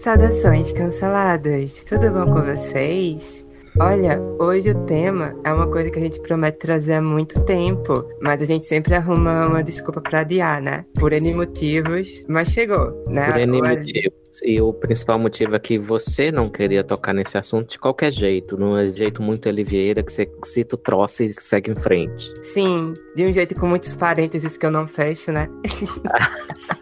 Saudações canceladas, tudo bom com vocês? Olha, hoje o tema é uma coisa que a gente promete trazer há muito tempo, mas a gente sempre arruma uma desculpa para adiar, né? Por N motivos, mas chegou, né? Por N motivos. E o principal motivo é que você não queria tocar nesse assunto de qualquer jeito, num jeito muito Oliveira, que você cita o troço e segue em frente. Sim, de um jeito com muitos parênteses que eu não fecho, né?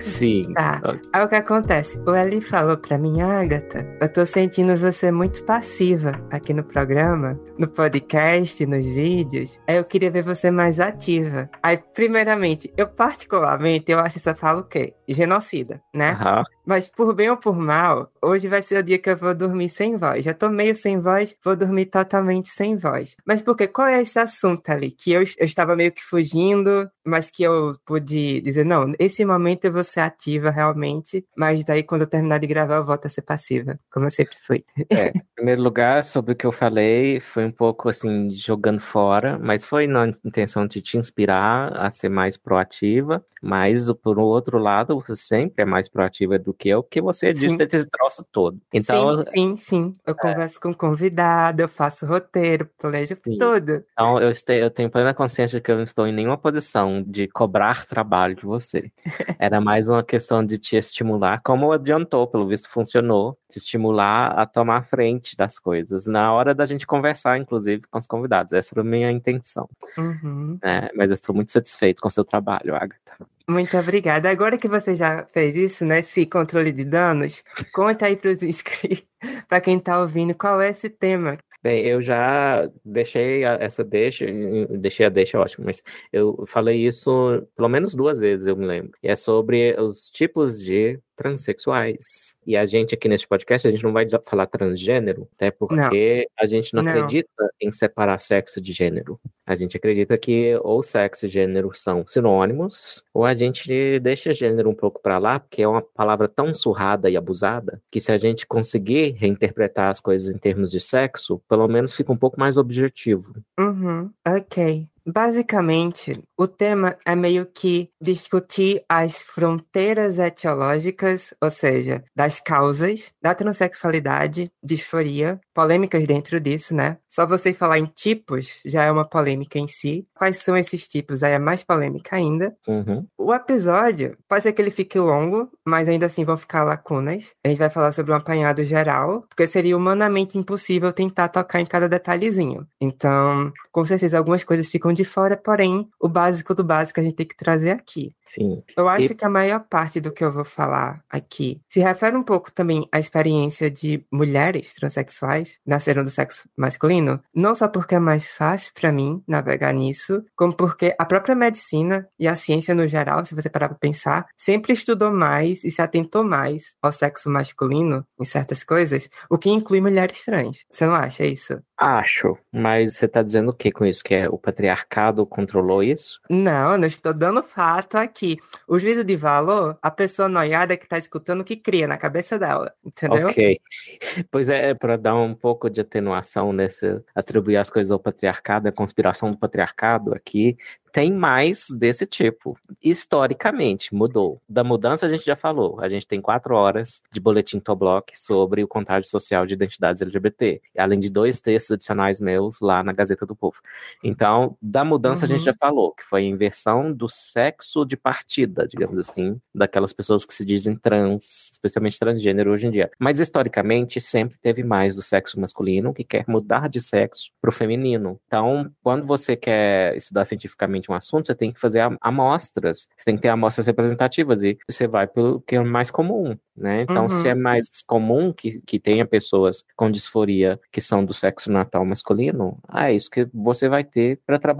Sim. Tá. Aí o que acontece? O Eli falou pra mim, Agatha, eu tô sentindo você muito passiva aqui no programa, no podcast, nos vídeos. Eu queria ver você mais ativa. Aí, primeiramente, eu particularmente, eu acho essa fala o quê? Genocida, né? Aham. Mas por bem ou por mal, hoje vai ser o dia que eu vou dormir sem voz. Já tô meio sem voz, vou dormir totalmente sem voz. Mas por quê? Qual é esse assunto ali? Que eu, eu estava meio que fugindo, mas que eu pude dizer, não, esse momento eu vou ser ativa realmente, mas daí quando eu terminar de gravar eu volto a ser passiva, como eu sempre fui. É, em primeiro lugar, sobre o que eu falei, foi um pouco assim, jogando fora, mas foi na intenção de te inspirar a ser mais proativa, mas por outro lado, você sempre é mais proativa do que eu, porque você Sim. esse troço todo. Então, sim, sim, sim. Eu converso com convidado, eu faço roteiro, planejo Sim. tudo. Então, eu, este- eu tenho plena consciência de que eu não estou em nenhuma posição de cobrar trabalho de você. Era mais uma questão de te estimular, como adiantou, pelo visto funcionou, te estimular a tomar frente das coisas, na hora da gente conversar, inclusive, com os convidados. Essa era a minha intenção. Uhum. né? Mas eu estou muito satisfeito com o seu trabalho, Agatha. Muito obrigada. Agora que você já fez isso, né? Esse controle de danos, conta aí para os inscritos, para quem tá ouvindo, qual é esse tema. Bem, eu já deixei a- essa deixa, deixei a deixa, ótimo, mas eu falei isso pelo menos duas vezes, eu me lembro. E é sobre os tipos de transexuais. E a gente aqui nesse podcast, a gente não vai falar transgênero, até porque a gente não, Não. acredita em separar sexo de gênero. A gente acredita que ou sexo e gênero são sinônimos, ou a gente deixa gênero um pouco para lá, porque é uma palavra tão surrada e abusada, que se a gente conseguir reinterpretar as coisas em termos de sexo, pelo menos fica um pouco mais objetivo. Uhum, ok. Basicamente, o tema é meio que discutir as fronteiras etiológicas, ou seja, das causas da transexualidade, disforia, polêmicas dentro disso, né? Só você falar em tipos já é uma polêmica em si. Quais são esses tipos? Aí é mais polêmica ainda. Uhum. O episódio pode ser que ele fique longo, mas ainda assim vão ficar lacunas. A gente vai falar sobre um apanhado geral, porque seria humanamente impossível tentar tocar em cada detalhezinho. Então, com certeza, algumas coisas ficam de fora, porém, o básico do básico a gente tem que trazer aqui. Sim. Eu acho E- que a maior parte do que eu vou falar aqui se refere um pouco também à experiência de mulheres transexuais nasceram do sexo masculino, não só porque é mais fácil para mim navegar nisso, como porque a própria medicina e a ciência no geral, se você parar para pensar, sempre estudou mais e se atentou mais ao sexo masculino em certas coisas, o que inclui mulheres trans. Você não acha isso? Acho, mas você tá dizendo o que com isso? Que é o patriarcado controlou isso? Não, eu não estou dando fato aqui. O juízo de valor, a pessoa noiada que está escutando o que cria na cabeça dela, entendeu? Ok. Pois é, para dar um pouco de atenuação nesse atribuir as coisas ao patriarcado, a conspiração do patriarcado aqui, tem mais desse tipo. Historicamente, mudou. Da mudança a gente já falou. A gente tem quatro horas de boletim Toblock sobre o contágio social de identidades LGBT, além de dois textos adicionais meus lá na Gazeta do Povo. Então, da mudança a gente Uhum. já falou, que foi a inversão do sexo de partida, digamos assim, daquelas pessoas que se dizem trans, especialmente transgênero hoje em dia. Mas historicamente sempre teve mais do sexo masculino que quer mudar de sexo para o feminino. Então, quando você quer estudar cientificamente um assunto, você tem que fazer am- amostras, você tem que ter amostras representativas e você vai pelo que é mais comum, né? Então, Uhum. se é mais comum que, que tenha pessoas com disforia que são do sexo natal masculino, ah, é isso que você vai ter para trabalhar.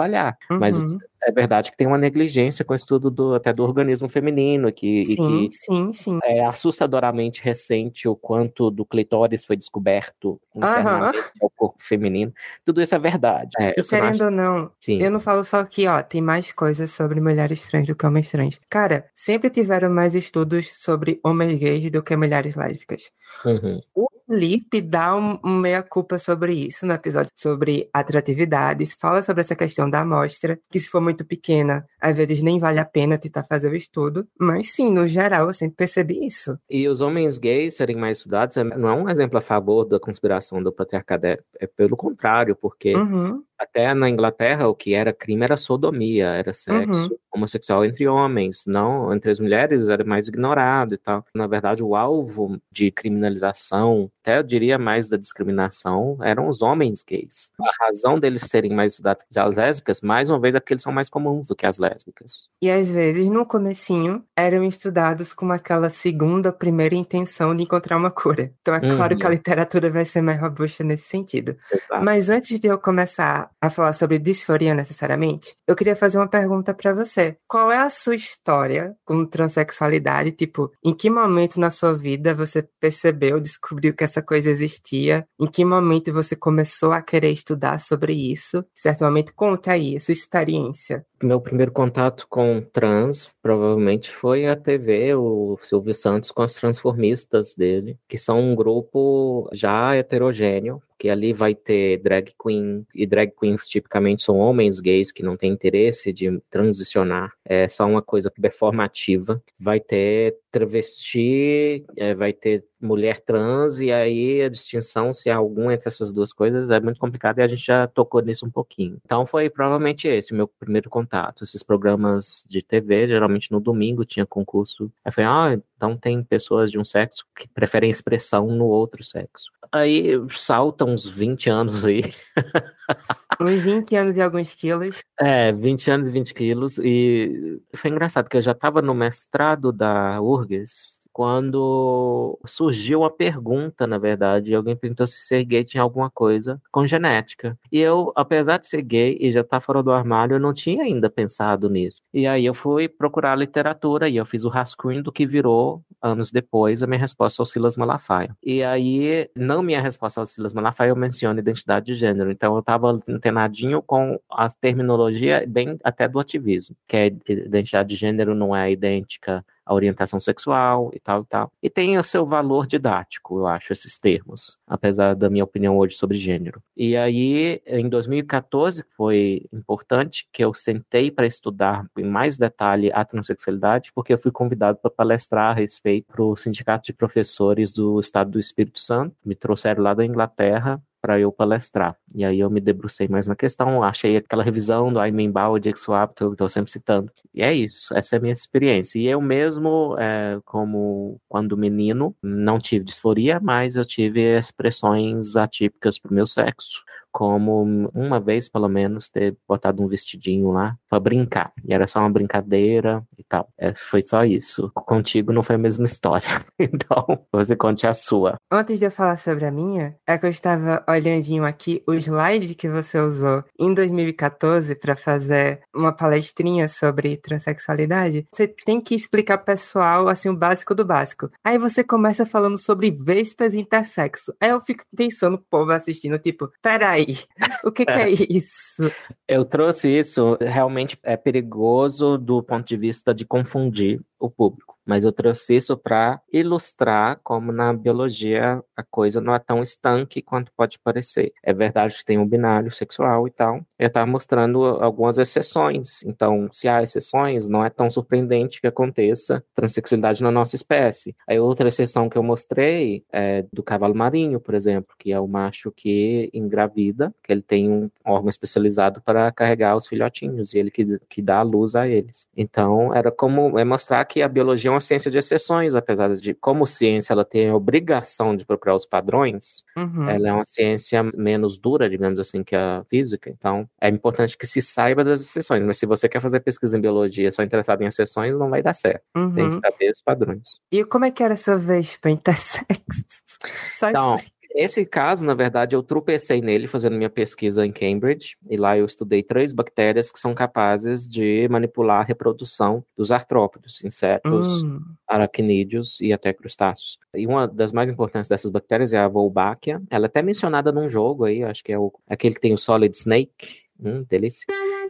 Mas Uhum. é verdade que tem uma negligência com o estudo do, até do organismo feminino, que, Sim, que sim, sim. é assustadoramente recente o quanto do clitóris foi descoberto internamente ao corpo feminino. Tudo isso é verdade. É, E querendo acho- ou não, Sim. eu não falo só que, ó, tem mais coisas sobre mulheres trans do que homens trans. Cara, sempre tiveram mais estudos sobre homens gays do que mulheres lésbicas. Uhum. O Felipe dá um, um meia-culpa sobre isso no episódio sobre atratividades, fala sobre essa questão da amostra, que se for muito pequena, às vezes nem vale a pena tentar fazer o estudo, mas sim, no geral, eu sempre percebi isso. E os homens gays serem mais estudados é, não é um exemplo a favor da conspiração do patriarcado, é, é pelo contrário, porque uhum. Até na Inglaterra o que era crime era sodomia, era sexo uhum. homossexual entre homens, não entre as mulheres era mais ignorado e tal. Na verdade, o alvo de criminalização, até eu diria mais da discriminação, eram os homens gays. A razão deles serem mais estudados que as lésbicas, mais uma vez, é porque eles são mais comuns do que as lésbicas. E às vezes, no comecinho, eram estudados com aquela segunda, primeira intenção de encontrar uma cura. Então é claro uhum. que a uhum. literatura vai ser mais robusta nesse sentido. Exato. Mas antes de eu começar a falar sobre disforia necessariamente, eu queria fazer uma pergunta para você. Qual é a sua história com transexualidade? Tipo, em que momento na sua vida você percebeu, descobriu que essa coisa existia? Em que momento você começou a querer estudar sobre isso? Certo momento, conta aí a sua experiência. Meu primeiro contato com trans provavelmente foi a TV, o Silvio Santos com as transformistas dele, que são um grupo já heterogêneo, que ali vai ter drag queen, e drag queens tipicamente são homens gays que não têm interesse de transicionar, é só uma coisa performativa. Vai ter travesti, é, vai ter mulher trans, e aí a distinção, se há algum entre essas duas coisas, é muito complicado e a gente já tocou nisso um pouquinho. Então foi provavelmente esse o meu primeiro contato. Esses programas de TV, geralmente no domingo tinha concurso. Aí foi, ah, então tem pessoas de um sexo que preferem expressão no outro sexo. Aí salta uns 20 anos aí. Uns 20 anos e alguns quilos. É, 20 anos e 20 quilos. E foi engraçado, porque eu já estava no mestrado da URGS, quando surgiu a pergunta, na verdade, alguém perguntou se ser gay tinha alguma coisa com genética. E eu, apesar de ser gay e já estar tá fora do armário, eu não tinha ainda pensado nisso. E aí eu fui procurar literatura e eu fiz o rascunho do que virou, anos depois, a minha resposta ao Silas Malafaia. E aí, não minha resposta ao Silas Malafaia, eu menciono identidade de gênero. Então eu estava antenadinho com a terminologia bem até do ativismo, que a identidade de gênero não é idêntica a orientação sexual e tal e tal. E tem o seu valor didático, eu acho, esses termos, apesar da minha opinião hoje sobre gênero. E aí, em 2014, foi importante que eu sentei para estudar em mais detalhe a transexualidade, porque eu fui convidado para palestrar a respeito para o Sindicato de Professores do Estado do Espírito Santo. Me trouxeram lá da Inglaterra para eu palestrar. E aí eu me debrucei mais na questão, achei aquela revisão do Aymenbau, de Swap, que eu estou sempre citando. E é isso, essa é a minha experiência. E eu mesmo, é, como quando menino, não tive disforia, mas eu tive expressões atípicas para o meu sexo como uma vez, pelo menos, ter botado um vestidinho lá para brincar. E era só uma brincadeira e tal. É, foi só isso. Contigo não foi a mesma história. então, você conte a sua. Antes de eu falar sobre a minha, é que eu estava olhandinho aqui o slide que você usou em 2014 para fazer uma palestrinha sobre transexualidade. Você tem que explicar pessoal, assim, o básico do básico. Aí você começa falando sobre vespas intersexo. Aí eu fico pensando, o povo assistindo, tipo, peraí, aí. O que, que é. é isso? Eu trouxe isso, realmente é perigoso do ponto de vista de confundir o público mas eu trouxe isso para ilustrar como na biologia a coisa não é tão estanque quanto pode parecer. É verdade que tem um binário sexual e tal. Eu estava mostrando algumas exceções. Então, se há exceções, não é tão surpreendente que aconteça transexualidade na nossa espécie. Aí outra exceção que eu mostrei é do cavalo marinho, por exemplo, que é o macho que engravida, que ele tem um órgão especializado para carregar os filhotinhos e ele que, que dá a luz a eles. Então, era como é mostrar que a biologia é uma ciência de exceções, apesar de, como ciência, ela tem a obrigação de procurar os padrões, uhum. ela é uma ciência menos dura, digamos assim, que a física. Então, é importante que se saiba das exceções. Mas se você quer fazer pesquisa em biologia só interessado em exceções, não vai dar certo. Uhum. Tem que uhum. saber os padrões. E como é que era essa vez para intersexo? Só então, explica. Esse caso, na verdade, eu tropecei nele fazendo minha pesquisa em Cambridge, e lá eu estudei três bactérias que são capazes de manipular a reprodução dos artrópodes, insetos, hum. aracnídeos e até crustáceos. E uma das mais importantes dessas bactérias é a Wolbachia. Ela é até mencionada num jogo aí, acho que é o, aquele que tem o Solid Snake. Hum, delícia.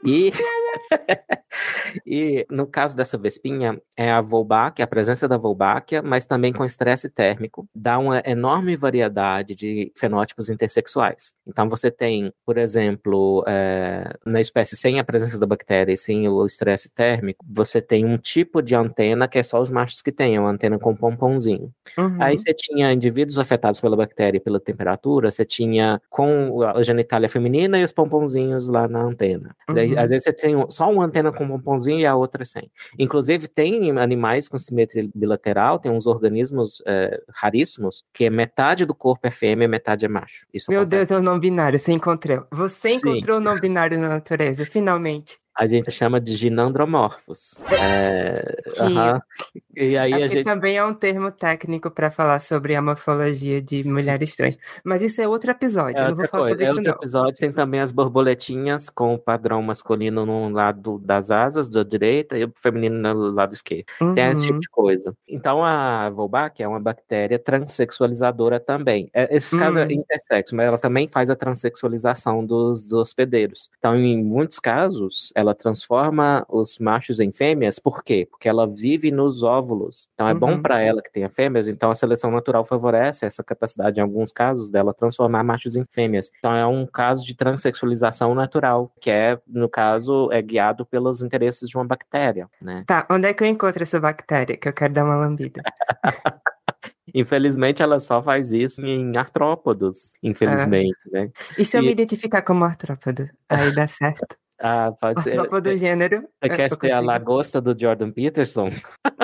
E, e no caso dessa vespinha, é a Wolbachia, a presença da Wolbachia, mas também com estresse térmico, dá uma enorme variedade de fenótipos intersexuais. Então você tem, por exemplo, é, na espécie sem a presença da bactéria e sem o estresse térmico, você tem um tipo de antena que é só os machos que têm, é uma antena com pomponzinho. Uhum. Aí você tinha indivíduos afetados pela bactéria e pela temperatura, você tinha com a genitália feminina e os pomponzinhos lá na antena. Uhum. Daí, às vezes você tem só uma antena com pomponzinho e a outra sem. Inclusive, tem animais com simetria bilateral, tem uns organismos é, raríssimos, que é metade do corpo é fêmea e metade é macho. Isso Meu acontece. Deus, é o não binário, você encontrou. Você encontrou o não binário na natureza, finalmente a gente chama de ginandromorfos. É, que, uh -huh. E aí a gente... também é um termo técnico para falar sobre a morfologia de Sim. mulheres trans. Mas isso é outro episódio, é não vou falar coisa. sobre é isso outro não. episódio, tem também as borboletinhas com o padrão masculino no lado das asas, da direita, e o feminino no lado esquerdo. Uhum. Tem esse tipo uhum. de coisa. Então a Wolbachia é uma bactéria transexualizadora também. É, esses uhum. casos é intersexo, mas ela também faz a transexualização dos, dos hospedeiros. Então, em muitos casos, ela ela transforma os machos em fêmeas, por quê? Porque ela vive nos óvulos. Então é uhum. bom para ela que tenha fêmeas, então a seleção natural favorece essa capacidade, em alguns casos, dela transformar machos em fêmeas. Então é um caso de transexualização natural, que é, no caso, é guiado pelos interesses de uma bactéria, né? Tá, onde é que eu encontro essa bactéria? Que eu quero dar uma lambida. Infelizmente, ela só faz isso em artrópodos, infelizmente, é. né? E se eu me identificar como artrópodo? Aí dá certo. Ah, pode ser. Topo do gênero. Você quer ser a lagosta do Jordan Peterson?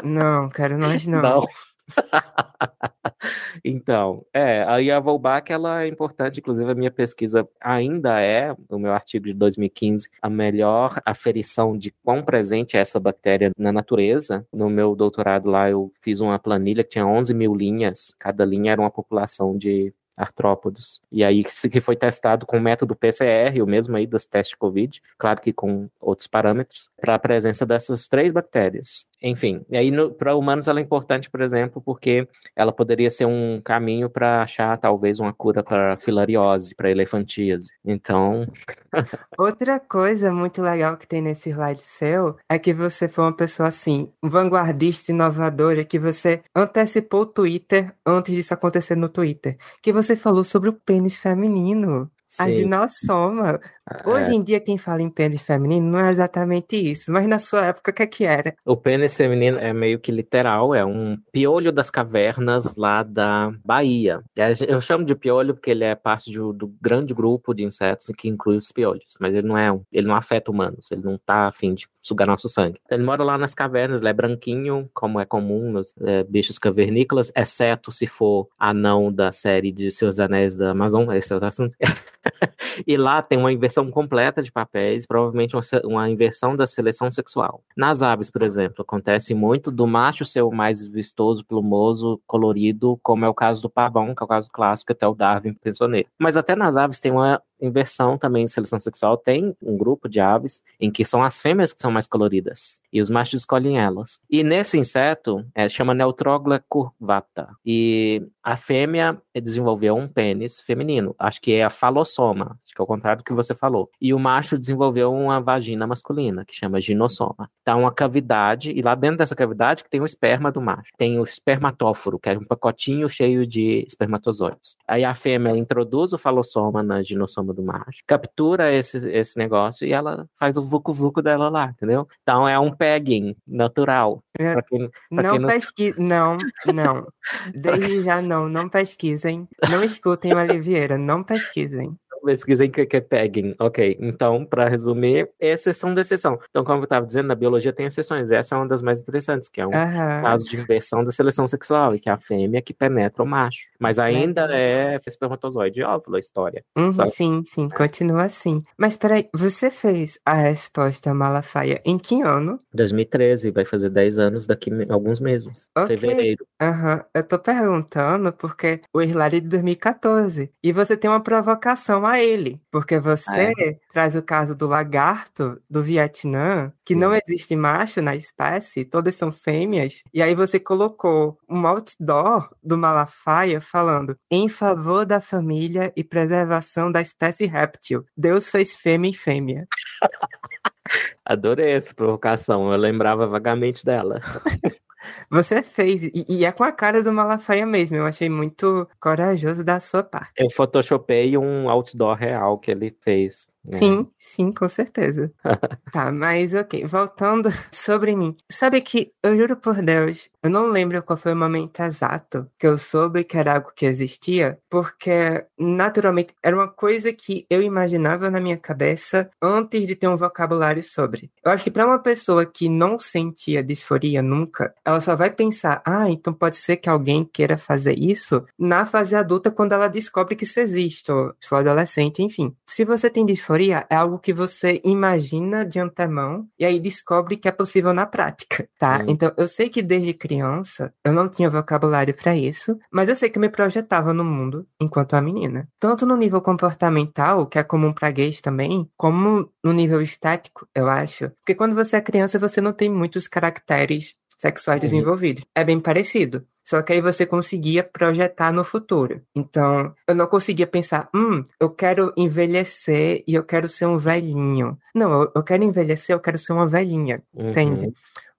Não, quero nós não. Não. então, é, aí a Volbach, ela é importante, inclusive a minha pesquisa ainda é, no meu artigo de 2015, a melhor aferição de quão presente é essa bactéria na natureza. No meu doutorado lá, eu fiz uma planilha que tinha 11 mil linhas, cada linha era uma população de artrópodos. E aí que foi testado com o método PCR, o mesmo aí dos testes Covid, claro que com outros parâmetros, para a presença dessas três bactérias. Enfim, e aí para humanos ela é importante, por exemplo, porque ela poderia ser um caminho para achar talvez uma cura para filariose, para elefantíase. Então. Outra coisa muito legal que tem nesse slide seu é que você foi uma pessoa assim, vanguardista, inovadora, que você antecipou o Twitter antes disso acontecer no Twitter. Que você falou sobre o pênis feminino. Sim. A ginossoma. Hoje é. em dia, quem fala em pênis feminino não é exatamente isso, mas na sua época, o que, é que era? O pênis feminino é meio que literal, é um piolho das cavernas lá da Bahia. Eu chamo de piolho porque ele é parte de, do grande grupo de insetos que inclui os piolhos, mas ele não é, ele não afeta humanos, ele não tá afim de sugar nosso sangue. Então, ele mora lá nas cavernas, ele é branquinho, como é comum nos é, bichos cavernícolas, exceto se for anão da série de Seus Anéis da Amazon, esse é outro assunto. e lá tem uma inversão completa de papéis, provavelmente uma, uma, inversão da seleção sexual. Nas aves, por exemplo, acontece muito do macho ser o mais vistoso, plumoso, colorido, como é o caso do pavão, que é o caso clássico, até o Darwin pensou nele. Mas até nas aves tem uma inversão também em seleção sexual. Tem um grupo de aves em que são as fêmeas que são mais coloridas e os machos escolhem elas. E nesse inseto, é, chama Neutrogla curvata. E a fêmea desenvolveu um pênis feminino, acho que é a falossoma, acho que é o contrário do que você falou. E o macho desenvolveu uma vagina masculina, que chama ginossoma. Então, uma cavidade, e lá dentro dessa cavidade que tem o esperma do macho. Tem o espermatóforo, que é um pacotinho cheio de espermatozoides. Aí a fêmea introduz o falossoma na ginossoma do macho, captura esse, esse negócio e ela faz o vucu-vucu dela lá, entendeu? Então, é um pegging natural. É, quem, não, quem não... pesquisa, não, não. Desde já não não, não pesquisem. Não escutem o Oliveira, não pesquisem pesquisem que, que é pegging. Ok, então, para resumir, é exceção da exceção. Então, como eu estava dizendo, na biologia tem exceções. Essa é uma das mais interessantes, que é um uhum. caso de inversão da seleção sexual, e que é a fêmea que penetra o macho. Mas ainda uhum. é espermatozoide óvulo a história. Uhum, sim, sim, continua assim. Mas peraí, você fez a resposta Malafaia em que ano? 2013, vai fazer 10 anos daqui a alguns meses. Okay. Fevereiro. Aham, eu tô perguntando porque o slide é de 2014. E você tem uma provocação ele, porque você é. traz o caso do lagarto do Vietnã, que não existe macho na espécie, todas são fêmeas, e aí você colocou um outdoor do Malafaia falando em favor da família e preservação da espécie réptil. Deus fez fêmea e fêmea. Adorei essa provocação, eu lembrava vagamente dela. Você fez, e, e, é com a cara do Malafaia mesmo. Eu achei muito corajoso da sua parte. Eu photoshopei um outdoor real que ele fez. É. Sim, sim, com certeza. tá, mas ok, voltando sobre mim. Sabe que, eu juro por Deus, eu não lembro qual foi o momento exato que eu soube que era algo que existia, porque naturalmente era uma coisa que eu imaginava na minha cabeça antes de ter um vocabulário sobre. Eu acho que para uma pessoa que não sentia disforia nunca, ela só vai pensar, ah, então pode ser que alguém queira fazer isso na fase adulta quando ela descobre que isso existe, ou se for adolescente, enfim. Se você tem disforia, disforia é algo que você imagina de antemão e aí descobre que é possível na prática, tá? Então, eu sei que desde criança eu não tinha vocabulário para isso, mas eu sei que eu me projetava no mundo enquanto uma menina. Tanto no nível comportamental, que é comum para gays também, como no nível estético, eu acho. Porque quando você é criança, você não tem muitos caracteres sexuais uhum. desenvolvidos. É bem parecido. Só que aí você conseguia projetar no futuro. Então, eu não conseguia pensar, hum, eu quero envelhecer e eu quero ser um velhinho. Não, eu, eu quero envelhecer, eu quero ser uma velhinha, uhum. entende?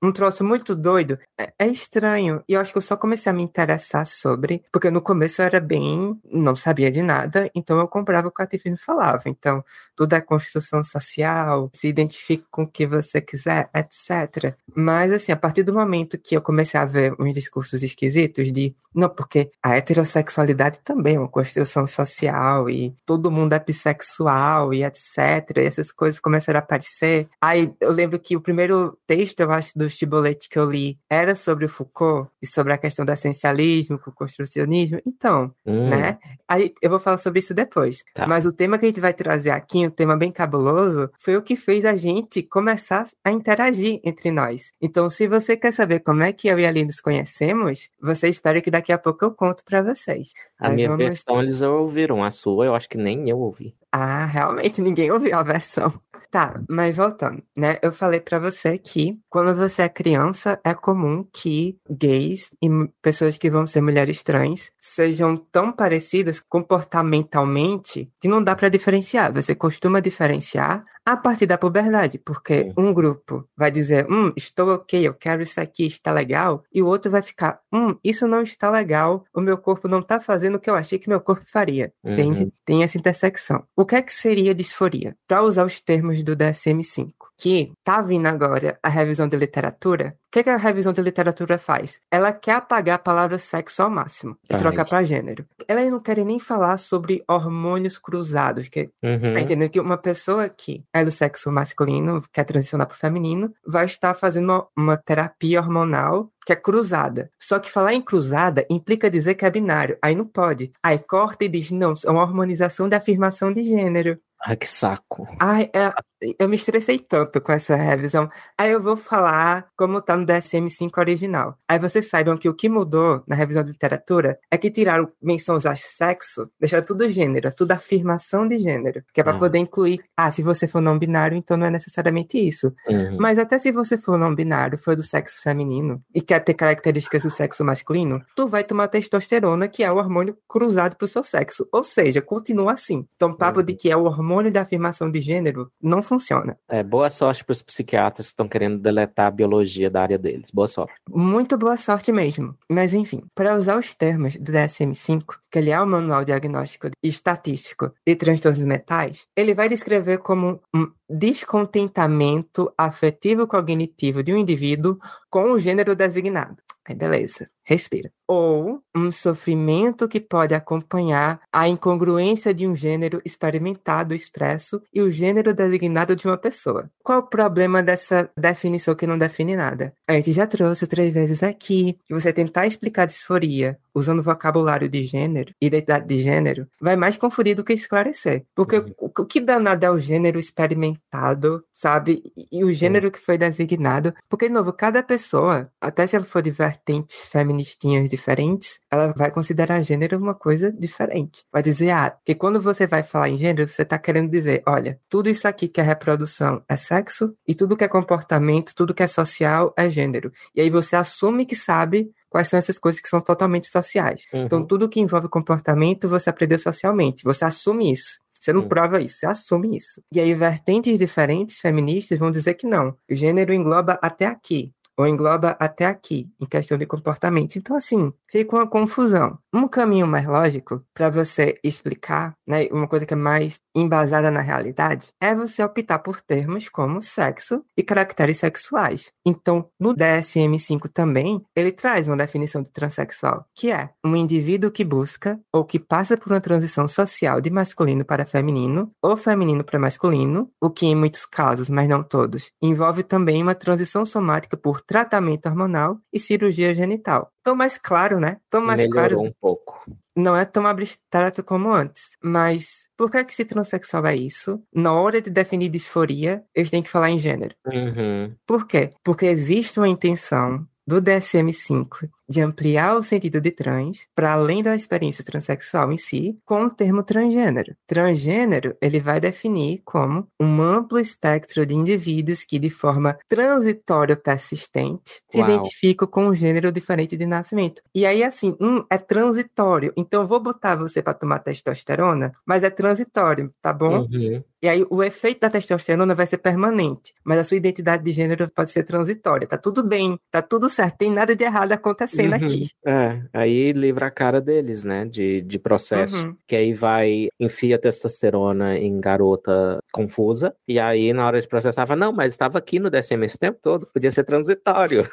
Um troço muito doido. É, é, estranho. E eu acho que eu só comecei a me interessar sobre, porque no começo eu era bem. não sabia de nada, então eu comprava o que a Tiffany falava. Então, tudo é construção social, se identifique com o que você quiser, etc. Mas, assim, a partir do momento que eu comecei a ver uns discursos esquisitos de. Não, porque a heterossexualidade também é uma construção social e todo mundo é bissexual e etc. E essas coisas começaram a aparecer. Aí eu lembro que o primeiro texto, eu acho, do Chibolete que eu li era sobre o Foucault e sobre a questão do essencialismo, com o construcionismo. Então, hum. né? Aí eu vou falar sobre isso depois. Tá. Mas o tema que a gente vai trazer aqui, um tema bem cabuloso, foi o que fez a gente começar a interagir entre nós. Então, se você quer saber como é que eu e a Aline nos conhecemos, você espera que daqui a pouco eu conto para vocês. A Mas minha versão eles ouviram, a sua eu acho que nem eu ouvi. Ah, realmente ninguém ouviu a versão. Tá, mas voltando, né? Eu falei para você que quando você é criança, é comum que gays e pessoas que vão ser mulheres trans sejam tão parecidas comportamentalmente que não dá para diferenciar. Você costuma diferenciar a partir da puberdade, porque um grupo vai dizer, hum, estou ok, eu quero isso aqui, está legal, e o outro vai ficar, hum, isso não está legal, o meu corpo não está fazendo o que eu achei que meu corpo faria, uhum. entende? Tem essa intersecção. O que é que seria disforia? Para usar os termos do DSM-5 que tá vindo agora a revisão de literatura, que, que a revisão de literatura faz? Ela quer apagar a palavra sexo ao máximo e trocar para gênero. Ela não quer nem falar sobre hormônios cruzados, que uhum. tá entendendo que uma pessoa que é do sexo masculino, quer transicionar para o feminino, vai estar fazendo uma, uma terapia hormonal que é cruzada. Só que falar em cruzada implica dizer que é binário. Aí não pode. Aí corta e diz, não, é uma harmonização da afirmação de gênero. Ai, que saco. Ai, é, eu me estressei tanto com essa revisão. Aí eu vou falar como tá no DSM-5 original. Aí vocês saibam que o que mudou na revisão de literatura é que tiraram menções a sexo, deixaram tudo gênero, tudo afirmação de gênero, que é para ah. poder incluir, ah, se você for não binário, então não é necessariamente isso. Uhum. Mas até se você for não binário, for do sexo feminino e quer ter características do sexo masculino, tu vai tomar testosterona, que é o hormônio cruzado pro seu sexo. Ou seja, continua assim. Então, papo uhum. de que é o hormônio da afirmação de gênero não funciona. É, boa sorte para os psiquiatras que estão querendo deletar a biologia da área deles. Boa sorte. Muito boa sorte mesmo. Mas enfim, para usar os termos do DSM-5, que ele é o Manual Diagnóstico e Estatístico de Transtornos Mentais, ele vai descrever como um descontentamento afetivo cognitivo de um indivíduo com o gênero designado. Aí beleza, respira. Ou um sofrimento que pode acompanhar a incongruência de um gênero experimentado expresso e o gênero designado de uma pessoa. Qual o problema dessa definição que não define nada? A gente já trouxe três vezes aqui que você tentar explicar disforia usando vocabulário de gênero, identidade de gênero, vai mais confundir do que esclarecer. Porque uhum. o, o que danado é o gênero experimentado, sabe? E, e o gênero uhum. que foi designado. Porque, de novo, cada pessoa, até se ela for de vertentes femininas feministinhas diferentes, ela vai considerar gênero uma coisa diferente. Vai dizer, ah, que quando você vai falar em gênero, você está querendo dizer, olha, tudo isso aqui que é reprodução é sexo, e tudo que é comportamento, tudo que é social é gênero. E aí você assume que sabe quais são essas coisas que são totalmente sociais. Então, uhum. Então, tudo que envolve comportamento, você aprendeu socialmente. Você assume isso. Você não prova isso, você assume isso. E aí, vertentes diferentes feministas vão dizer que não. O gênero engloba até aqui ou engloba até aqui, em questão de comportamento. Então, assim, fica uma confusão. Um caminho mais lógico para você explicar, né, uma coisa que é mais embasada na realidade, é você optar por termos como sexo e caracteres sexuais. Então, no DSM-5 também, ele traz uma definição de transexual, que é um indivíduo que busca ou que passa por uma transição social de masculino para feminino ou feminino para masculino, o que em muitos casos, mas não todos, envolve também uma transição somática por tratamento hormonal e cirurgia genital. Tão mais claro, né? Tão mais Melhorou claro. um pouco. Não é tão abstrato como antes. Mas por que, é que se transexual é isso? Na hora de definir disforia, eles têm que falar em gênero. Uhum. Por quê? Porque existe uma intenção do DSM-5 de ampliar o sentido de trans para além da experiência transexual em si, com o termo transgênero. Transgênero, ele vai definir como um amplo espectro de indivíduos que, de forma transitória persistente, se Uau. identificam com um gênero diferente de nascimento. E aí, assim, um é transitório. Então, eu vou botar você para tomar testosterona, mas é transitório, tá bom? Uhum. E aí o efeito da testosterona vai ser permanente, mas a sua identidade de gênero pode ser transitória. Tá tudo bem, tá tudo certo, tem nada de errado acontecendo uhum. aqui. É, aí livra a cara deles, né, de, de processo. Uhum. Que aí vai, enfia testosterona em garota confusa, e aí na hora de processar, fala, não, mas estava aqui no DSM esse tempo todo, podia ser transitório.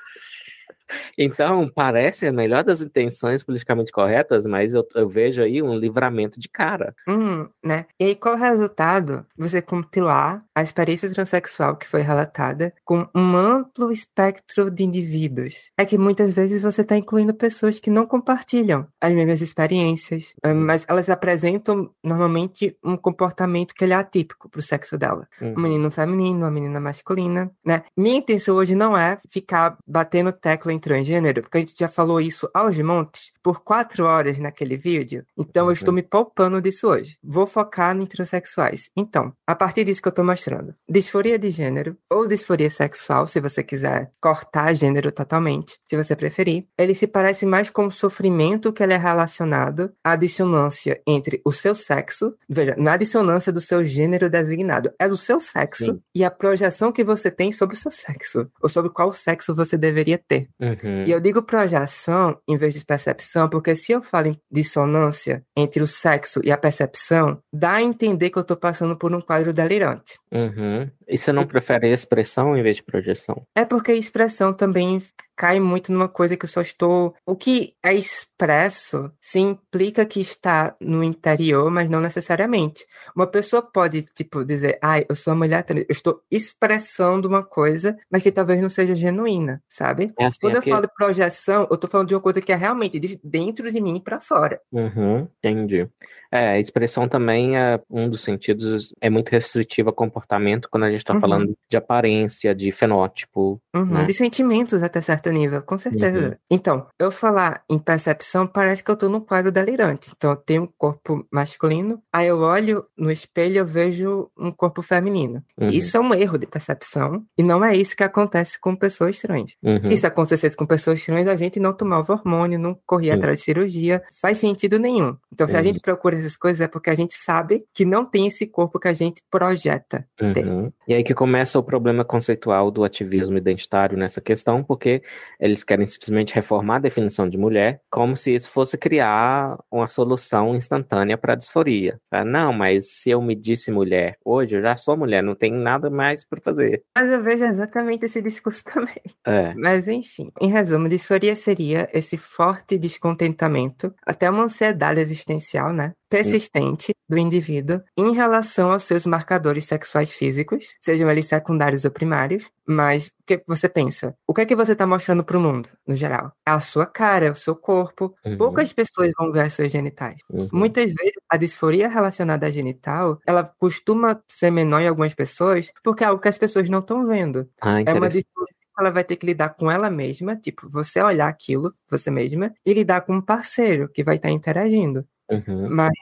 Então, parece a melhor das intenções politicamente corretas, mas eu, eu vejo aí um livramento de cara. Hum, né? E aí, qual o resultado? Você compilar a experiência transexual que foi relatada com um amplo espectro de indivíduos. É que muitas vezes você está incluindo pessoas que não compartilham as mesmas experiências, hum, mas elas apresentam normalmente um comportamento que ele é atípico para o sexo dela. Uhum. Um menino feminino, uma menina masculina, né? Minha intenção hoje não é ficar batendo tecla em transgênero, porque a gente já falou isso aos montes por quatro horas naquele vídeo. Então, uhum. eu estou me poupando disso hoje. Vou focar em transexuais. Então, a partir disso que eu estou mostrando, disforia de gênero ou disforia sexual, se você quiser cortar gênero totalmente, se você preferir, ele se parece mais com o sofrimento que ele é relacionado à dissonância entre o seu sexo, veja, na dissonância do seu gênero designado, é do seu sexo Sim. e a projeção que você tem sobre o seu sexo, ou sobre qual sexo você deveria ter. Uhum. E eu digo projeção em vez de percepção, porque se eu falo em dissonância entre o sexo e a percepção, dá a entender que eu estou passando por um quadro delirante. Uhum. E você não prefere expressão em vez de projeção? É porque expressão também cai muito numa coisa que eu só estou. O que é expresso se implica que está no interior, mas não necessariamente. Uma pessoa pode, tipo, dizer, ai, eu sou uma mulher eu estou expressando uma coisa, mas que talvez não seja genuína, sabe? É assim, Quando aqui... eu falo projeção, eu estou falando de uma coisa que é realmente de dentro de mim para fora. Uhum, entendi. É, a expressão também é um dos sentidos, é muito restritiva a comportamento quando a gente está uhum. falando de aparência, de fenótipo. Uhum, né? De sentimentos até certo nível, com certeza. Uhum. Então, eu falar em percepção, parece que eu tô num quadro delirante. Então, eu tenho um corpo masculino, aí eu olho no espelho e eu vejo um corpo feminino. Uhum. Isso é um erro de percepção, e não é isso que acontece com pessoas trans. Uhum. Se isso acontecesse com pessoas trans, a gente não tomava hormônio, não corria atrás de cirurgia, faz sentido nenhum. Então, se a uhum. gente procura essas coisas, é porque a gente sabe que não tem esse corpo que a gente projeta. Uhum. E aí que começa o problema conceitual do ativismo identitário nessa questão, porque eles querem simplesmente reformar a definição de mulher, como se isso fosse criar uma solução instantânea para a disforia. Não, mas se eu me disse mulher hoje, eu já sou mulher, não tem nada mais para fazer. Mas eu vejo exatamente esse discurso também. É. Mas enfim, em resumo, disforia seria esse forte descontentamento, até uma ansiedade existencial, né? Persistente do indivíduo em relação aos seus marcadores sexuais físicos, sejam eles secundários ou primários, mas o que você pensa? O que é que você está mostrando para o mundo, no geral? É a sua cara, é o seu corpo. Uhum. Poucas pessoas vão ver as suas genitais. Uhum. Muitas vezes, a disforia relacionada à genital, ela costuma ser menor em algumas pessoas, porque é algo que as pessoas não estão vendo. Ah, é uma disforia ela vai ter que lidar com ela mesma, tipo, você olhar aquilo, você mesma, e lidar com um parceiro que vai estar interagindo. Uhum. Mas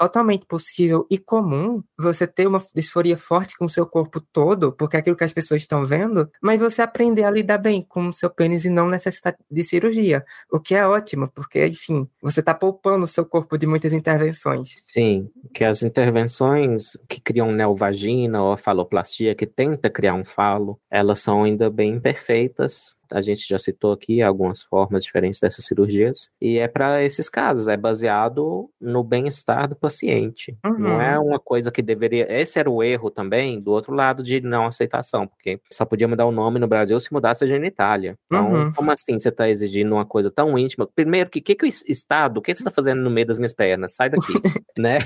totalmente possível e comum você ter uma disforia forte com o seu corpo todo, porque é aquilo que as pessoas estão vendo, mas você aprender a lidar bem com o seu pênis e não necessitar de cirurgia, o que é ótimo, porque, enfim, você está poupando o seu corpo de muitas intervenções. Sim, que as intervenções que criam neovagina ou a faloplastia, que tenta criar um falo, elas são ainda bem imperfeitas, a gente já citou aqui algumas formas diferentes dessas cirurgias, e é para esses casos, é baseado no bem-estar do paciente. Uhum. Não é uma coisa que deveria. Esse era o erro também do outro lado de não aceitação, porque só podia mudar o nome no Brasil se mudasse a genitália. Então, Uhum. como assim você está exigindo uma coisa tão íntima? Primeiro, que que, que o Estado, o que você está fazendo no meio das minhas pernas? Sai daqui, né?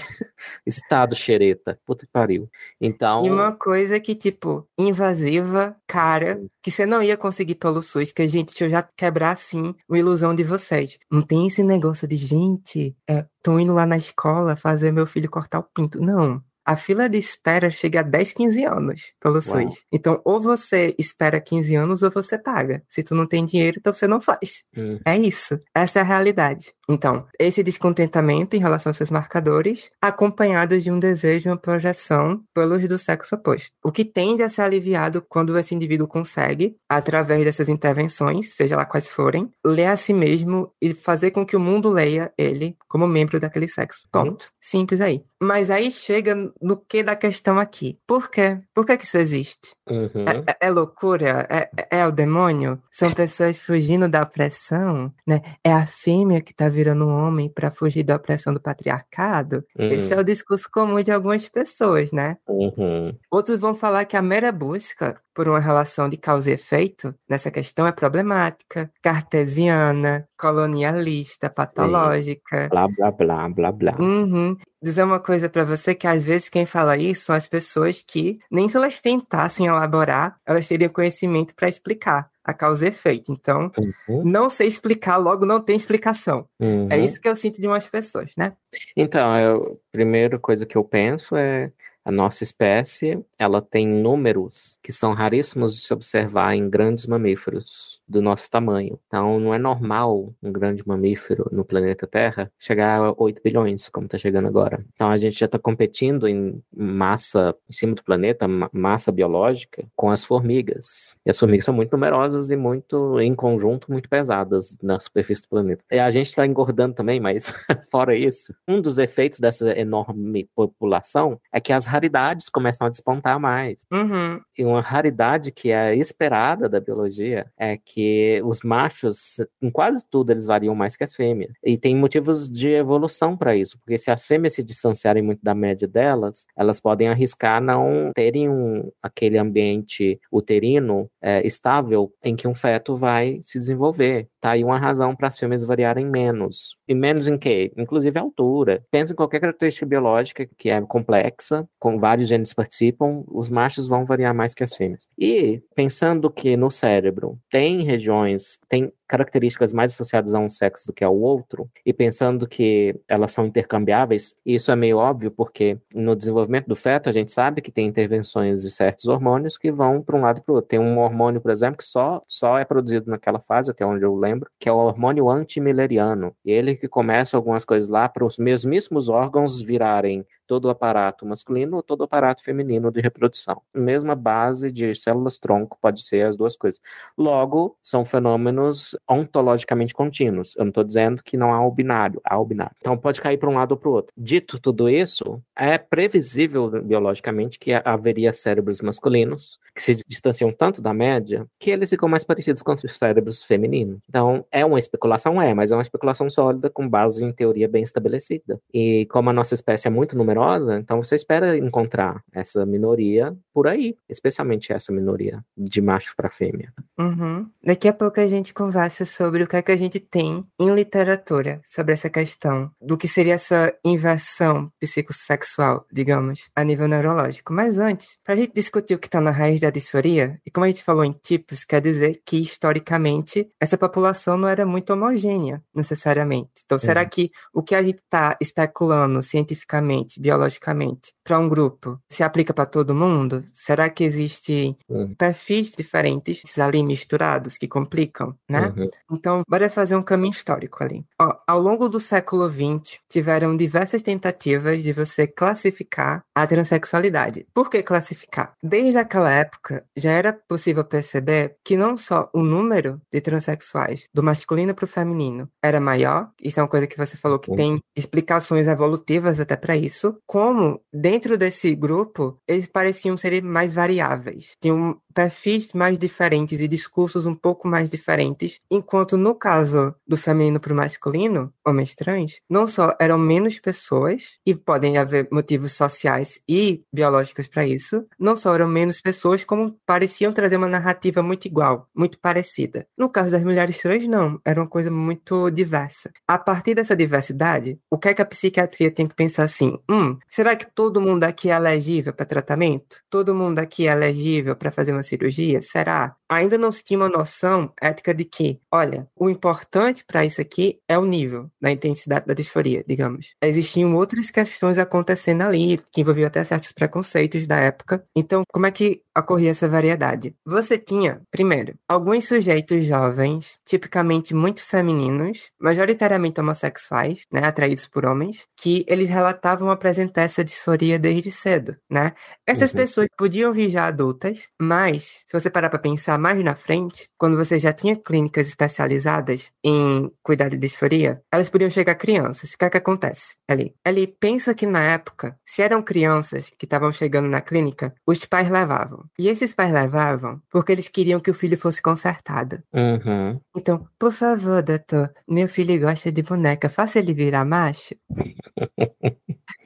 Estado xereta. Puta que pariu. Então. E uma coisa que, tipo, invasiva, cara, que você não ia conseguir pelo SUS, que, gente, deixa eu já quebrar, assim, a ilusão de vocês. Não tem esse negócio de, gente, é, tô indo lá na escola fazer meu filho cortar o pinto. Não. A fila de espera chega a 10, 15 anos pelo Uau. SUS. Então, ou você espera 15 anos ou você paga. Se tu não tem dinheiro, então você não faz. hum, É isso. Essa é a realidade. Então, esse descontentamento em relação aos seus marcadores, acompanhado de um desejo, uma projeção pelos do sexo oposto. O que tende a ser aliviado quando esse indivíduo consegue, através dessas intervenções, seja lá quais forem, ler a si mesmo e fazer com que o mundo leia ele como membro daquele sexo. Ponto. Simples aí. Mas aí chega no que da questão aqui. Por quê? Por que, que isso existe? uhum. É, é- é loucura? É, é- é o demônio? São pessoas fugindo da opressão? Né? É a fêmea que tá virando um homem para fugir da opressão do patriarcado? Esse é o discurso comum de algumas pessoas, né? Uhum. Outros vão falar que a mera busca por uma relação de causa e efeito nessa questão é problemática, cartesiana, colonialista, patológica. Blá, blá, blá, blá, blá. Uhum. Dizer uma coisa pra você que às vezes quem fala isso são as pessoas que nem se elas tentassem elaborar, elas teriam conhecimento para explicar a causa e efeito. Então, Uhum. não sei explicar, logo não tem explicação. Uhum. É isso que eu sinto de umas pessoas, né? Então, eu, a primeira coisa que eu penso é a nossa espécie, ela tem números que são raríssimos de se observar em grandes mamíferos do nosso tamanho. Então, não é normal um grande mamífero no planeta Terra chegar a 8 bilhões, como está chegando agora. Então, a gente já está competindo em massa em cima do planeta, ma- massa biológica, com as formigas. E as formigas são muito numerosas e muito, em conjunto, muito pesadas na superfície do planeta. E a gente está engordando também, mas fora isso, um dos efeitos dessa enorme população é que as raridades começam a despontar mais. Uhum. E uma raridade que é esperada da biologia é que os machos, em quase tudo, eles variam mais que as fêmeas. E tem motivos de evolução para isso, porque se as fêmeas se distanciarem muito da média delas, elas podem arriscar não terem um, aquele ambiente uterino é, estável em que um feto vai se desenvolver. Tá aí uma razão para as fêmeas variarem menos. E menos em quê? Inclusive a altura. Pensa em qualquer característica biológica que é complexa, com vários genes participam, os machos vão variar mais que as fêmeas. E pensando que no cérebro tem regiões, tem características mais associadas a um sexo do que ao outro, e pensando que elas são intercambiáveis, isso é meio óbvio porque no desenvolvimento do feto a gente sabe que tem intervenções de certos hormônios que vão para um lado e para o outro. Tem um hormônio, por exemplo, que só, só é produzido naquela fase, até onde eu lembro, que é o hormônio antimileriano. Ele que começa algumas coisas lá para os mesmíssimos órgãos virarem todo o aparato masculino ou todo o aparato feminino de reprodução. Mesma base de células-tronco pode ser as duas coisas. Logo, são fenômenos ontologicamente contínuos. Eu não estou dizendo que não há o binário, há o binário. Então pode cair para um lado ou para o outro. Dito tudo isso, é previsível biologicamente que haveria cérebros masculinos que se distanciam tanto da média que eles ficam mais parecidos com os cérebros femininos. Então, é uma especulação? É, mas é uma especulação sólida com base em teoria bem estabelecida. E como a nossa espécie é muito numerosa, então você espera encontrar essa minoria por aí, especialmente essa minoria de macho para fêmea. Uhum. Daqui a pouco a gente conversa sobre o que é que a gente tem em literatura sobre essa questão do que seria essa inversão psicossexual, digamos, a nível neurológico. Mas antes, para a gente discutir o que está na raiz da disforia, e como a gente falou em tipos, quer dizer que historicamente essa população não era muito homogênea, necessariamente. Então, será Uhum. que o que a gente está especulando cientificamente, biologicamente, para um grupo, se aplica para todo mundo? Será que existem Uhum. perfis diferentes, esses alimentos misturados que complicam, né? Uhum. Então, bora fazer um caminho histórico ali. Ó, ao longo do século XX, tiveram diversas tentativas de você classificar a transexualidade. Por que classificar? Desde aquela época, já era possível perceber que não só o número de transexuais do masculino para o feminino era maior, isso é uma coisa que você falou que Uhum. tem explicações evolutivas até para isso, como dentro desse grupo eles pareciam ser mais variáveis, tinham perfis mais diferentes e discursos um pouco mais diferentes, enquanto no caso do feminino para o masculino, homens trans, não só eram menos pessoas, e podem haver motivos sociais e biológicos para isso, não só eram menos pessoas, como pareciam trazer uma narrativa muito igual, muito parecida. No caso das mulheres trans, não, era uma coisa muito diversa. A partir dessa diversidade, o que é que a psiquiatria tem que pensar assim? Hum, será que todo mundo aqui é elegível para tratamento? Todo mundo aqui é elegível para fazer uma cirurgia? Será? Ainda não se tinha uma noção ética de que, olha, o importante para isso aqui é o nível da intensidade da disforia, digamos. Existiam outras questões acontecendo ali, que envolviam até certos preconceitos da época. Então, como é que ocorria essa variedade? Você tinha, primeiro, alguns sujeitos jovens, tipicamente muito femininos, majoritariamente homossexuais, né, atraídos por homens, que eles relatavam apresentar essa disforia desde cedo, né? Essas Uhum. pessoas podiam vir já adultas, mas se você parar para pensar mais na frente, quando você já tinha clínicas especializadas em cuidar de disforia, elas podiam chegar crianças. O que é que acontece ali? Ali pensa que na época, se eram crianças que estavam chegando na clínica, os pais levavam. E esses pais levavam porque eles queriam que o filho fosse consertado. Uhum. Então, por favor, doutor, meu filho gosta de boneca, faça ele virar macho.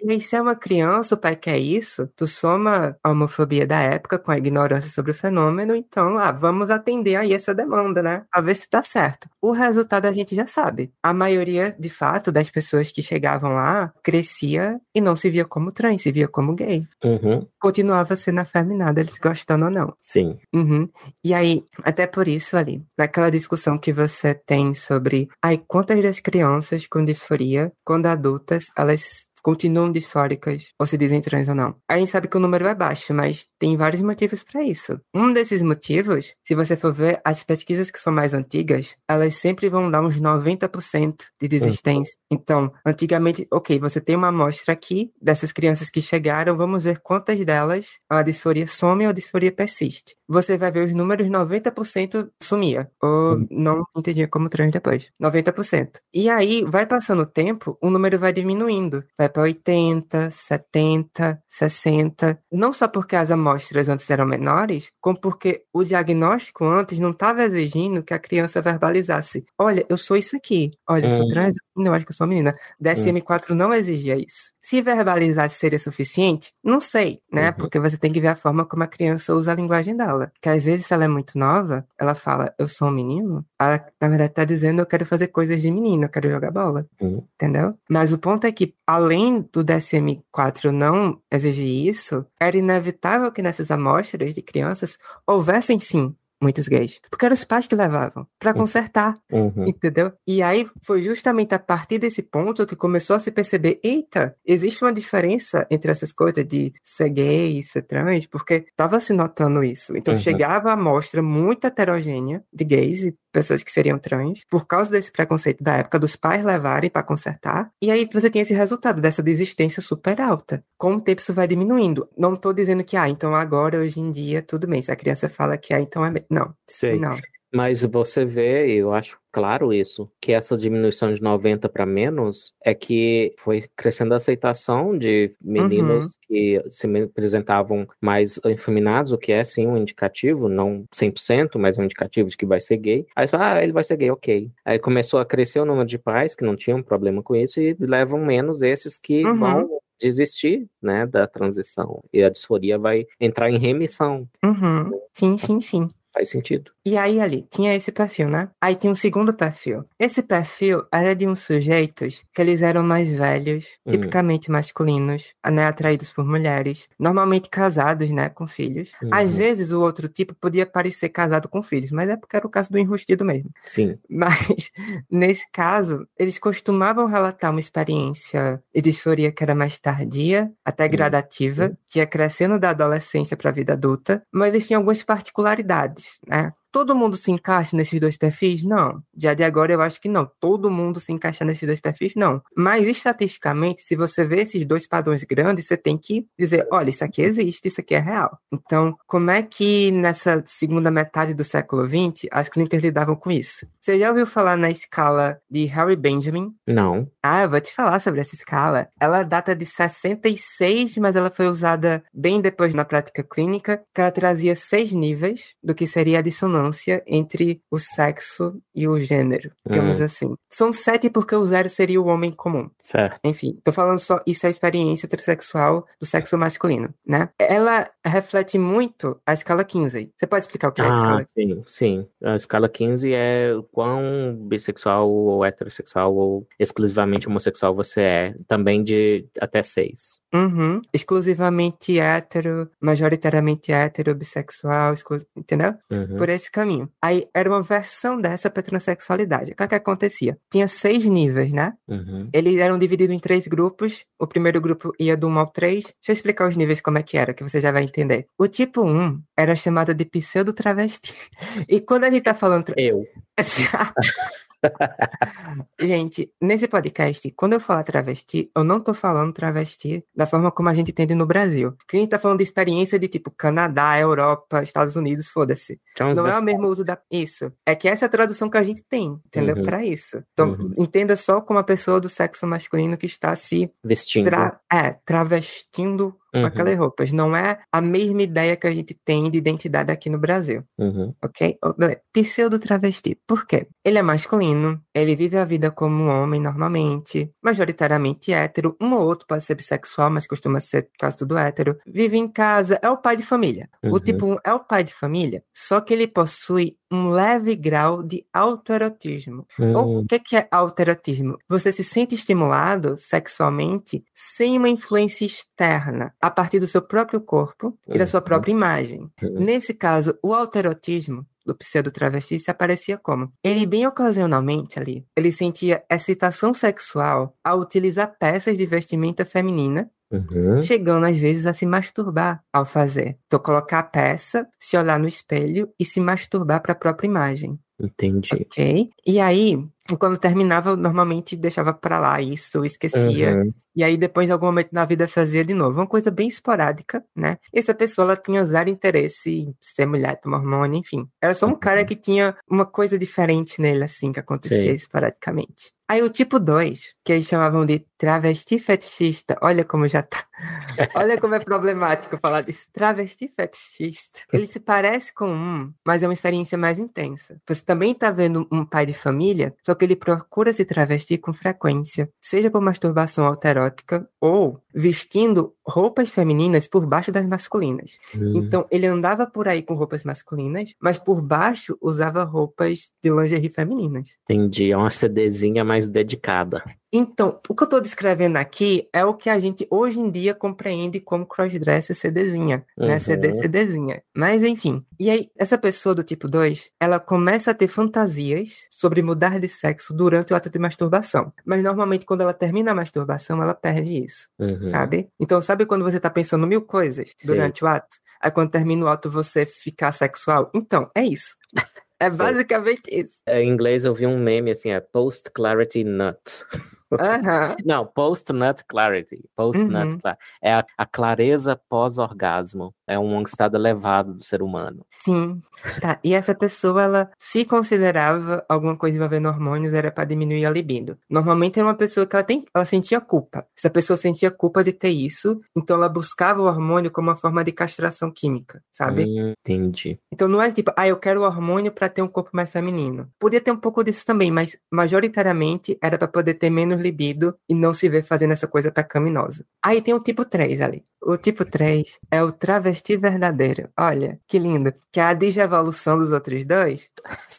E aí, se é uma criança, o pai quer isso, tu soma a homofobia da época com a ignorância sobre o fenômeno, então, ah, vamos atender aí essa demanda, né? A ver se dá certo. O resultado a gente já sabe. A maioria, de fato, das pessoas que chegavam lá crescia e não se via como trans, se via como gay. Uhum. Continuava sendo afeminada, eles gostando ou não. Sim. Uhum. E aí, até por isso ali, naquela discussão que você tem sobre ai, quantas das crianças com disforia, quando adultas, elas continuam disfóricas ou se dizem trans ou não. A gente sabe que o número é baixo, mas tem vários motivos para isso. Um desses motivos, se você for ver as pesquisas que são mais antigas, elas sempre vão dar uns 90% de desistência. Então, antigamente, ok, você tem uma amostra aqui dessas crianças que chegaram, vamos ver quantas delas a disforia some ou a disforia persiste. Você vai ver os números 90% sumia, ou Uhum. não entendia como trans depois. 90%. E aí, vai passando o tempo, o número vai diminuindo. Vai para 80, 70, 60. Não só porque as amostras antes eram menores, como porque o diagnóstico antes não estava exigindo que a criança verbalizasse: olha, eu sou isso aqui. Olha, eu sou Hum. trans, não, eu acho que eu sou uma menina. DSM-4 não exigia isso. Se verbalizasse seria suficiente? Não sei, né? Uhum. Porque você tem que ver a forma como a criança usa a linguagem dela. Que às vezes, se ela é muito nova, ela fala, eu sou um menino. Ela, na verdade, tá dizendo, eu quero fazer coisas de menino, eu quero jogar bola. Uhum. Entendeu? Mas o ponto é que, além do DSM-4 não exigir isso, era inevitável que nessas amostras de crianças houvessem sim muitos gays. Porque eram os pais que levavam para Uhum. consertar. Uhum. Entendeu? E aí foi justamente a partir desse ponto que começou a se perceber: eita, existe uma diferença entre essas coisas de ser gay e ser trans, porque estava se notando isso. Então Uhum. chegava a amostra muito heterogênea de gays e pessoas que seriam trans, por causa desse preconceito da época dos pais levarem para consertar. E aí você tem esse resultado dessa desistência super alta. Com o tempo isso vai diminuindo. Não tô dizendo que, ah, então agora, hoje em dia, tudo bem. Se a criança fala que ah, então é. Não, Sei. não. Mas você vê, eu acho claro isso, que essa diminuição de 90 para menos é que foi crescendo a aceitação de meninos que se apresentavam mais efeminados, o que é sim um indicativo, não 100%, mas um indicativo de que vai ser gay. Aí você fala, ah, ele vai ser gay, ok. Aí começou a crescer o número de pais que não tinham problema com isso e levam menos esses que Uhum. vão desistir, né, da transição. E a disforia vai entrar em remissão. Uhum. Sim, sim, sim. Faz sentido. E aí ali, tinha esse perfil, né? Aí tinha um segundo perfil. Esse perfil era de uns sujeitos que eles eram mais velhos, Hum. tipicamente masculinos, né? Atraídos por mulheres, normalmente casados, né? Com filhos. Às Uhum. vezes o outro tipo podia parecer casado com filhos, mas é porque era o caso do enrustido mesmo. Sim. Mas, nesse caso, eles costumavam relatar uma experiência de disforia que era mais tardia, até gradativa, que ia crescendo da adolescência para a vida adulta, mas eles tinham algumas particularidades, né? Todo mundo se encaixa nesses dois perfis? Não. Já de agora eu acho que não. Todo mundo se encaixa nesses dois perfis? Não. Mas estatisticamente, se você vê esses dois padrões grandes, você tem que dizer: olha, isso aqui existe, isso aqui é real. Então, como é que nessa segunda metade do século XX as clínicas lidavam com isso? Você já ouviu falar na escala de Harry Benjamin? Não. Ah, eu vou te falar sobre essa escala. Ela data de 66, mas ela foi usada bem depois na prática clínica, que ela trazia seis níveis do que seria a dissonância entre o sexo e o gênero, digamos hum. assim. São sete porque o zero seria o homem comum. Certo. Enfim, tô falando só isso é a experiência transexual do sexo masculino, né? Ela reflete muito a escala 15. Você pode explicar o que é a ah, escala? Sim, sim. A escala 15 é quão bissexual ou heterossexual ou exclusivamente homossexual você é. Também de até seis. Uhum. Exclusivamente hétero, majoritariamente hétero, bissexual, entendeu? Uhum. Por esse caminho. Aí era uma versão dessa pra transexualidade. O que, é que acontecia? Tinha seis níveis, né? Uhum. Eles eram divididos em três grupos. O primeiro grupo ia do 1 ao 3. Deixa eu explicar os níveis como é que era, que você já vai entender. O tipo 1 era chamado de pseudo-travesti. E quando a gente tá falando... Eu. gente, nesse podcast, quando eu falar travesti, eu não tô falando travesti da forma como a gente entende no Brasil. Porque a gente tá falando de experiência de tipo Canadá, Europa, Estados Unidos, foda-se. Não é o mesmo uso da. Isso. É que essa é a tradução que a gente tem, entendeu? Uhum. Pra isso. Então, uhum. entenda só como a pessoa do sexo masculino que está se. Vestindo. Tra... É, travestindo uhum. aquelas roupas. Não é a mesma ideia que a gente tem de identidade aqui no Brasil. Uhum. Ok? Pseudo travesti. Por quê? Ele é masculino, ele vive a vida como um homem normalmente, majoritariamente hétero, um ou outro pode ser bissexual, mas costuma ser quase tudo hétero. Vive em casa, é o pai de família. Uhum. O tipo 1 é o pai de família, só que ele possui um leve grau de autoerotismo. Uhum. O que é autoerotismo? Você se sente estimulado sexualmente sem uma influência externa a partir do seu próprio corpo e da sua uhum. própria imagem. Uhum. Nesse caso, o autoerotismo do pseudo-travesti se aparecia como? Ele, bem ocasionalmente ali, ele sentia excitação sexual ao utilizar peças de vestimenta feminina Uhum. chegando às vezes a se masturbar ao fazer. Então, colocar a peça, se olhar no espelho e se masturbar para a própria imagem. Entendi. Ok? E aí, quando terminava, eu normalmente deixava para lá isso, esquecia. Uhum. E aí, depois de algum momento na vida, fazia de novo. Uma coisa bem esporádica, né? E essa pessoa, ela tinha zero interesse em ser mulher, tomar hormônio, enfim. Era só um uhum. cara que tinha uma coisa diferente nele, assim, que acontecia Sim. esporadicamente. Aí o tipo 2, que eles chamavam de travesti fetichista, olha como já tá. olha como é problemático falar disso. Travesti fetichista. Ele se parece com um, mas é uma experiência mais intensa. Você também tá vendo um pai de família, só que ele procura se travestir com frequência, seja por masturbação alterótica ou vestindo roupas femininas por baixo das masculinas. Hum. Então ele andava por aí com roupas masculinas, mas por baixo usava roupas de lingerie femininas. Entendi, é uma CDzinha mais dedicada. Então, o que eu estou descrevendo aqui é o que a gente hoje em dia compreende como crossdresser CDzinha, né? uhum. né? CD, CDzinha. Mas, enfim. E aí, essa pessoa do tipo 2, ela começa a ter fantasias sobre mudar de sexo durante o ato de masturbação. Mas, normalmente, quando ela termina a masturbação, ela perde isso, uhum. sabe? Então, sabe quando você está pensando mil coisas Sim. durante o ato? Aí, quando termina o ato, você ficar sexual? Então, é isso. É basicamente isso. Em inglês eu vi um meme assim, é Post Clarity Nut. Uhum. Não, post-nut clarity. Post-nut uhum. clarity. É a, a clareza pós-orgasmo. É um estado elevado do ser humano. Sim. Tá. E essa pessoa, ela se considerava alguma coisa envolvendo hormônios, era para diminuir a libido. Normalmente era uma pessoa que ela, tem, ela sentia culpa. Essa pessoa sentia culpa de ter isso, então ela buscava o hormônio como uma forma de castração química, sabe? Hum, entendi. Então não é tipo, ah, eu quero o hormônio para ter um corpo mais feminino. Podia ter um pouco disso também, mas majoritariamente era para poder ter menos libido e não se ver fazendo essa coisa pecaminosa. Aí tem o tipo 3 ali. O tipo 3 é o travesti verdadeiro. Olha, que lindo. Que é a digievolução dos outros dois.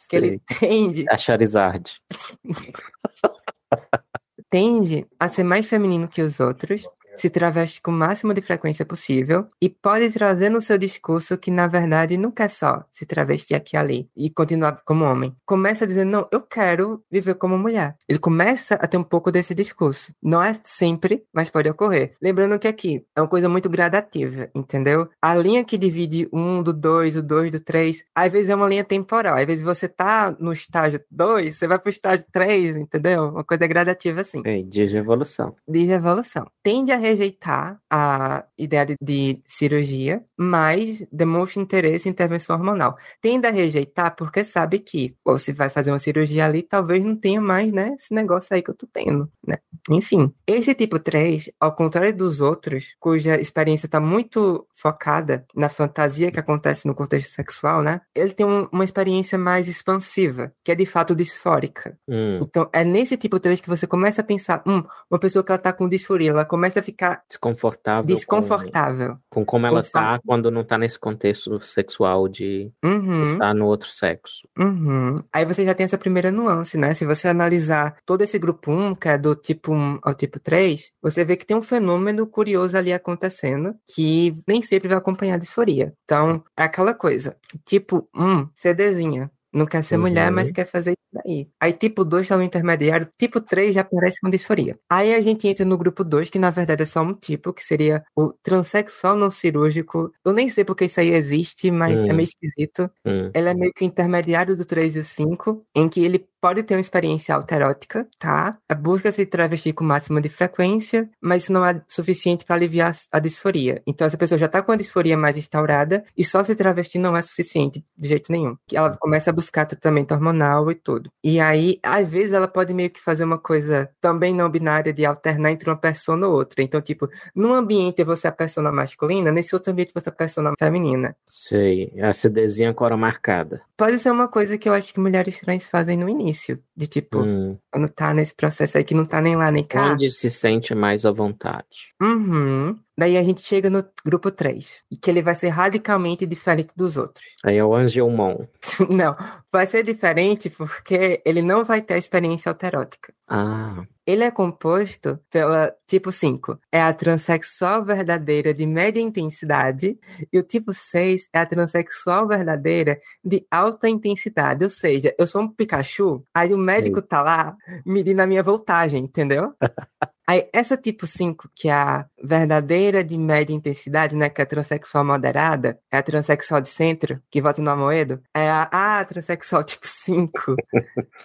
Que ele tende. A Charizard. tende a ser mais feminino que os outros se traveste com o máximo de frequência possível e pode trazer no seu discurso que, na verdade, não quer só se travestir aqui e ali e continuar como homem. Começa dizendo, não, eu quero viver como mulher. Ele começa a ter um pouco desse discurso. Não é sempre, mas pode ocorrer. Lembrando que aqui é uma coisa muito gradativa, entendeu? A linha que divide um do dois, o dois do três, às vezes é uma linha temporal. Às vezes você tá no estágio dois, você vai pro estágio três, entendeu? Uma coisa gradativa assim. É, de evolução. De evolução. Tende a rejeitar a ideia de, de cirurgia, mas demonstra interesse em intervenção hormonal. Tende a rejeitar porque sabe que, ou se vai fazer uma cirurgia ali, talvez não tenha mais, né, esse negócio aí que eu tô tendo, né? Enfim, esse tipo 3, ao contrário dos outros, cuja experiência está muito focada na fantasia que acontece no contexto sexual, né? Ele tem um, uma experiência mais expansiva, que é de fato disfórica. Hum. Então, é nesse tipo 3 que você começa a pensar, hum, uma pessoa que ela tá com disforia, ela começa a ficar Desconfortável. desconfortável. Com, com como ela Com tá quando não tá nesse contexto sexual de Uhum. estar no outro sexo. Uhum. Aí você já tem essa primeira nuance, né? Se você analisar todo esse grupo 1, que é do tipo 1 ao tipo 3, você vê que tem um fenômeno curioso ali acontecendo que nem sempre vai acompanhar a disforia. Então, é aquela coisa. Tipo 1, CDzinha. Não quer ser mulher, Uhum. mas quer fazer isso daí. Aí, tipo 2 tá no intermediário, tipo 3 já aparece com disforia. Aí a gente entra no grupo 2, que na verdade é só um tipo, que seria o transexual não cirúrgico. Eu nem sei porque isso aí existe, mas é Hum. meio esquisito. Hum. Ele é meio que o intermediário do 3 e o 5, em que ele pode ter uma experiência autoerótica, tá? A busca se travestir com o máximo de frequência, mas isso não é suficiente para aliviar a disforia. Então essa pessoa já tá com a disforia mais instaurada e só se travestir não é suficiente de jeito nenhum. Ela começa a buscar tratamento hormonal e tudo. E aí, às vezes, ela pode meio que fazer uma coisa também não binária de alternar entre uma persona ou outra. Então, tipo, num ambiente você é a persona masculina, nesse outro ambiente você é a persona feminina. Sei. A CDzinha com hora marcada. Pode ser uma coisa que eu acho que mulheres trans fazem no início. De tipo, Hum. quando tá nesse processo aí que não tá nem lá nem cá. Onde se sente mais à vontade. Uhum. Daí a gente chega no grupo 3. E que ele vai ser radicalmente diferente dos outros. Aí é o Angelmon. não, vai ser diferente porque ele não vai ter a experiência autoerótica. Ah, Ele é composto pela tipo 5, é a transexual verdadeira de média intensidade, e o tipo 6 é a transexual verdadeira de alta intensidade. Ou seja, eu sou um Pikachu, aí o médico tá lá medindo a minha voltagem, entendeu? Aí, essa tipo 5, que é a verdadeira de média intensidade, né? Que é a transexual moderada, é a transexual de centro, que vota no Amoedo, é a, ah, transexual tipo 5.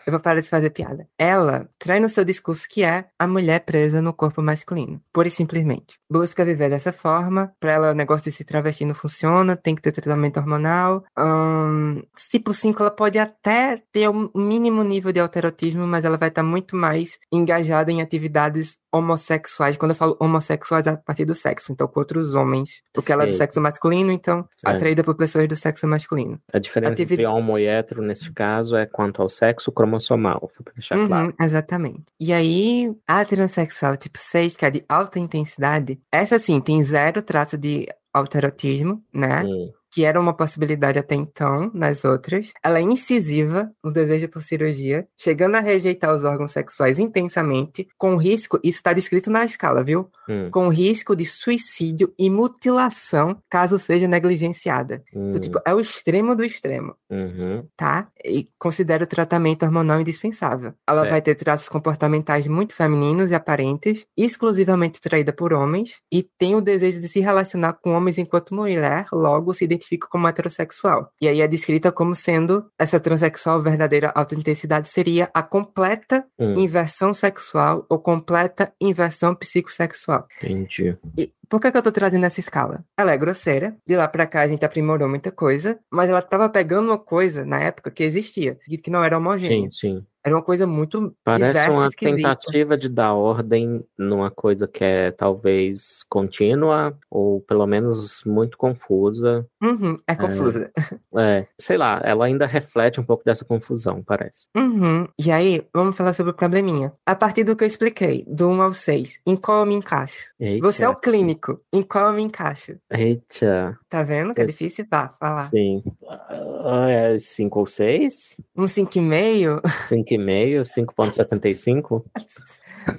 Eu vou parar de fazer piada. Ela traz no seu discurso que é a mulher presa no corpo masculino, pura e simplesmente. Busca viver dessa forma, pra ela o negócio de se travestir não funciona, tem que ter tratamento hormonal. Ahn, tipo 5, ela pode até ter um mínimo nível de alterotismo, mas ela vai estar muito mais engajada em atividades homossexuais. Quando eu falo homossexuais, é a partir do sexo, então com outros homens. Porque ela é do sexo masculino, então É. atraída por pessoas do sexo masculino. a diferença Ativi- entre homo e hétero nesse caso é quanto ao sexo cromossomal, só pra deixar Uhum, claro. exatamente. E aí, a transexual tipo 6, que é de alta intensidade, essa sim tem zero traço de alterotismo, né? Hum, que era uma possibilidade até então nas outras. Ela é incisiva no desejo por cirurgia, chegando a rejeitar os órgãos sexuais intensamente, com risco, isso está descrito na escala, viu? hum, Com risco de suicídio e mutilação caso seja negligenciada. hum, Então, tipo, é o extremo do extremo, uhum. tá? E considera o tratamento hormonal indispensável. Ela Certo. vai ter traços comportamentais muito femininos e aparentes, exclusivamente traída por homens, e tem o desejo de se relacionar com homens enquanto mulher, logo se identifica como heterossexual. E aí é descrita como sendo essa transexual verdadeira alta intensidade seria a completa Hum, inversão sexual ou completa inversão psicossexual. entendi. E por que, que eu tô trazendo essa escala? Ela é grosseira, de lá pra cá a gente aprimorou muita coisa, mas ela tava pegando uma coisa na época que existia, que não era homogênea. Sim, sim. Era uma coisa muito Parece diversa, uma esquisita. tentativa de dar ordem numa coisa que é talvez contínua ou pelo menos muito confusa. Uhum, é confusa. É, sei lá, ela ainda reflete um pouco dessa confusão, parece. Uhum. E aí, vamos falar sobre o probleminha. A partir do que eu expliquei, do 1 ao 6, em qual eu me encaixo? Eita, Você é o clínico, em qual eu me encaixo? Eita, Tá vendo que é Eu- difícil? Vá, falar. sim. Ah, é 5 ou 6? Um 5,5? 5,5? 5,75?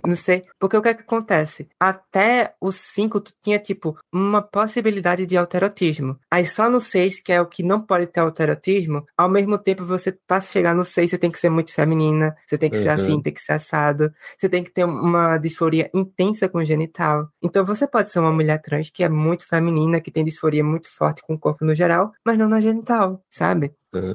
Não sei. Porque o que é que acontece? Até os 5, tu tinha, tipo, uma possibilidade de alterotismo. Aí só no 6, que é o que não pode ter alterotismo, ao mesmo tempo você, para chegar no 6, você tem que ser muito feminina, você tem que uhum. ser assim, tem que ser assado, você tem que ter uma disforia intensa com o genital. Então você pode ser uma mulher trans que é muito feminina, que tem disforia muito forte com o corpo no geral, mas não na genital, sabe?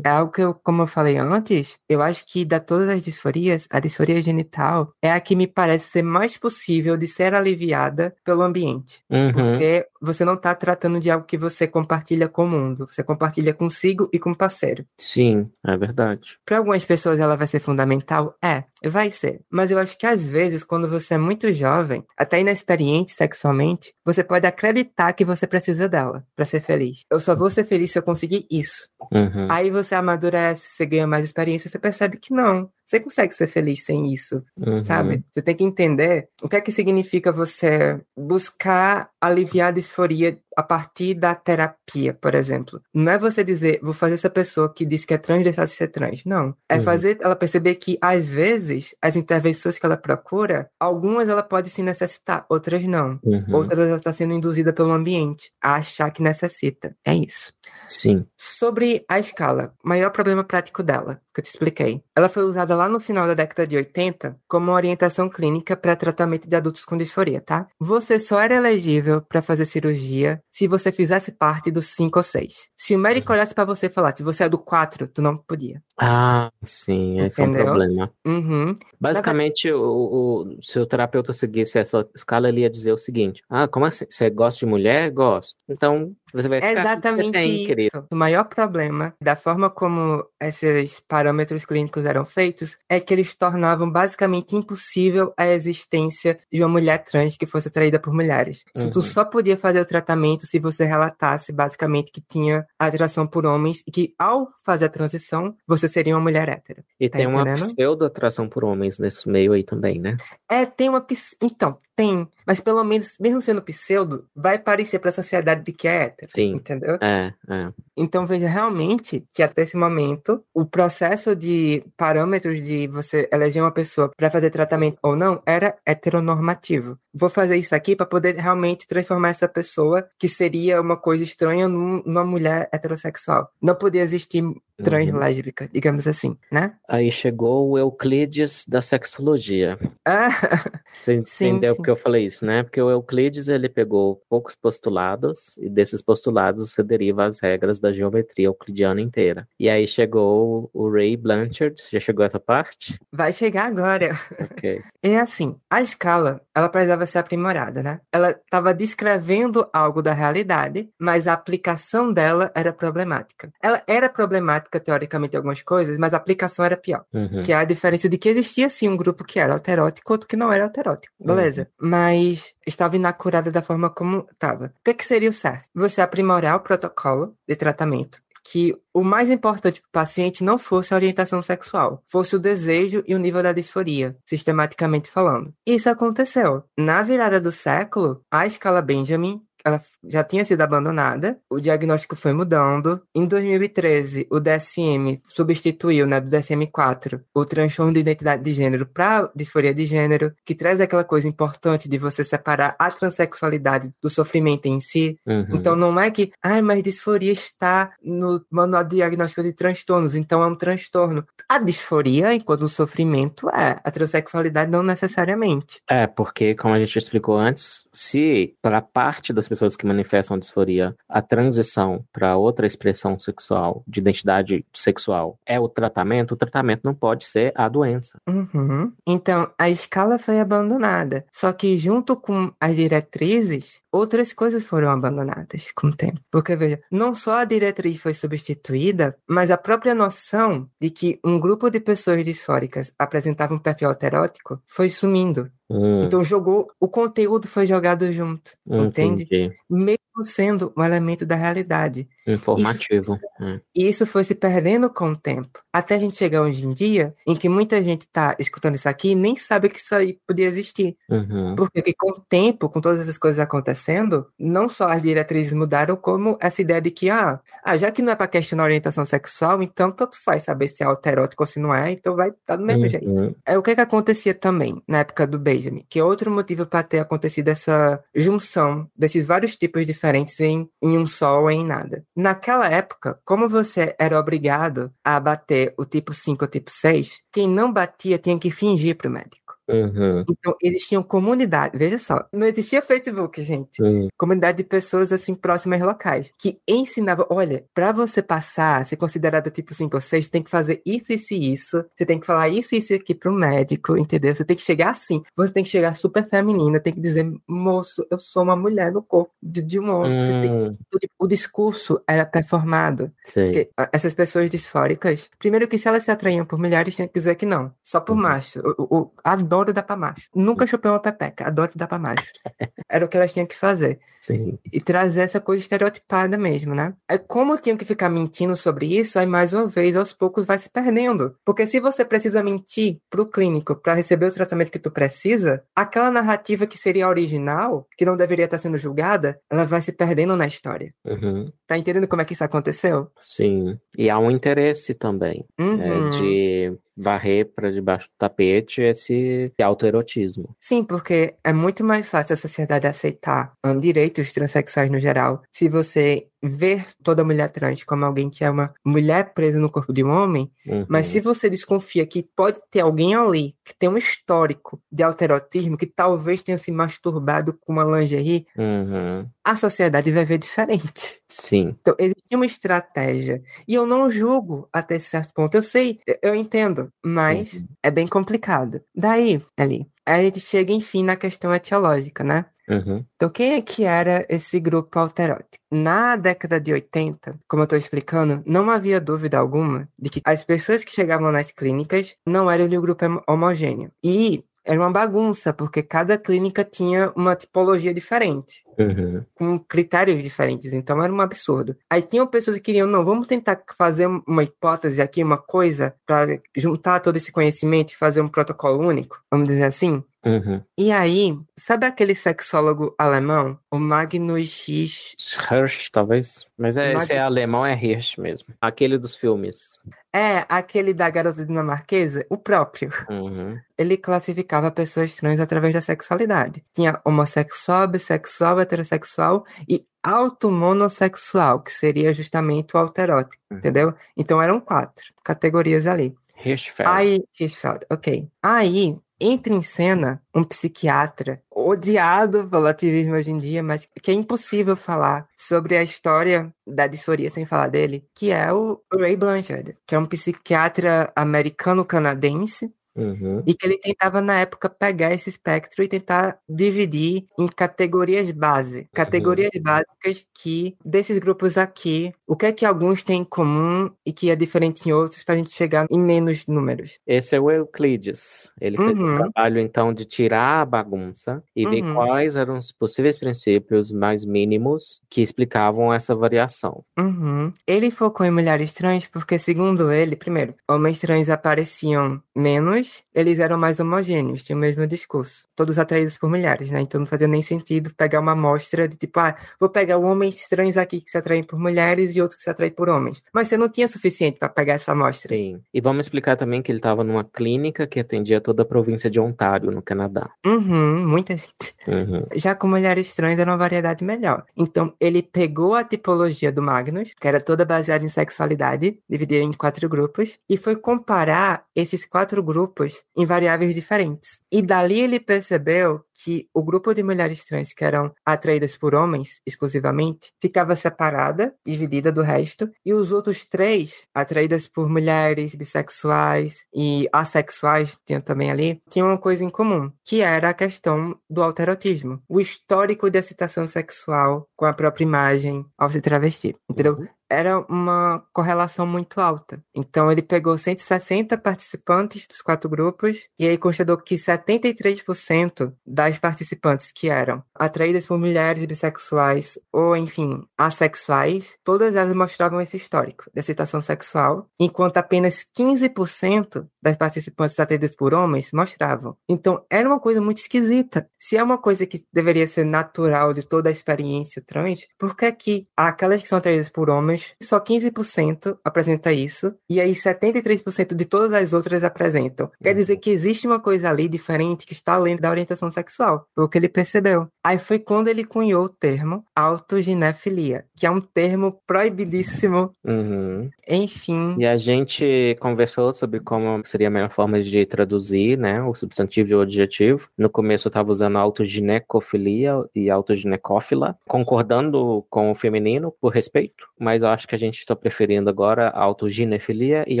É algo que eu, como eu falei antes, eu acho que da todas as disforias, a disforia genital é a que me parece ser mais possível de ser aliviada pelo ambiente. Uhum. Porque você não está tratando de algo que você compartilha com o mundo, você compartilha consigo e com o parceiro. Sim, é verdade. Para algumas pessoas ela vai ser fundamental? É, vai ser. Mas eu acho que às vezes, quando você é muito jovem, até inexperiente sexualmente, você pode acreditar que você precisa dela para ser feliz. Eu só vou ser feliz se eu conseguir isso. Uhum. Aí você amadurece, você ganha mais experiência, você percebe que não. Você consegue ser feliz sem isso, uhum. sabe? Você tem que entender o que é que significa você buscar aliviar a disforia a partir da terapia, por exemplo. Não é você dizer, vou fazer essa pessoa que diz que é trans deixar de ser trans. Não. É uhum. fazer ela perceber que, às vezes, as intervenções que ela procura, algumas ela pode se necessitar, outras não. Uhum. Outras ela está sendo induzida pelo ambiente a achar que necessita. É isso. Sim. Sobre a escala, maior problema prático dela, que eu te expliquei. Ela foi usada lá no final da década de 80 como orientação clínica para tratamento de adultos com disforia, tá? Você só era elegível para fazer cirurgia se você fizesse parte dos 5 ou 6. Se o médico uhum. olhasse para você e falasse, você é do 4, tu não podia. Ah, sim, esse Entendeu? é um problema. Uhum. Basicamente, o, o, se o terapeuta seguisse essa escala, ele ia dizer o seguinte: Ah, como assim? Você gosta de mulher? Gosto. Então, você vai ficar Exatamente tem, isso. Querido. O maior problema da forma como esses parâmetros clínicos eram feitos é que eles tornavam basicamente impossível a existência de uma mulher trans que fosse atraída por mulheres. Uhum. Tu só podia fazer o tratamento se você relatasse basicamente que tinha atração por homens e que ao fazer a transição você seria uma mulher hétera. E tá tem entendendo? uma pseudo-atração por homens nesse meio aí também, né? É, tem uma. Então, tem. Mas pelo menos, mesmo sendo pseudo, vai parecer para a sociedade de que é hétero. Sim. Entendeu? É, é. Então veja realmente que até esse momento, o processo de parâmetros de você eleger uma pessoa para fazer tratamento ou não era heteronormativo. Vou fazer isso aqui para poder realmente transformar essa pessoa que seria uma coisa estranha numa mulher heterossexual. Não podia existir translésbica, uhum. digamos assim, né? Aí chegou o Euclides da sexologia. Ah, Você entendeu sim, porque eu falei isso, né? Porque o Euclides ele pegou poucos postulados e desses postulados você deriva as regras da geometria euclidiana inteira. E aí chegou o Ray Blanchard, já chegou essa parte? Vai chegar agora. Ok. É assim, a escala, ela precisava ser aprimorada, né? Ela estava descrevendo algo da realidade, mas a aplicação dela era problemática. Ela era problemática teoricamente, algumas coisas, mas a aplicação era pior. Uhum. Que é a diferença de que existia, sim, um grupo que era alterótico, outro que não era alterótico. Beleza. Uhum. Mas estava inacurada da forma como estava. O que, que seria o certo? Você aprimorar o protocolo de tratamento que o mais importante para o paciente não fosse a orientação sexual, fosse o desejo e o nível da disforia, sistematicamente falando. Isso aconteceu. Na virada do século, a escala Benjamin ela já tinha sido abandonada, o diagnóstico foi mudando. Em 2013, o DSM substituiu, né, do DSM-4, o transtorno de identidade de gênero para disforia de gênero, que traz aquela coisa importante de você separar a transexualidade do sofrimento em si. Uhum. Então não é que, ai, mas disforia está no manual de diagnóstico de transtornos, então é um transtorno. A disforia, enquanto o sofrimento é, a transexualidade não necessariamente. É, porque, como a gente explicou antes, se para parte das pessoas pessoas que manifestam disforia, a transição para outra expressão sexual, de identidade sexual, é o tratamento, o tratamento não pode ser a doença. Uhum. Então, a escala foi abandonada. Só que, junto com as diretrizes, outras coisas foram abandonadas com o tempo. Porque, veja, não só a diretriz foi substituída, mas a própria noção de que um grupo de pessoas disfóricas apresentava um perfil alterótico foi sumindo. Hum. Então jogou, o conteúdo foi jogado junto, Entendi. entende? Mesmo mesmo sendo um elemento da realidade. Informativo. Isso, é. E isso foi se perdendo com o tempo. Até a gente chegar hoje em dia, em que muita gente está escutando isso aqui e nem sabe que isso aí podia existir. Uhum. Porque com o tempo, com todas essas coisas acontecendo, não só as diretrizes mudaram, como essa ideia de que, ah, ah já que não é para questionar a orientação sexual, então tanto faz saber se é alterótico ou se não é, então vai estar tá do mesmo uhum. jeito. É o que, que acontecia também na época do Benjamin, que é outro motivo para ter acontecido essa junção desses vários tipos diferentes em, em um só ou em nada. Naquela época, como você era obrigado a bater o tipo 5 ou tipo 6, quem não batia tinha que fingir para o médico. Uhum. Então, existiam comunidades, veja só, não existia Facebook, gente. Uhum. Comunidade de pessoas assim próximas locais, que ensinavam, olha, para você passar, ser considerado tipo 5 ou 6, tem que fazer isso, isso e isso. Você tem que falar isso e isso aqui pro médico, entendeu? Você tem que chegar assim. Você tem que chegar super feminina, tem que dizer, moço, eu sou uma mulher no corpo de, de um homem. Uhum. Tem... Hum. O, o, discurso era performado. Porque essas pessoas disfóricas, primeiro que se elas se atraíam por mulheres, tinha que dizer que não. Só por uhum. macho. O, o, a adoro dar pra macho. Nunca chupei uma pepeca, adoro dar pra macho. Era o que elas tinham que fazer. Sim. E trazer essa coisa estereotipada mesmo, né? É como tinham que ficar mentindo sobre isso, aí mais uma vez, aos poucos, vai se perdendo. Porque se você precisa mentir pro clínico para receber o tratamento que tu precisa, aquela narrativa que seria original, que não deveria estar sendo julgada, ela vai se perdendo na história. Uhum. Tá entendendo como é que isso aconteceu? Sim. E há um interesse também uhum. é, de varrer para debaixo do tapete esse autoerotismo. Sim, porque é muito mais fácil a sociedade aceitar um, direitos transexuais no geral se você ver toda mulher trans como alguém que é uma mulher presa no corpo de um homem, uhum. mas se você desconfia que pode ter alguém ali que tem um histórico de alterotismo, que talvez tenha se masturbado com uma lingerie, uhum. A sociedade vai ver diferente. Sim. Então, existe uma estratégia. E eu não julgo até certo ponto. Eu sei, eu entendo, mas uhum. é bem complicado. Daí, ali, a gente chega, enfim, na questão etiológica, né? Uhum. Então, quem é que era esse grupo alterótico? Na década de 80, como eu estou explicando, não havia dúvida alguma de que as pessoas que chegavam nas clínicas não eram de um grupo homogêneo. E era uma bagunça, porque cada clínica tinha uma tipologia diferente, uhum. com critérios diferentes, então era um absurdo. Aí tinham pessoas que queriam, não, vamos tentar fazer uma hipótese aqui, uma coisa, para juntar todo esse conhecimento e fazer um protocolo único, vamos dizer assim. Uhum. E aí, sabe aquele sexólogo alemão, o Magnus Hirsch? Hirsch, talvez. Mas é, Mag... esse é alemão, é Hirsch mesmo. Aquele dos filmes. É, aquele da garota dinamarquesa, o próprio. Uhum. Ele classificava pessoas trans através da sexualidade. Tinha homossexual, bissexual, heterossexual e automonossexual, que seria justamente o alterótico, uhum. entendeu? Então eram quatro categorias ali. Hirschfeld. Aí, Hirschfeld, ok. Aí, entra em cena um psiquiatra odiado pelo ativismo hoje em dia, mas que é impossível falar sobre a história da disforia sem falar dele, que é o Ray Blanchard, que é um psiquiatra americano-canadense Uhum. E que ele tentava, na época, pegar esse espectro e tentar dividir em categorias base. Categorias uhum. básicas que, desses grupos aqui, o que é que alguns têm em comum e que é diferente em outros, para a gente chegar em menos números. Esse é o Euclides. Ele uhum. fez o trabalho, então, de tirar a bagunça e ver uhum. quais eram os possíveis princípios mais mínimos que explicavam essa variação. Uhum. Ele focou em mulheres trans porque, segundo ele, primeiro, homens trans apareciam menos eles eram mais homogêneos, tinham o mesmo discurso. Todos atraídos por mulheres, né? Então não fazia nem sentido pegar uma amostra de tipo, ah, vou pegar homens estranhos aqui que se atraem por mulheres e outros que se atraem por homens. Mas você não tinha suficiente para pegar essa amostra. Sim. E vamos explicar também que ele estava numa clínica que atendia toda a província de Ontário, no Canadá. Uhum, muita gente. Uhum. Já com mulheres trans era uma variedade melhor. Então ele pegou a tipologia do Magnus, que era toda baseada em sexualidade, dividida em quatro grupos, e foi comparar esses quatro grupos grupos em variáveis diferentes. E dali ele percebeu que o grupo de mulheres trans que eram atraídas por homens exclusivamente ficava separada, dividida do resto, e os outros três, atraídas por mulheres bissexuais e assexuais, tinham também ali, tinham uma coisa em comum, que era a questão do alterotismo, o histórico de excitação sexual com a própria imagem ao se travestir, entendeu? Uhum. Era uma correlação muito alta. Então ele pegou 160 participantes dos quatro grupos e aí constatou que 73% das participantes que eram atraídas por mulheres bissexuais ou, enfim, assexuais, todas elas mostravam esse histórico de excitação sexual, enquanto apenas 15% das participantes atraídas por homens mostravam. Então era uma coisa muito esquisita. Se é uma coisa que deveria ser natural de toda a experiência trans, por que que aquelas que são atraídas por homens, só 15% apresenta isso, e aí 73% de todas as outras apresentam. Quer dizer uhum. que existe uma coisa ali diferente que está além da orientação sexual, foi o que ele percebeu. Aí foi quando ele cunhou o termo autoginefilia, que é um termo proibidíssimo. Uhum. Enfim. E a gente conversou sobre como seria a melhor forma de traduzir, né, o substantivo e o adjetivo. No começo eu estava usando autoginecofilia e autoginecófila, concordando com o feminino por respeito, mas eu acho que a gente está preferindo agora autoginefilia e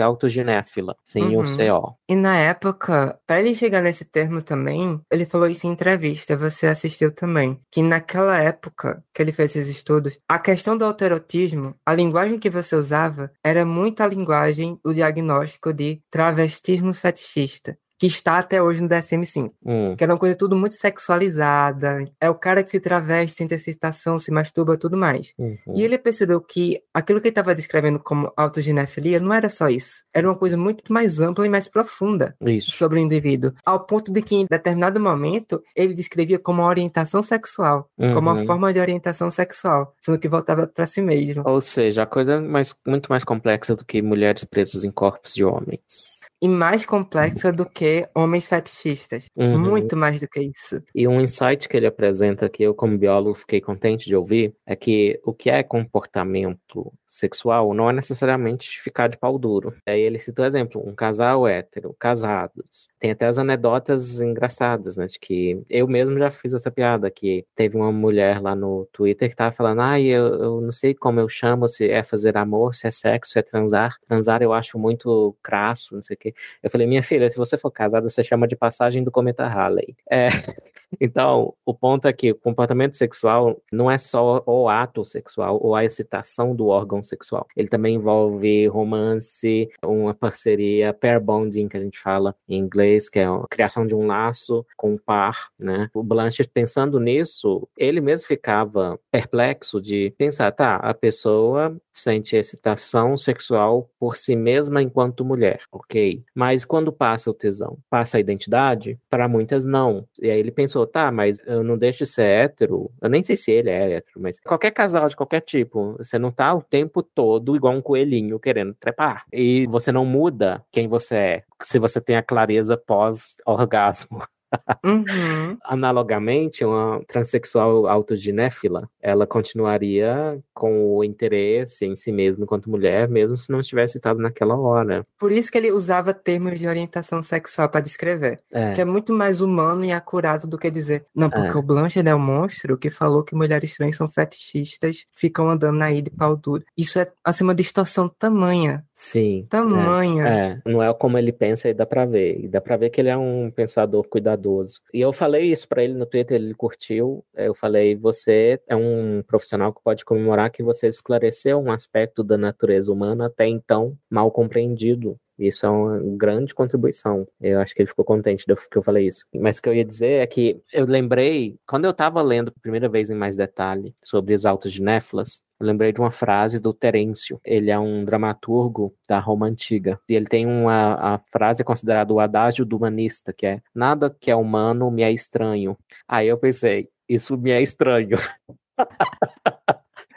autoginéfila, sem uhum. o CO. E na época, para ele chegar nesse termo também, ele falou isso em entrevista, você assistiu também, que naquela época que ele fez esses estudos, a questão do autoerotismo, a linguagem que você usava era muito a linguagem, o diagnóstico de travestismo fetichista que está até hoje no DSM-5. Hum. Que era uma coisa tudo muito sexualizada. É o cara que se traveste, sente excitação, se masturba tudo mais. Uhum. E ele percebeu que aquilo que ele estava descrevendo como autoginefilia não era só isso. Era uma coisa muito mais ampla e mais profunda isso. sobre o indivíduo. Ao ponto de que, em determinado momento, ele descrevia como uma orientação sexual. Uhum. Como uma forma de orientação sexual. Sendo que voltava para si mesmo. Ou seja, a coisa é mais, muito mais complexa do que mulheres presas em corpos de homens e mais complexa do que homens fetichistas. Uhum. Muito mais do que isso. E um insight que ele apresenta que eu, como biólogo, fiquei contente de ouvir é que o que é comportamento sexual não é necessariamente ficar de pau duro. Aí ele cita o um exemplo, um casal hétero, casados. Tem até as anedotas engraçadas, né? De que eu mesmo já fiz essa piada, que teve uma mulher lá no Twitter que tava falando, ai, ah, eu, eu não sei como eu chamo, se é fazer amor, se é sexo, se é transar. Transar eu acho muito crasso, não sei o quê. Eu falei, minha filha, se você for casada, você chama de passagem do cometa Halley. É, então, o ponto é que o comportamento sexual não é só o ato sexual ou a excitação do órgão sexual. Ele também envolve romance, uma parceria, pair bonding, que a gente fala em inglês, que é a criação de um laço com um par, né? O Blanchett, pensando nisso, ele mesmo ficava perplexo de pensar, tá, a pessoa sente excitação sexual por si mesma enquanto mulher, ok? Mas quando passa o tesão, passa a identidade? Para muitas não. E aí ele pensou, tá, mas eu não deixo de ser hétero. Eu nem sei se ele é hétero, mas qualquer casal de qualquer tipo, você não tá o tempo todo igual um coelhinho querendo trepar. E você não muda quem você é se você tem a clareza pós-orgasmo. Uhum. Analogamente, uma transexual autoginéfila, ela continuaria com o interesse em si mesma enquanto mulher, mesmo se não estivesse citado naquela hora. Por isso que ele usava termos de orientação sexual para descrever, é. que é muito mais humano e acurado do que dizer, não, porque é. o Blanchard é o monstro que falou que mulheres trans são fetichistas, ficam andando na de pau duro. Isso é assim uma distorção tamanha Sim. Tamanha. É, é, não é como ele pensa e dá pra ver. E dá pra ver que ele é um pensador cuidadoso. E eu falei isso para ele no Twitter, ele curtiu. Eu falei: você é um profissional que pode comemorar que você esclareceu um aspecto da natureza humana até então mal compreendido. Isso é uma grande contribuição. Eu acho que ele ficou contente do que eu falei isso. Mas o que eu ia dizer é que eu lembrei, quando eu estava lendo a primeira vez em mais detalhe sobre os altos de Néflas, eu lembrei de uma frase do Terêncio. Ele é um dramaturgo da Roma Antiga. E ele tem uma a frase considerada o adágio do humanista, que é nada que é humano me é estranho. Aí eu pensei, isso me é estranho.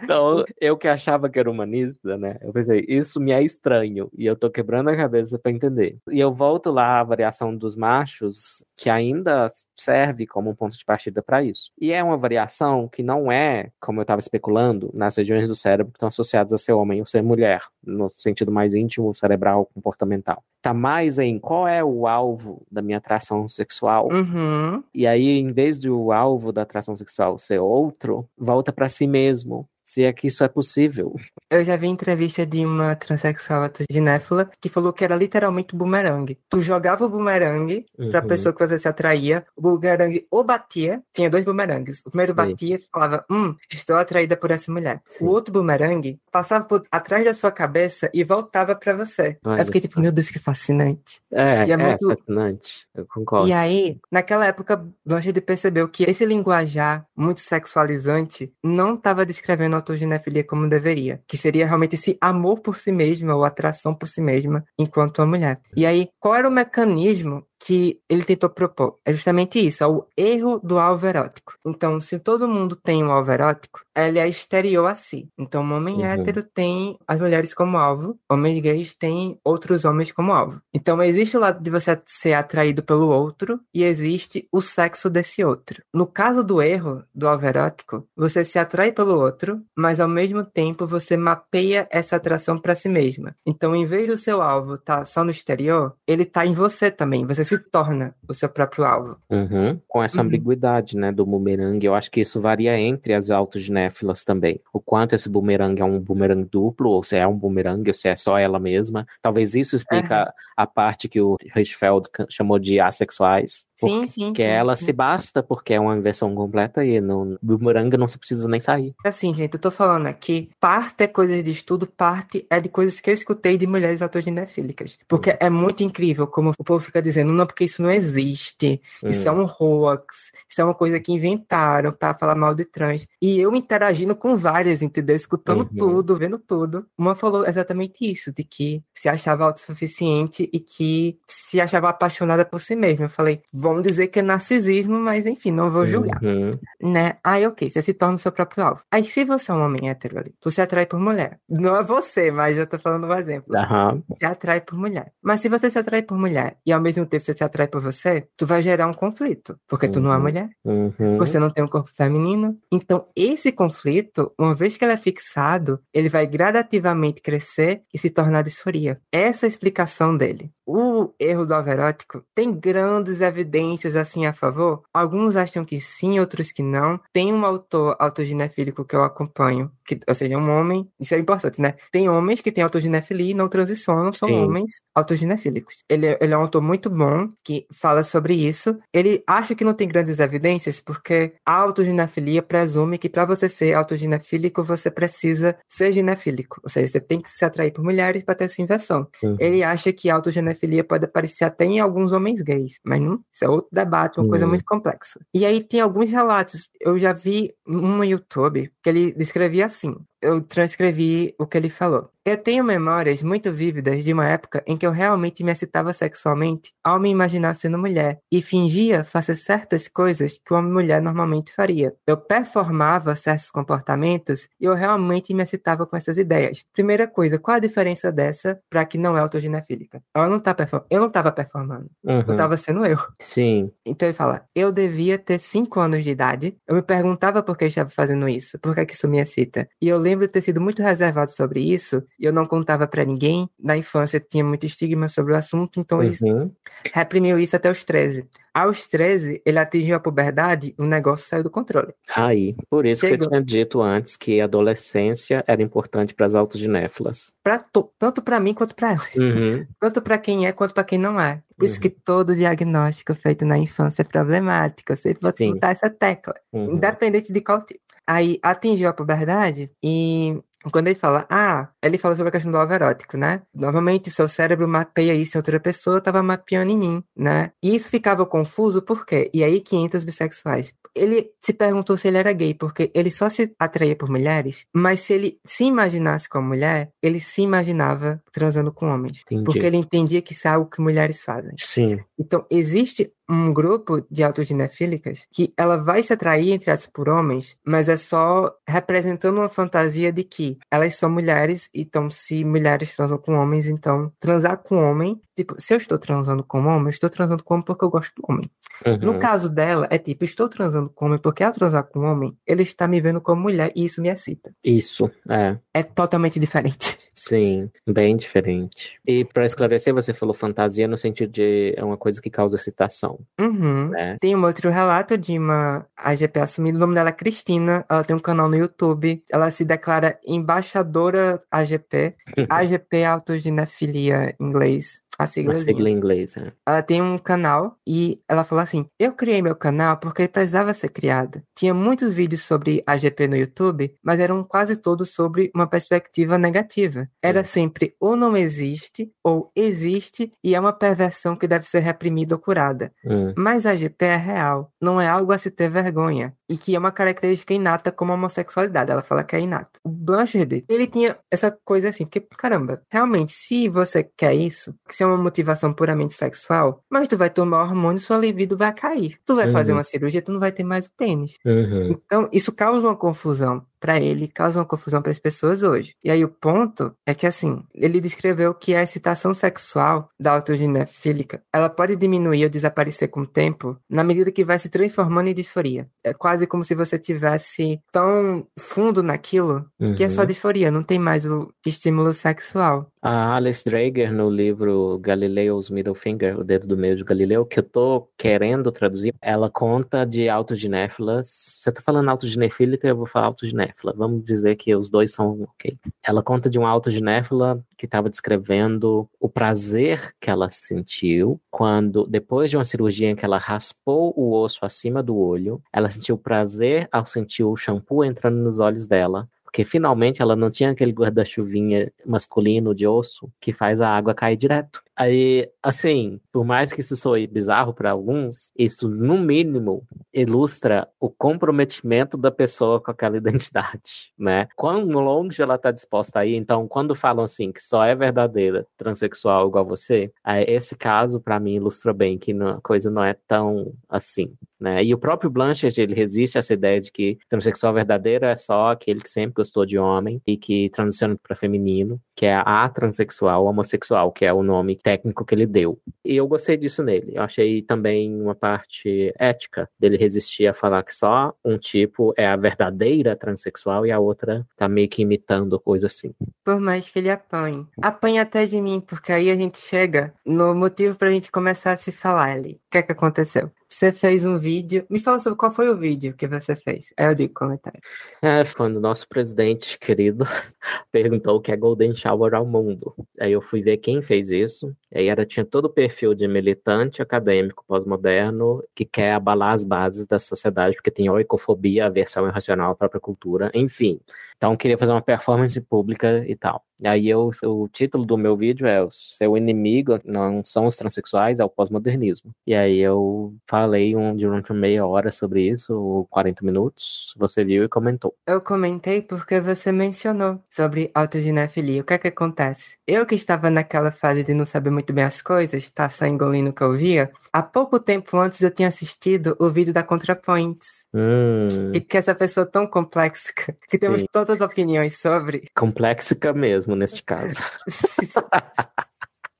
Então, eu que achava que era humanista, né? Eu pensei, isso me é estranho. E eu tô quebrando a cabeça para entender. E eu volto lá à variação dos machos, que ainda serve como um ponto de partida para isso. E é uma variação que não é, como eu estava especulando, nas regiões do cérebro que estão associadas a ser homem ou ser mulher, no sentido mais íntimo, cerebral, comportamental. Tá mais em qual é o alvo da minha atração sexual. Uhum. E aí, em vez do alvo da atração sexual ser outro, volta para si mesmo Se é que isso é possível. Eu já vi entrevista de uma transexual autoginéfila que falou que era literalmente bumerangue. Tu jogava o bumerangue uhum. pra pessoa que você se atraía, o bumerangue ou batia, tinha dois bumerangues. O primeiro Sim. batia e falava, hum, estou atraída por essa mulher. Sim. O outro bumerangue passava por atrás da sua cabeça e voltava para você. Olha eu fiquei tipo, meu Deus, que fascinante. É, e é, é muito... fascinante. Eu concordo. E aí, naquela época, Blanchard percebeu que esse linguajar muito sexualizante não estava descrevendo a autoginefilia como deveria, que seria realmente esse amor por si mesma ou atração por si mesma enquanto uma mulher. E aí, qual era o mecanismo que ele tentou propor é justamente isso, é o erro do alvo erótico. Então, se todo mundo tem um alvo erótico, ele é exterior a si. Então, o homem uhum. hétero tem as mulheres como alvo, homens gays têm outros homens como alvo. Então, existe o lado de você ser atraído pelo outro e existe o sexo desse outro. No caso do erro do alvo erótico, você se atrai pelo outro, mas ao mesmo tempo você mapeia essa atração para si mesma. Então, em vez do seu alvo estar tá só no exterior, ele está em você também. Você se torna o seu próprio alvo. Uhum. Com essa uhum. ambiguidade, né, do bumerangue, eu acho que isso varia entre as autoginéfilas também. O quanto esse bumerangue é um bumerangue duplo, ou se é um bumerangue, ou se é só ela mesma. Talvez isso explica uhum. a parte que o Hirschfeld chamou de assexuais. Sim, sim. Que sim, ela sim. se basta porque é uma inversão completa e no bumerangue não se precisa nem sair. Assim, gente, eu tô falando aqui, parte é coisas de estudo, parte é de coisas que eu escutei de mulheres autoginefílicas. Porque uhum. é muito incrível como o povo fica dizendo, não, porque isso não existe, hum. isso é um hoax, isso é uma coisa que inventaram para falar mal de trans. E eu interagindo com várias, entendeu? Escutando uhum. tudo, vendo tudo. Uma falou exatamente isso, de que se achava autossuficiente e que se achava apaixonada por si mesma. Eu falei, vamos dizer que é narcisismo, mas enfim, não vou julgar. Uhum. Né? Aí, ok, você se torna o seu próprio alvo. Aí, se você é um homem hétero ali, tu se atrai por mulher. Não é você, mas eu tô falando um exemplo. Uhum. Se atrai por mulher. Mas se você se atrai por mulher e ao mesmo tempo você se atrai por você, tu vai gerar um conflito. Porque tu não é uhum. mulher, uhum. você não tem um corpo feminino. Então, esse conflito, uma vez que ele é fixado, ele vai gradativamente crescer e se tornar disforia. Essa é a explicação dele. O erro do averótico tem grandes evidências assim a favor. Alguns acham que sim, outros que não. Tem um autor autoginefílico que eu acompanho, que, ou seja, um homem, isso é importante, né? Tem homens que têm autoginefilia e não transicionam, são sim. homens autoginefílicos. Ele, é, ele é um autor muito bom que fala sobre isso. Ele acha que não tem grandes evidências porque a autoginefilia presume que para você ser autoginefílico você precisa ser ginefílico, ou seja, você tem que se atrair por mulheres para ter essa inversão. Uhum. Ele acha que a autoginefilia pode aparecer até em alguns homens gays, mas não, isso é outro debate, uma uhum. coisa muito complexa. E aí tem alguns relatos, eu já vi um no YouTube que ele descrevia assim: eu transcrevi o que ele falou. Eu tenho memórias muito vívidas de uma época em que eu realmente me excitava sexualmente ao me imaginar sendo mulher e fingia fazer certas coisas que uma mulher normalmente faria. Eu performava certos comportamentos e eu realmente me excitava com essas ideias. Primeira coisa, qual a diferença dessa para que não é autoginefílica? Ela não tá perform... Eu não estava performando. Uhum. Eu estava sendo eu. Sim. Então ele fala: eu devia ter 5 anos de idade. Eu me perguntava por que eu estava fazendo isso, por que, que isso me excita. E eu lembro de ter sido muito reservado sobre isso e eu não contava para ninguém. Na infância tinha muito estigma sobre o assunto, então uhum. reprimiu isso até os 13. Aos 13, ele atingiu a puberdade o negócio saiu do controle. Aí, por isso Chegou. que eu tinha dito antes que a adolescência era importante para as autoginéfilas. Pra tanto para mim quanto para ela. Uhum. Tanto para quem é quanto para quem não é. Por isso uhum. que todo diagnóstico feito na infância é problemático. Eu sempre vou botar essa tecla, uhum. independente de qual tipo. Aí atingiu a puberdade e quando ele fala, ah, ele fala sobre a questão do alvo erótico, né? Normalmente seu cérebro mapeia isso em outra pessoa, eu tava mapeando em mim, né? E isso ficava confuso, por quê? E aí que entra os bissexuais. Ele se perguntou se ele era gay, porque ele só se atraía por mulheres, mas se ele se imaginasse como mulher, ele se imaginava transando com homens. Entendi. Porque ele entendia que isso é algo que mulheres fazem. Sim. Então, existe um grupo de autoginefílicas que ela vai se atrair, entre aspas, por homens, mas é só representando uma fantasia de que elas são mulheres, então se mulheres transam com homens, então transar com homem, tipo, se eu estou transando com homem, eu estou transando com homem porque eu gosto do homem. Uhum. No caso dela, é tipo, estou transando com homem porque ao transar com homem, ele está me vendo como mulher e isso me excita. Isso, é. É totalmente diferente. Sim, bem diferente. E para esclarecer, você falou fantasia no sentido de é uma coisa que causa excitação. Uhum. Né? Tem um outro relato de uma AGP assumida, o nome dela é Cristina, ela tem um canal no YouTube, ela se declara embaixadora AGP, AGP autoginefilia em inglês, a sigla. Uma sigla em inglês, né? Ela tem um canal e ela falou assim: Eu criei meu canal porque ele precisava ser criado. Tinha muitos vídeos sobre AGP no YouTube, mas eram quase todos sobre uma perspectiva negativa. Era Hum. sempre ou não existe, ou existe e é uma perversão que deve ser reprimida ou curada. Hum, Mas a GP é real, não é algo a se ter vergonha. E que é uma característica inata como a homossexualidade. Ela fala que é inato. Blanchard, ele tinha essa coisa assim, porque, caramba, realmente, se você quer isso, que se é uma motivação puramente sexual, mas tu vai tomar hormônio, sua libido vai cair. Tu vai fazer Uhum. uma cirurgia, tu não vai ter mais o pênis. uhum, Então, isso causa uma confusão para ele, causa uma confusão para as pessoas hoje. E aí o ponto é que assim, ele descreveu que a excitação sexual da autoginefílica, ela pode diminuir ou desaparecer com o tempo, na medida que vai se transformando em disforia. É quase como se você tivesse tão fundo naquilo que é só uhum. disforia, não tem mais o estímulo sexual. A Alice Drager, no livro Galileo's Middle Finger, o dedo do meio de Galileu, que eu tô querendo traduzir, ela conta de autoginéfilas. Você tá falando autoginefílica, eu vou falar autoginéfila. Vamos dizer que os dois são ok. Ela conta de uma autoginéfila que estava descrevendo o prazer que ela sentiu quando, depois de uma cirurgia em que ela raspou o osso acima do olho, ela sentiu prazer ao sentir o shampoo entrando nos olhos dela. Porque finalmente ela não tinha aquele guarda-chuvinha masculino de osso que faz a água cair direto. Aí, assim, por mais que isso soe bizarro para alguns, isso no mínimo ilustra o comprometimento da pessoa com aquela identidade, né? Quão longe ela está disposta a ir. Então, quando falam assim que só é verdadeira transexual igual você, aí esse caso para mim ilustra bem que a coisa não é tão assim, né? E o próprio Blanchard, ele resiste a essa ideia de que transexual verdadeiro é só aquele que sempre gostou de homem e que transiciona para feminino, que é a transexual homossexual, que é o nome técnico que ele deu. E eu gostei disso nele. Eu achei também uma parte ética dele resistir a falar que só um tipo é a verdadeira transexual e a outra tá meio que imitando coisa assim. Por mais que ele apanhe. Apanhe até de mim, porque aí a gente chega no motivo pra gente começar a se falar ali. O que é que aconteceu? Você fez um vídeo. Me fala sobre qual foi o vídeo que você fez. Aí eu digo comentário. É, quando o nosso presidente querido perguntou o que é Golden Shower ao mundo. Aí eu fui ver quem fez isso. Aí era, tinha todo o perfil de militante acadêmico pós-moderno que quer abalar as bases da sociedade, porque tem oicofobia, aversão irracional à própria cultura, enfim. Então queria fazer uma performance pública e tal. Aí eu, o título do meu vídeo é O Seu Inimigo Não São os Transsexuais, é o Pós-Modernismo. E aí eu falei um, durante meia hora sobre isso, ou 40 minutos. Você viu e comentou. Eu comentei porque você mencionou sobre autoginefilia. O que é que acontece? Eu que estava naquela fase de não saber muito bem as coisas, tá só engolindo o que eu via, há pouco tempo antes eu tinha assistido o vídeo da ContraPoints. Hum, E que essa pessoa tão complexa, que temos Sim. todas as opiniões sobre, complexica mesmo, neste caso.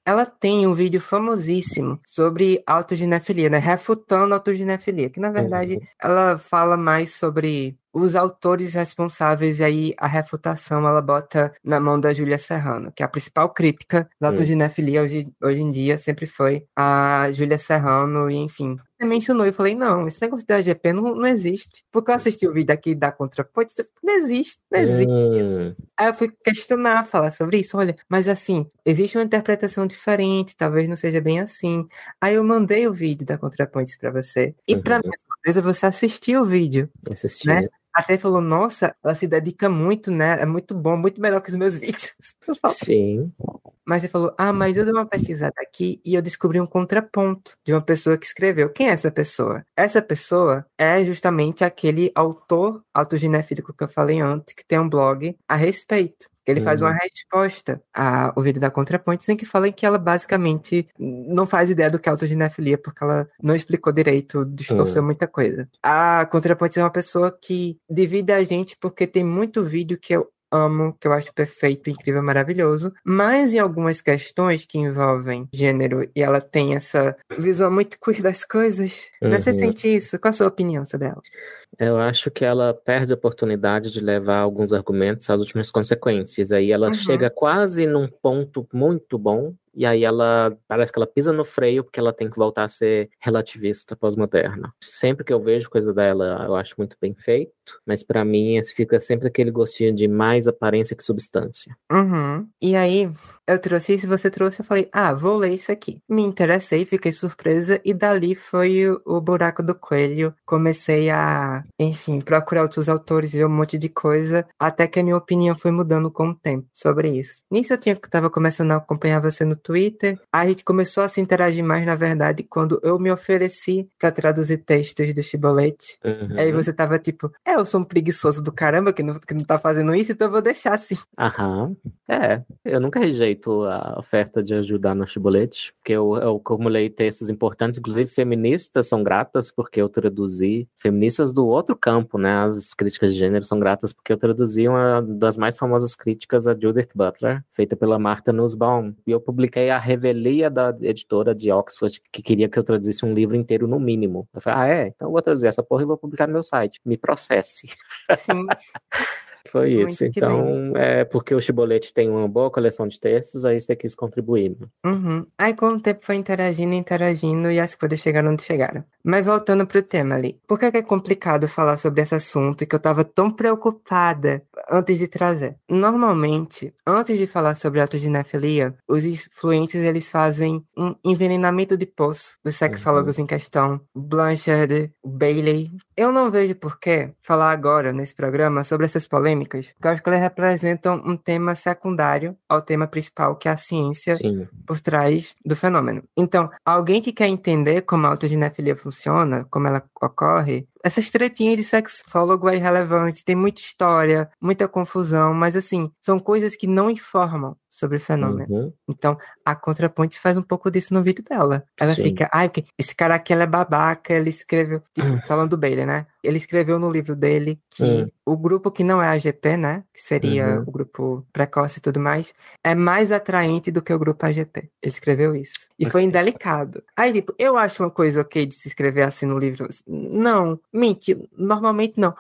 Ela tem um vídeo famosíssimo sobre autoginefilia, né? Refutando autoginefilia, que na verdade Uhum. ela fala mais sobre os autores responsáveis e aí a refutação ela bota na mão da Júlia Serrano, que é a principal crítica da autoginefilia hoje, hoje em dia sempre foi a Júlia Serrano e enfim. Você mencionou eu falei, não, esse negócio da GP não, não existe. Porque eu assisti o vídeo aqui da ContraPoint, não existe, não existe. Hum, Aí eu fui questionar, falar sobre isso. Olha, mas assim, existe uma interpretação diferente, talvez não seja bem assim. Aí eu mandei o vídeo da ContraPoints pra você. E pra Uhum. minha surpresa, você assistiu o vídeo. assisti. Né? Até falou, nossa, ela se dedica muito, né? É muito bom, muito melhor que os meus vídeos. Sim. Mas você falou, ah, mas eu dei uma pesquisada aqui e eu descobri um contraponto de uma pessoa que escreveu. Quem é essa pessoa? Essa pessoa é justamente aquele autor autoginefílico que eu falei antes, que tem um blog a respeito. Ele faz uma Uhum. resposta ao vídeo da ContraPoints em que fala que ela basicamente não faz ideia do que é autoginefilia, porque ela não explicou direito, distorceu Uhum. muita coisa. A ContraPoints é uma pessoa que divide a gente porque tem muito vídeo que eu amo, que eu acho perfeito, incrível, maravilhoso, mas em algumas questões que envolvem gênero e ela tem essa visão muito queer das coisas, né? Você Uhum. sente isso? Qual a sua opinião sobre ela? Eu acho que ela perde a oportunidade de levar alguns argumentos às últimas consequências. Aí ela Uhum. chega quase num ponto muito bom, e aí ela parece que ela pisa no freio porque ela tem que voltar a ser relativista pós-moderna. Sempre que eu vejo coisa dela, eu acho muito bem feito, mas pra mim fica sempre aquele gostinho de mais aparência que substância. Uhum. E aí, eu trouxe isso, você trouxe, eu falei, ah, vou ler isso aqui. Me interessei, fiquei surpresa, e dali foi o buraco do coelho. Comecei a, enfim, procurar outros autores, ver um monte de coisa, até que a minha opinião foi mudando com o tempo sobre isso. Nisso eu tinha, tava começando a acompanhar você no Twitter, a gente começou a se interagir mais, na verdade, quando eu me ofereci para traduzir textos do Chibolete. Uhum. Aí você tava tipo, é, eu sou um preguiçoso do caramba que não, que não tá fazendo isso, então eu vou deixar assim. Aham. É, eu nunca rejeito a oferta de ajudar no Chibolete, porque eu, eu acumulei textos importantes, inclusive feministas são gratas porque eu traduzi, feministas do outro campo, né, as críticas de gênero são gratas porque eu traduzi uma das mais famosas críticas a Judith Butler, feita pela Martha Nussbaum, e eu publiquei a revelia da editora de Oxford, que queria que eu traduzisse um livro inteiro no mínimo. Eu falei, ah é? Então eu vou traduzir essa porra e vou publicar no meu site, me processe. Sim. Foi Muito isso. Então, é porque o Chibolete tem uma boa coleção de textos, aí você quis contribuir. né? Uhum. Aí com o tempo foi interagindo, interagindo e as coisas chegaram onde chegaram. Mas voltando pro tema ali, por que é complicado falar sobre esse assunto que eu tava tão preocupada antes de trazer? Normalmente, antes de falar sobre autoginefilia, os influencers eles fazem um envenenamento de poço dos sexólogos em questão, Blanchard, Bailey. Eu não vejo por que falar agora nesse programa sobre essas polêmicas, porque eu acho que elas representam um tema secundário ao tema principal, que é a ciência Sim. por trás do fenômeno. Então, alguém que quer entender como a autoginefilia funciona, como ela ocorre, essas tretinhas de sexólogo é irrelevante, tem muita história, muita confusão, mas assim, são coisas que não informam sobre o fenômeno. Uhum. Então, a ContraPoints faz um pouco disso no vídeo dela. Ela Sim. fica, ai, esse cara aqui ela é babaca, ele escreveu, tipo, Hum. falando do Bailey, né? Ele escreveu no livro dele que Hum. o grupo que não é AGP, né? Que seria Uhum. o grupo precoce e tudo mais, é mais atraente do que o grupo AGP. Ele escreveu isso. E foi Ok. indelicado. Aí, tipo, eu acho uma coisa ok de se escrever assim no livro. Não, mente, normalmente não.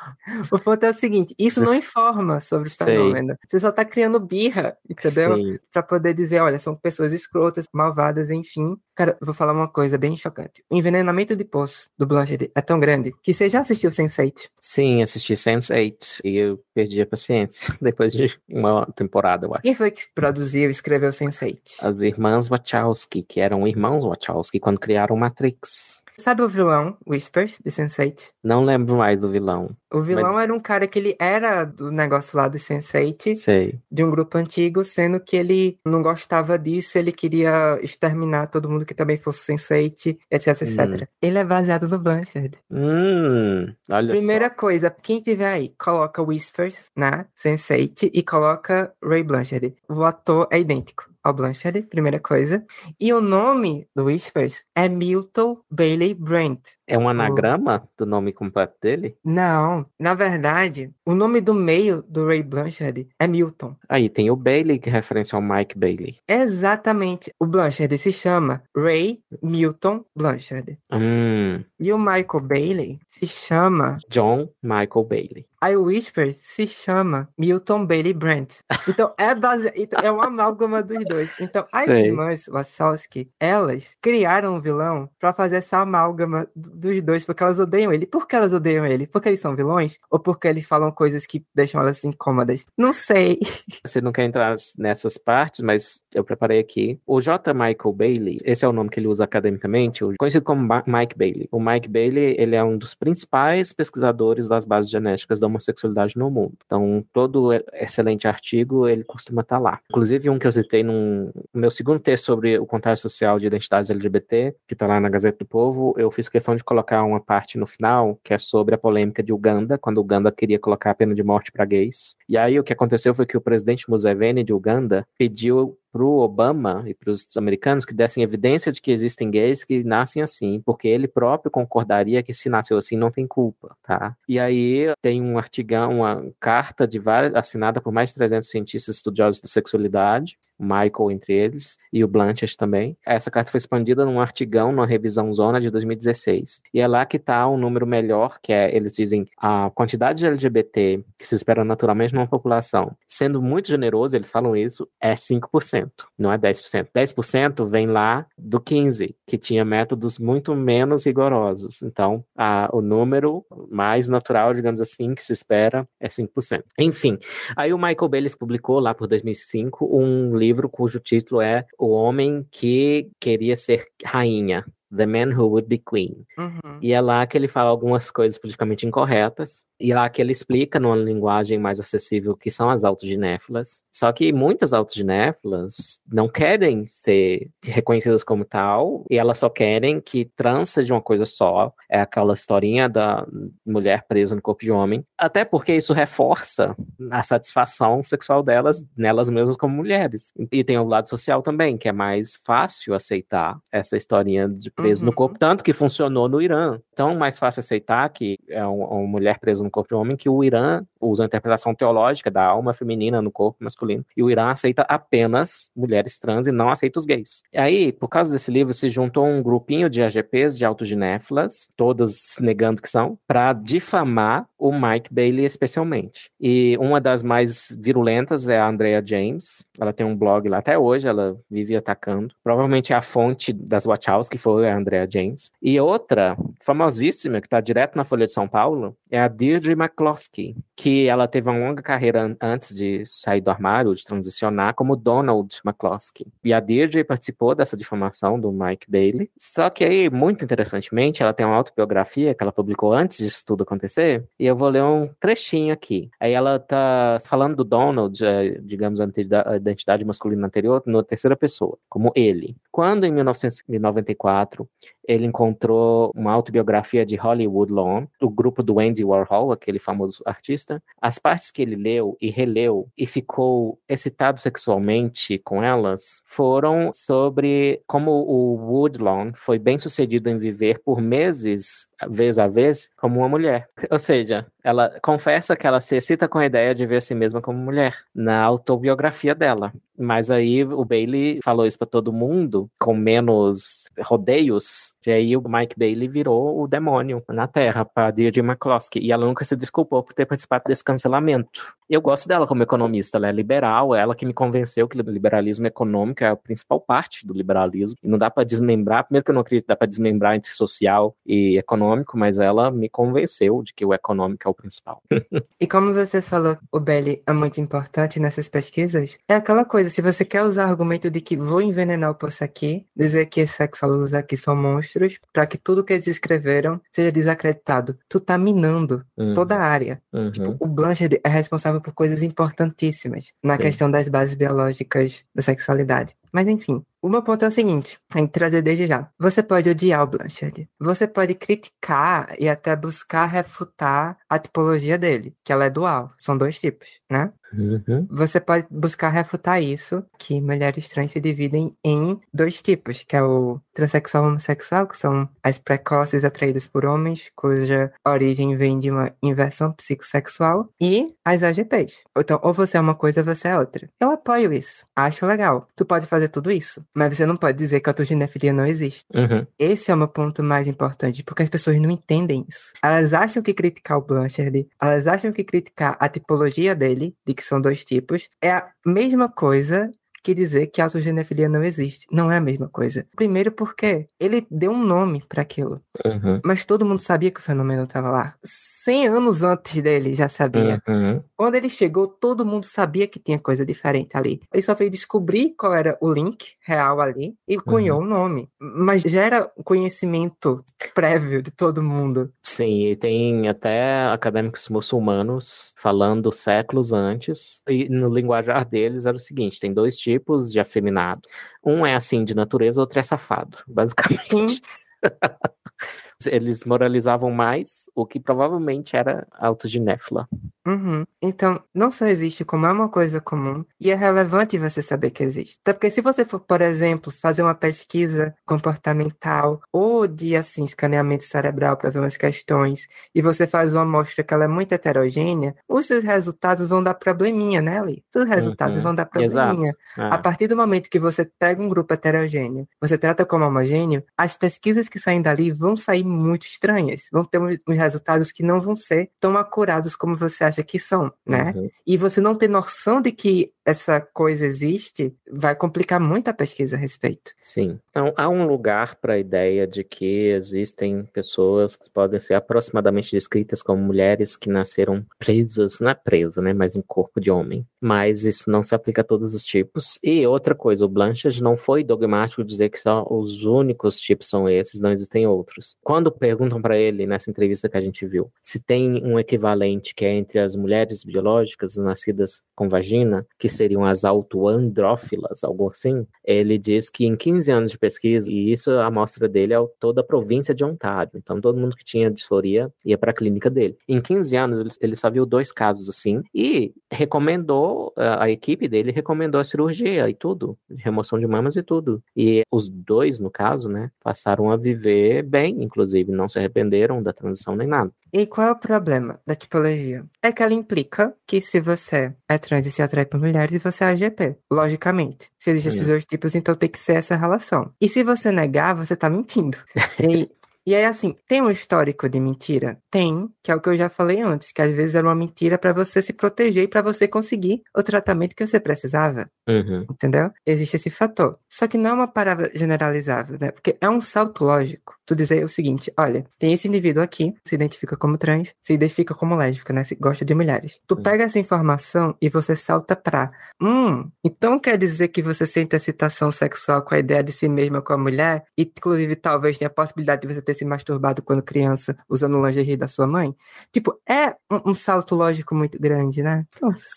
O ponto é o seguinte: isso não informa sobre o fenômeno. Você só tá criando birra, entendeu? Pra poder dizer, olha, são pessoas escrotas, malvadas, enfim. Cara, vou falar uma coisa bem chocante. O envenenamento de poço do Blanchard é tão grande que você já assistiu Sense8? Sim, assisti Sense8 e eu perdi a paciência depois de uma temporada, eu acho. Quem foi que produziu e escreveu Sense8? As irmãs Wachowski, que eram irmãos Wachowski quando criaram Matrix. Sabe o vilão, Whispers, de Sense8? Não lembro mais do vilão. O vilão era um cara que ele era do negócio lá do Sense8, Sei. de um grupo antigo, sendo que ele não gostava disso, ele queria exterminar todo mundo que também fosse Sense8, etc, etc. Ele é baseado no Blanchard. Hum, olha Primeira coisa, quem tiver aí, coloca Whispers na Sense8 e coloca Ray Blanchard. O ator é idêntico ao Blanchard, primeira coisa. E o nome do Whispers é Milton Bailey Brent. É um anagrama do nome completo dele? Não, na verdade, o nome do meio do Ray Blanchard é Milton. Aí tem o Bailey, que é referência ao Mike Bailey. Exatamente. O Blanchard se chama Ray Milton Blanchard. Hum, E o Michael Bailey se chama. John Michael Bailey. O Whisper se chama Milton Bailey Brent. Então é base... então, é uma amálgama dos dois. Então as Sei. irmãs Wachowski, elas criaram um vilão pra fazer essa amálgama dos dois, porque elas odeiam ele. Por que elas odeiam ele? Porque eles são vilões? Ou porque eles falam coisas que deixam elas incômodas? Não sei. Você não quer entrar nessas partes, mas eu preparei aqui. O J. Michael Bailey, esse é o nome que ele usa academicamente, conhecido como Mike Bailey. O Mike Bailey, ele é um dos principais pesquisadores das bases genéticas da homossexualidade no mundo. Então, todo excelente artigo, ele costuma estar lá. Inclusive, um que eu citei no meu segundo texto sobre o contágio social de identidades LGBT, que está lá na Gazeta do Povo, eu fiz questão de colocar uma parte no final, que é sobre a polêmica de Uganda, quando Uganda queria colocar a pena de morte para gays. E aí o que aconteceu foi que o presidente Museveni de Uganda pediu para o Obama e para os americanos que dessem evidência de que existem gays que nascem assim, porque ele próprio concordaria que se nasceu assim não tem culpa, tá? E aí tem um artigão, uma carta de várias, assinada por mais de 300 cientistas estudiosos da sexualidade, Michael entre eles, e o Blanchett também. Essa carta foi expandida num artigão, numa revisão zona de 2016. E é lá que está um número melhor, que é, eles dizem, a quantidade de LGBT que se espera naturalmente numa população, sendo muito generoso, eles falam isso, é 5%, não é 10%. 10% vem lá do 15, que tinha métodos muito menos rigorosos. Então, a, o número mais natural, digamos assim, que se espera é 5%. Enfim, aí o Michael Bailey publicou lá por 2005 um livro livro cujo título é O Homem que Queria Ser Rainha. The Man Who Would Be Queen. Uhum. E é lá que ele fala algumas coisas politicamente incorretas, e lá que ele explica numa linguagem mais acessível que são as autoginéfilas. Só que muitas autoginéfilas não querem ser reconhecidas como tal, e elas só querem que trans seja uma coisa só. É aquela historinha da mulher presa no corpo de homem. Até porque isso reforça a satisfação sexual delas, nelas mesmas como mulheres. E tem o lado social também, que é mais fácil aceitar essa historinha de preso uhum. no corpo, tanto que funcionou no Irã. Então, mais fácil aceitar que é uma mulher presa no corpo de um homem que o Irã usa a interpretação teológica da alma feminina no corpo masculino. E o Irã aceita apenas mulheres trans e não aceita os gays. E aí, por causa desse livro, se juntou um grupinho de AGPs, de autoginéfilas, todas negando que são, para difamar o Mike Bailey especialmente. E uma das mais virulentas é a Andrea James. Ela tem um blog lá até hoje, ela vive atacando. Provavelmente é a fonte das Wachowski, foi a Andrea James. E outra, famosíssima, que está direto na Folha de São Paulo, é a Deirdre McCloskey, que ela teve uma longa carreira antes de sair do armário, de transicionar, como Donald McCloskey. E a Deirdre participou dessa difamação do Mike Bailey. Só que aí, muito interessantemente, ela tem uma autobiografia que ela publicou antes disso tudo acontecer, e eu vou ler um trechinho aqui. Aí ela tá falando do Donald, é, digamos, a identidade masculina anterior, na terceira pessoa, como ele. Quando, em 1994, ele encontrou uma autobiografia de Hollywood Lawn, do grupo do Andy Warhol, aquele famoso artista. As partes que ele leu e releu e ficou excitado sexualmente com elas foram sobre como o Woodlawn foi bem sucedido em viver por meses, vez a vez, como uma mulher. Ou seja, ela confessa que ela se excita com a ideia de ver a si mesma como mulher na autobiografia dela. Mas aí o Bailey falou isso para todo mundo, com menos rodeios, e aí o Mike Bailey virou o demônio na Terra para Deirdre McCloskey. E ela nunca se desculpou por ter participado desse cancelamento. Eu gosto dela como economista, ela é liberal, é ela que me convenceu que o liberalismo econômico é a principal parte do liberalismo. E não dá para desmembrar, primeiro que eu não acredito dá para desmembrar entre social e econômico, mas ela me convenceu de que o econômico é o principal. e como você falou, o Bailey é muito importante nessas pesquisas, é aquela coisa, se você quer usar o argumento de que vou envenenar o poço aqui, dizer que sexólogos aqui são monstros, para que tudo que eles escreveram seja desacreditado, tu tá minando uhum. toda a área. Uhum. Tipo, o Blanchard é responsável responsável por coisas importantíssimas na Sim. questão das bases biológicas da sexualidade. Mas enfim, o meu ponto é o seguinte, gente trazer desde já. Você pode odiar o Blanchard. Você pode criticar e até buscar refutar a tipologia dele, que ela é dual. São dois tipos, né? Uhum. Você pode buscar refutar isso, que mulheres trans se dividem em dois tipos, que é o transexual homossexual, que são as precoces atraídas por homens, cuja origem vem de uma inversão psicossexual, e as AGPs. Então, ou você é uma coisa ou você é outra. Eu apoio isso. Acho legal. Tu pode fazer tudo isso, mas você não pode dizer que a autoginefilia não existe. Uhum. Esse é o meu ponto mais importante, porque as pessoas não entendem isso. Elas acham que criticar o Blanchard, elas acham que criticar a tipologia dele, de que são dois tipos, é a mesma coisa que dizer que a autogenefilia não existe. Não é a mesma coisa. Primeiro porque ele deu um nome para aquilo. Uhum. Mas todo mundo sabia que o fenômeno estava lá. 100 anos antes dele já sabia. Uhum. Quando ele chegou, todo mundo sabia que tinha coisa diferente ali. Ele só veio descobrir qual era o link real ali e cunhou o uhum. um nome. Mas já era conhecimento prévio de todo mundo. Sim, e tem até acadêmicos muçulmanos falando séculos antes. E no linguajar deles era o seguinte: tem dois tipos de afeminado. Um é assim de natureza, outro é safado, basicamente. Eles moralizavam mais o que provavelmente era autoginéfila. Uhum. Então, não só existe como é uma coisa comum, e é relevante você saber que existe. Até porque se você for, por exemplo, fazer uma pesquisa comportamental ou de, assim, escaneamento cerebral para ver umas questões, e você faz uma amostra que ela é muito heterogênea, os seus resultados vão dar probleminha, né, Ali? Os resultados uhum. vão dar probleminha. É. A partir do momento que você pega um grupo heterogêneo, você trata como homogêneo, as pesquisas que saem dali vão sair muito estranhas. Vão ter uns resultados que não vão ser tão acurados como você acha que são, né? Uhum. E você não ter noção de que essa coisa existe, vai complicar muito a pesquisa a respeito. Sim. Então, há um lugar para a ideia de que existem pessoas que podem ser aproximadamente descritas como mulheres que nasceram presas, não é presa, né, mas em corpo de homem. Mas isso não se aplica a todos os tipos. E outra coisa, o Blanchard não foi dogmático dizer que só os únicos tipos são esses, não existem outros. Quando perguntam para ele, nessa entrevista que a gente viu, se tem um equivalente que é entre as mulheres biológicas nascidas com vagina, que seriam as autoandrófilas, algo assim, ele diz que em 15 anos de pesquisa, e isso a amostra dele é toda a província de Ontário, então todo mundo que tinha disforia ia para a clínica dele. Em 15 anos ele só viu dois casos assim e recomendou, a equipe dele recomendou a cirurgia e tudo, remoção de mamas e tudo. E os dois, no caso, né, passaram a viver bem, inclusive, não se arrependeram da transição nem nada. E qual é o problema da tipologia? É que ela implica que se você é trans e se atrai por mulheres, você é AGP, logicamente. Se existem esses dois tipos, então tem que ser essa relação. E se você negar, você tá mentindo. E e aí, assim, tem um histórico de mentira? Tem, que é o que eu já falei antes, que às vezes era uma mentira para você se proteger e para você conseguir o tratamento que você precisava. Uhum. Entendeu? Existe esse fator. Só que não é uma palavra generalizável, né? Porque é um salto lógico. Tu dizer o seguinte: olha, tem esse indivíduo aqui, se identifica como trans, se identifica como lésbica, né? Se gosta de mulheres. Tu pega essa informação e você salta pra. Hum, então quer dizer que você sente excitação sexual com a ideia de si mesma com a mulher? E, inclusive, talvez tenha a possibilidade de você ter se masturbado quando criança usando o lingerie da sua mãe. Tipo, é um, um salto lógico muito grande, né?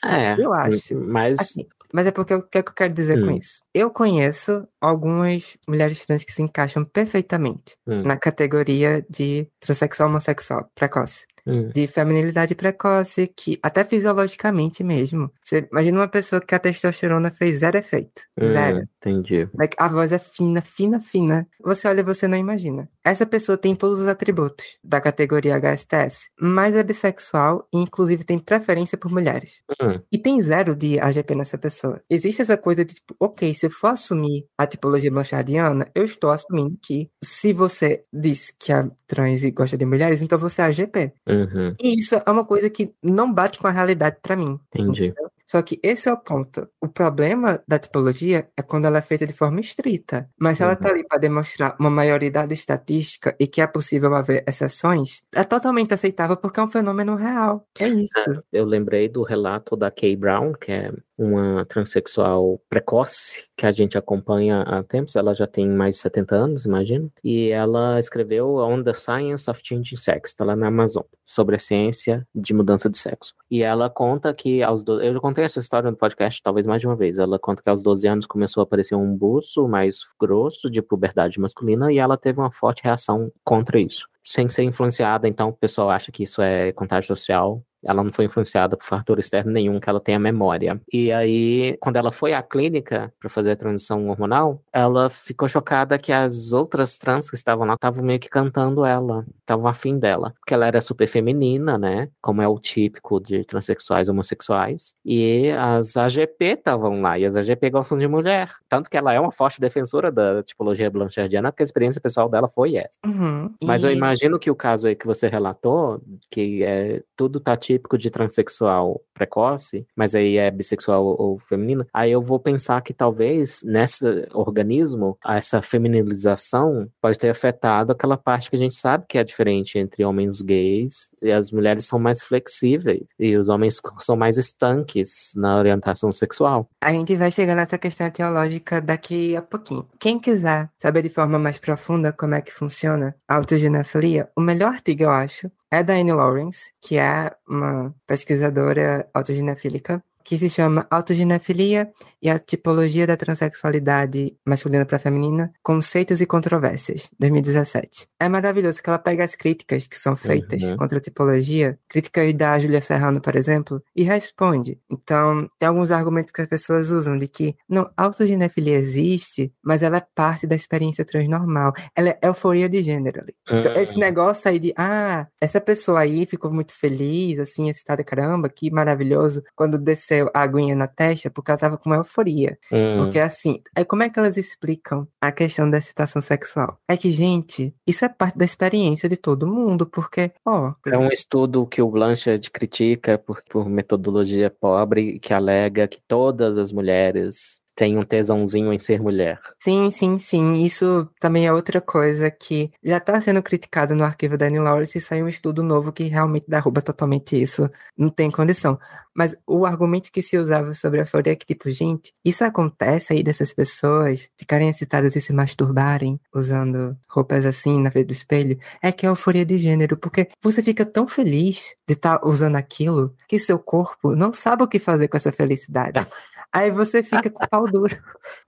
é, eu acho. Mas. Assim, mas é porque o que, é que eu quero dizer hum. com isso? Eu conheço algumas mulheres trans que se encaixam perfeitamente hum. na categoria de transexual homossexual precoce. Hum. de feminilidade precoce, que até fisiologicamente mesmo. Você imagina uma pessoa que a testosterona fez zero efeito. Hum, zero. Entendi. Like, a voz é fina, fina, fina. Você olha e você não imagina. Essa pessoa tem todos os atributos da categoria HSTS, mas é bissexual e inclusive tem preferência por mulheres. Hum. E tem zero de AGP nessa pessoa. Existe essa coisa de tipo, ok, se eu for assumir a tipologia blanchardiana, eu estou assumindo que se você diz que é trans e gosta de mulheres, então você é AGP. Uhum. E isso é uma coisa que não bate com a realidade para mim. Entendi. Entendeu? Só que esse é o ponto. O problema da tipologia é quando ela é feita de forma estrita. Mas se ela está uhum. ali para demonstrar uma maioridade estatística e que é possível haver exceções, é totalmente aceitável porque é um fenômeno real. É isso. É, eu lembrei do relato da Kay Brown, que é uma transexual precoce que a gente acompanha há tempos. Ela já tem mais de 70 anos, imagino. E ela escreveu On the Science of Changing Sex, está lá na Amazon, sobre a ciência de mudança de sexo. E ela conta que aos do... eu contei essa história no podcast talvez mais de uma vez. Ela conta que aos 12 anos começou a aparecer um buço mais grosso de puberdade masculina e ela teve uma forte reação contra isso sem ser influenciada, então o pessoal acha que isso é contágio social ela não foi influenciada por fator externo nenhum, que ela tenha memória. E aí, quando ela foi à clínica para fazer a transição hormonal, ela ficou chocada que as outras trans que estavam lá estavam meio que cantando ela, estavam afim dela. Porque ela era super feminina, né? Como é o típico de transexuais homossexuais. E as AGP estavam lá, e as AGP gostam de mulher. Tanto que ela é uma forte defensora da tipologia blanchardiana, porque a experiência pessoal dela foi essa. Uhum. Mas e... eu imagino que o caso aí que você relatou, que é tudo tá típico de transexual precoce, mas aí é bissexual ou feminino, aí eu vou pensar que talvez nesse organismo, essa feminilização pode ter afetado aquela parte que a gente sabe que é diferente entre homens gays e as mulheres são mais flexíveis e os homens são mais estanques na orientação sexual. A gente vai chegar nessa questão teológica daqui a pouquinho. Quem quiser saber de forma mais profunda como é que funciona a autogenefilia, o melhor artigo, eu acho, é da Anne Lawrence, que é uma pesquisadora autoginefílica que se chama Autoginefilia e a Tipologia da Transsexualidade Masculina para Feminina, Conceitos e Controvérsias, 2017. É maravilhoso que ela pega as críticas que são feitas uhum. contra a tipologia, críticas da Julia Serrano, por exemplo, e responde. Então, tem alguns argumentos que as pessoas usam de que, não, autoginefilia existe, mas ela é parte da experiência transnormal. Ela é euforia de gênero ali. Então, esse hum. negócio aí de, ah, essa pessoa aí ficou muito feliz, assim, excitada, caramba, que maravilhoso, quando desceu a aguinha na testa, porque ela tava com uma euforia. Hum. Porque assim, aí como é que elas explicam a questão da excitação sexual? É que, gente, isso é parte da experiência de todo mundo, porque, ó. É um estudo que o Blanchard critica por, por metodologia pobre, que alega que todas as mulheres tem um tesãozinho em ser mulher. Sim, sim, sim. Isso também é outra coisa que já está sendo criticado no arquivo da Annie Lawrence e saiu um estudo novo que realmente derruba totalmente isso. Não tem condição. Mas o argumento que se usava sobre a euforia é que, tipo, gente, isso acontece aí dessas pessoas ficarem excitadas e se masturbarem usando roupas assim na frente do espelho, é que é euforia de gênero, porque você fica tão feliz de estar tá usando aquilo que seu corpo não sabe o que fazer com essa felicidade. Aí você fica com o pau duro.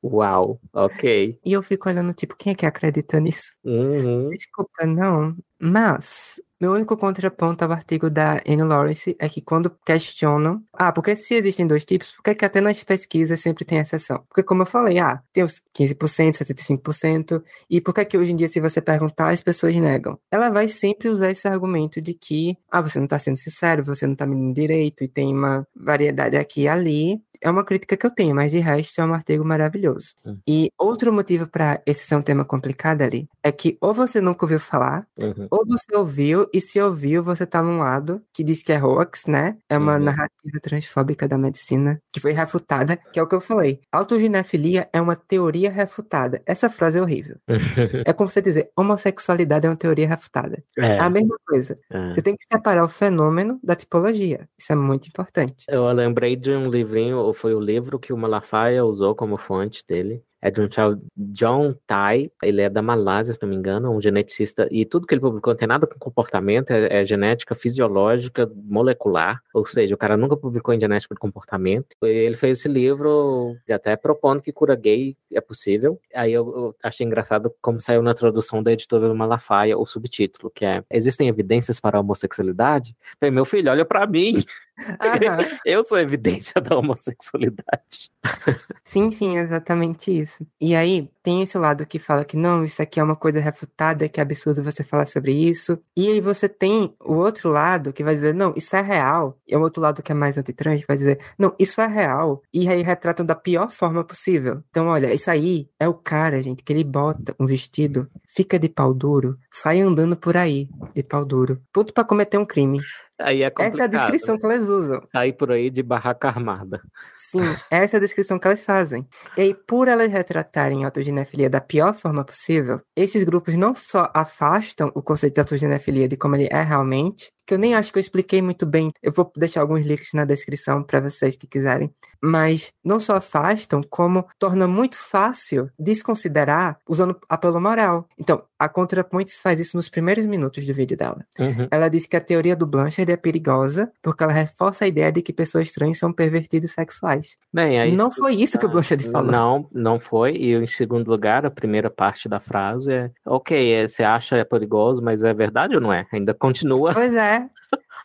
Uau, ok. E eu fico olhando, tipo, quem é que acredita nisso? Uhum. Desculpa, não. Mas meu único contraponto ao artigo da Anne Lawrence é que quando questionam, ah, porque se existem dois tipos, por que, até nas pesquisas sempre tem exceção? Porque como eu falei, ah, tem os 15%, 75%, e por que que hoje em dia se você perguntar, as pessoas negam? Ela vai sempre usar esse argumento de que, ah, você não está sendo sincero, você não está me direito, e tem uma variedade aqui e ali, é uma crítica que eu tenho, mas de resto é um artigo maravilhoso. Uhum. E outro motivo para esse ser um tema complicado ali é que ou você nunca ouviu falar, uhum. ou você ouviu, e se ouviu, você tá num lado que diz que é hoax, né? É uma uhum. narrativa transfóbica da medicina que foi refutada, que é o que eu falei. Autoginefilia é uma teoria refutada. Essa frase é horrível. é como você dizer, homossexualidade é uma teoria refutada. É, a mesma coisa. É. Você tem que separar o fenômeno da tipologia. Isso é muito importante. Eu lembrei de um livrinho foi o livro que o Malafaia usou como fonte dele é de um tal John Tai, ele é da Malásia, se não me engano, um geneticista, e tudo que ele publicou não tem nada com comportamento, é, é, genética fisiológica, molecular, ou seja, o cara nunca publicou em genética de comportamento. Ele fez esse livro até propondo que cura gay é possível. Aí eu, eu achei engraçado como saiu na tradução da editora do Malafaia o subtítulo, que é Existem evidências para a homossexualidade? falei, meu filho, olha para mim. eu sou evidência da homossexualidade. Sim, sim, exatamente isso. E aí, tem esse lado que fala que não, isso aqui é uma coisa refutada, que é absurdo você falar sobre isso. E aí você tem o outro lado que vai dizer, não, isso é real. E é o outro lado que é mais antitrans, que vai dizer, não, isso é real. E aí retratam da pior forma possível. Então, olha, isso aí é o cara, gente, que ele bota um vestido, fica de pau duro, sai andando por aí de pau duro, pronto para cometer um crime. Aí é essa é a descrição que elas usam. Sair por aí de barraca armada. Sim, essa é a descrição que elas fazem. E aí, por elas retratarem a autoginefilia da pior forma possível, esses grupos não só afastam o conceito de autoginefilia de como ele é realmente, que eu nem acho que eu expliquei muito bem. Eu vou deixar alguns links na descrição para vocês que quiserem. Mas não só afastam, como torna muito fácil desconsiderar usando apelo moral. Então, a ContraPoints faz isso nos primeiros minutos do vídeo dela. Uhum. Ela diz que a teoria do Blanchard é perigosa porque ela reforça a ideia de que pessoas trans são pervertidos sexuais. Bem, não foi isso que o Blanchard falou. Não, não foi. E em segundo lugar, a primeira parte da frase é: ok, é, você acha é perigoso, mas é verdade ou não é? Ainda continua. Pois é.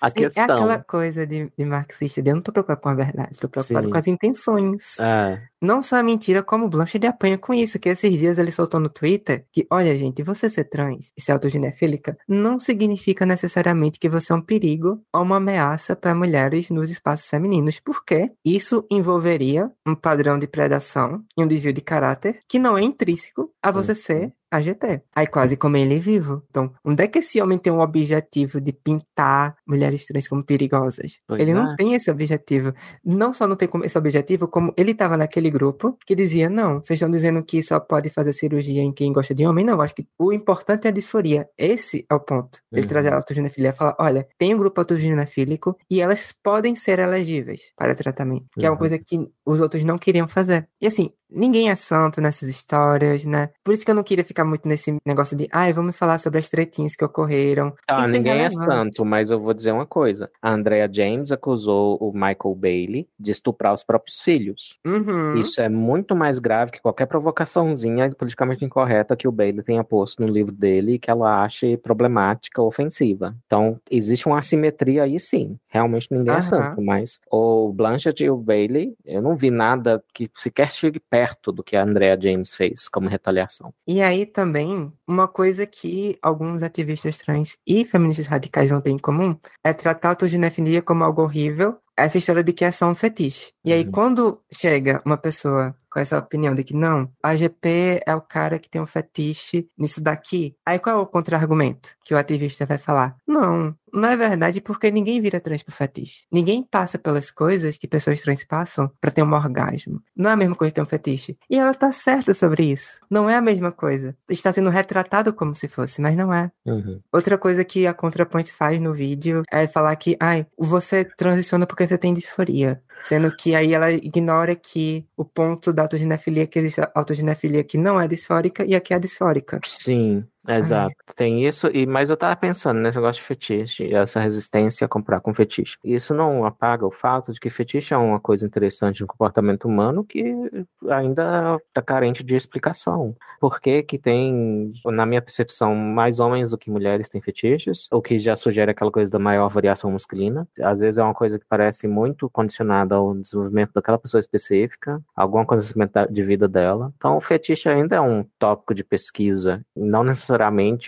A Sim, questão. É aquela coisa de, de marxista de eu não tô preocupado com a verdade, tô preocupado Sim. com as intenções. É. Não só a mentira, como o Blanche de apanha com isso, que esses dias ele soltou no Twitter que, olha, gente, você ser trans e ser autoginefílica não significa necessariamente que você é um perigo ou uma ameaça para mulheres nos espaços femininos, porque isso envolveria um padrão de predação e um desvio de caráter que não é intrínseco a você ser AGP. Aí quase como ele vivo. Então, onde é que esse homem tem um objetivo de pintar mulheres trans como perigosas? Pois ele é. não tem esse objetivo. Não só não tem esse objetivo, como ele estava naquele grupo que dizia, não, vocês estão dizendo que só pode fazer cirurgia em quem gosta de homem? Não, acho que o importante é a disforia. Esse é o ponto. Ele uhum. traz a autogenefilia e fala, olha, tem um grupo autogenefílico e elas podem ser elegíveis para tratamento, que uhum. é uma uhum. coisa que os outros não queriam fazer. E assim, ninguém é santo nessas histórias, né? Por isso que eu não queria ficar muito nesse negócio de, ai, vamos falar sobre as tretinhas que ocorreram. Ah, ninguém é santo, mas eu vou dizer uma coisa. A Andrea James acusou o Michael Bailey de estuprar os próprios filhos. Uhum. Isso é muito mais grave que qualquer provocaçãozinha politicamente incorreta que o Bailey tenha posto no livro dele e que ela ache problemática ou ofensiva. Então, existe uma assimetria aí sim. Realmente ninguém é Aham. santo, mas o Blanchett e o Bailey, eu não vi nada que sequer chegue perto do que a Andrea James fez como retaliação. E aí também, uma coisa que alguns ativistas trans e feministas radicais vão ter em comum é tratar a autoginefilia como algo horrível, essa história de que é só um fetiche. E aí, Uhum. quando chega uma pessoa com essa opinião de que não, a GP é o cara que tem um fetiche nisso daqui, aí qual é o contra-argumento que o ativista vai falar? Não, não é verdade porque ninguém vira trans por fetiche. Ninguém passa pelas coisas que pessoas trans passam pra ter um orgasmo. Não é a mesma coisa ter um fetiche. E ela tá certa sobre isso. Não é a mesma coisa. Está sendo retratado como se fosse, mas não é. Uhum. Outra coisa que a ContraPoints faz no vídeo é falar que, ai, você transiciona porque você tem disforia. Sendo que aí ela ignora que o ponto da autoginefilia, que existe a autoginefilia que não é disfórica e a que é disfórica. Sim, exato. Tem isso, e mas eu tava pensando nesse negócio de fetiche, essa resistência a comprar com fetiche. Isso não apaga o fato de que fetiche é uma coisa interessante no comportamento humano que ainda tá carente de explicação. Por que que tem, na minha percepção, mais homens do que mulheres têm fetiches? O que já sugere aquela coisa da maior variação masculina. Às vezes é uma coisa que parece muito condicionada ao desenvolvimento daquela pessoa específica, algum acontecimento de vida dela. Então, o fetiche ainda é um tópico de pesquisa, não necessariamente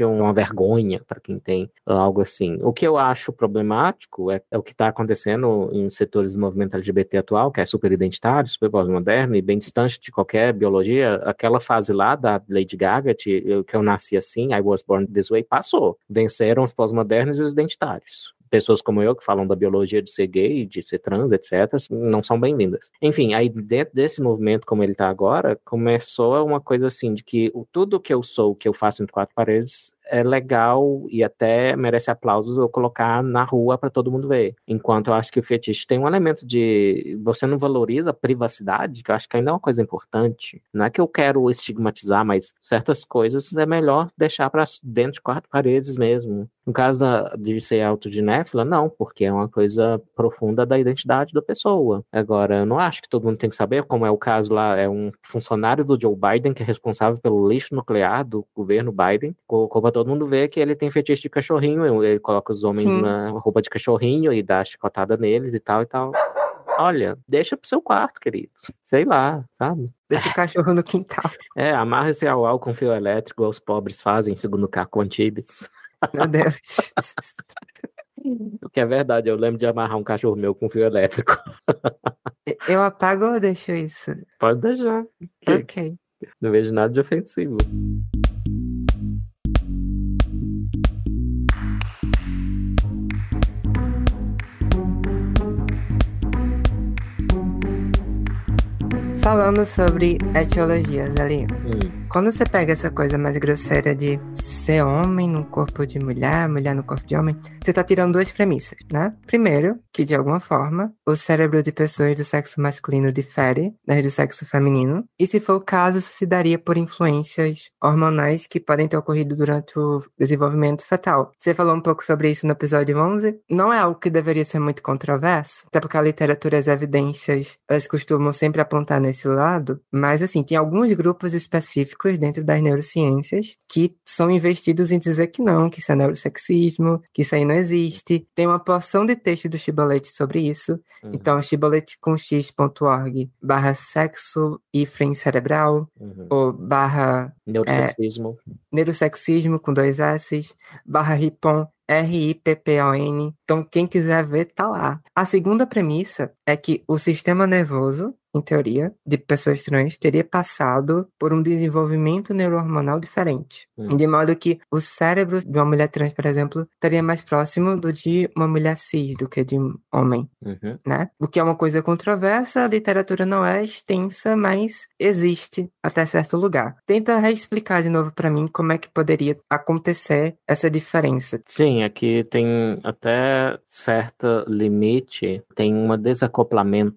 uma vergonha para quem tem algo assim. O que eu acho problemático é, é o que está acontecendo em setores do movimento LGBT atual, que é super identitário, super pós-moderno e bem distante de qualquer biologia. Aquela fase lá da Lady Gaga, que eu nasci assim, I was born this way, passou. Venceram os pós-modernos e os identitários pessoas como eu que falam da biologia de ser gay, de ser trans, etc., não são bem-vindas. Enfim, aí dentro desse movimento como ele está agora, começou uma coisa assim de que tudo que eu sou, que eu faço entre quatro paredes, é legal e até merece aplausos eu colocar na rua para todo mundo ver. Enquanto eu acho que o fetiche tem um elemento de você não valoriza a privacidade, que eu acho que ainda é uma coisa importante. Não é que eu quero estigmatizar, mas certas coisas é melhor deixar para dentro de quatro paredes mesmo. No caso da- de ser autoginéfila, não, porque é uma coisa profunda da identidade da pessoa. Agora, eu não acho que todo mundo tem que saber, como é o caso lá, é um funcionário do Joe Biden que é responsável pelo lixo nuclear do governo Biden, colocou pra todo mundo ver que ele tem fetiche de cachorrinho, ele coloca os homens Sim. na roupa de cachorrinho e dá chicotada neles e tal e tal. Olha, deixa pro seu quarto, querido. Sei lá, sabe? Deixa o cachorro no quintal. É, amarra esse au com fio elétrico, os pobres fazem, segundo Caco Antibes. Meu Deus. O que é verdade, eu lembro de amarrar um cachorro meu com fio elétrico. Eu apago ou deixo isso? Pode deixar. Ok. Não vejo nada de ofensivo. Falando sobre etiologias ali. Hum, Quando você pega essa coisa mais grosseira de ser homem no corpo de mulher, mulher no corpo de homem, você tá tirando duas premissas, né? Primeiro, que de alguma forma o cérebro de pessoas do sexo masculino difere das do sexo feminino, e se for o caso, isso se daria por influências hormonais que podem ter ocorrido durante o desenvolvimento fetal. Você falou um pouco sobre isso no episódio 11. Não é algo que deveria ser muito controverso, até porque a literatura e as evidências, elas costumam sempre apontar nesse lado, mas assim, tem alguns grupos específicos dentro das neurociências que são investidos em dizer que não, que isso é neurosexismo, que isso aí não existe. Tem uma porção de texto do Chibolete sobre isso. uhum, Então, chiboletecomx.org barra sexo e frente cerebral, uhum. ou barra Neurosexismo. neurosexismo com dois S, barra ripon, R-I-P-P-O-N. Então, quem quiser ver, tá lá. A segunda premissa é que o sistema nervoso, em teoria, de pessoas trans, teria passado por um desenvolvimento neurohormonal diferente. Hum. De modo que o cérebro de uma mulher trans, por exemplo, estaria mais próximo do de uma mulher cis do que de um homem Uhum. né? O que é uma coisa controversa, a literatura não é extensa, mas existe até certo lugar. Tenta reexplicar de novo para mim como é que poderia acontecer essa diferença. Sim, aqui tem até certo limite, tem um desacoplamento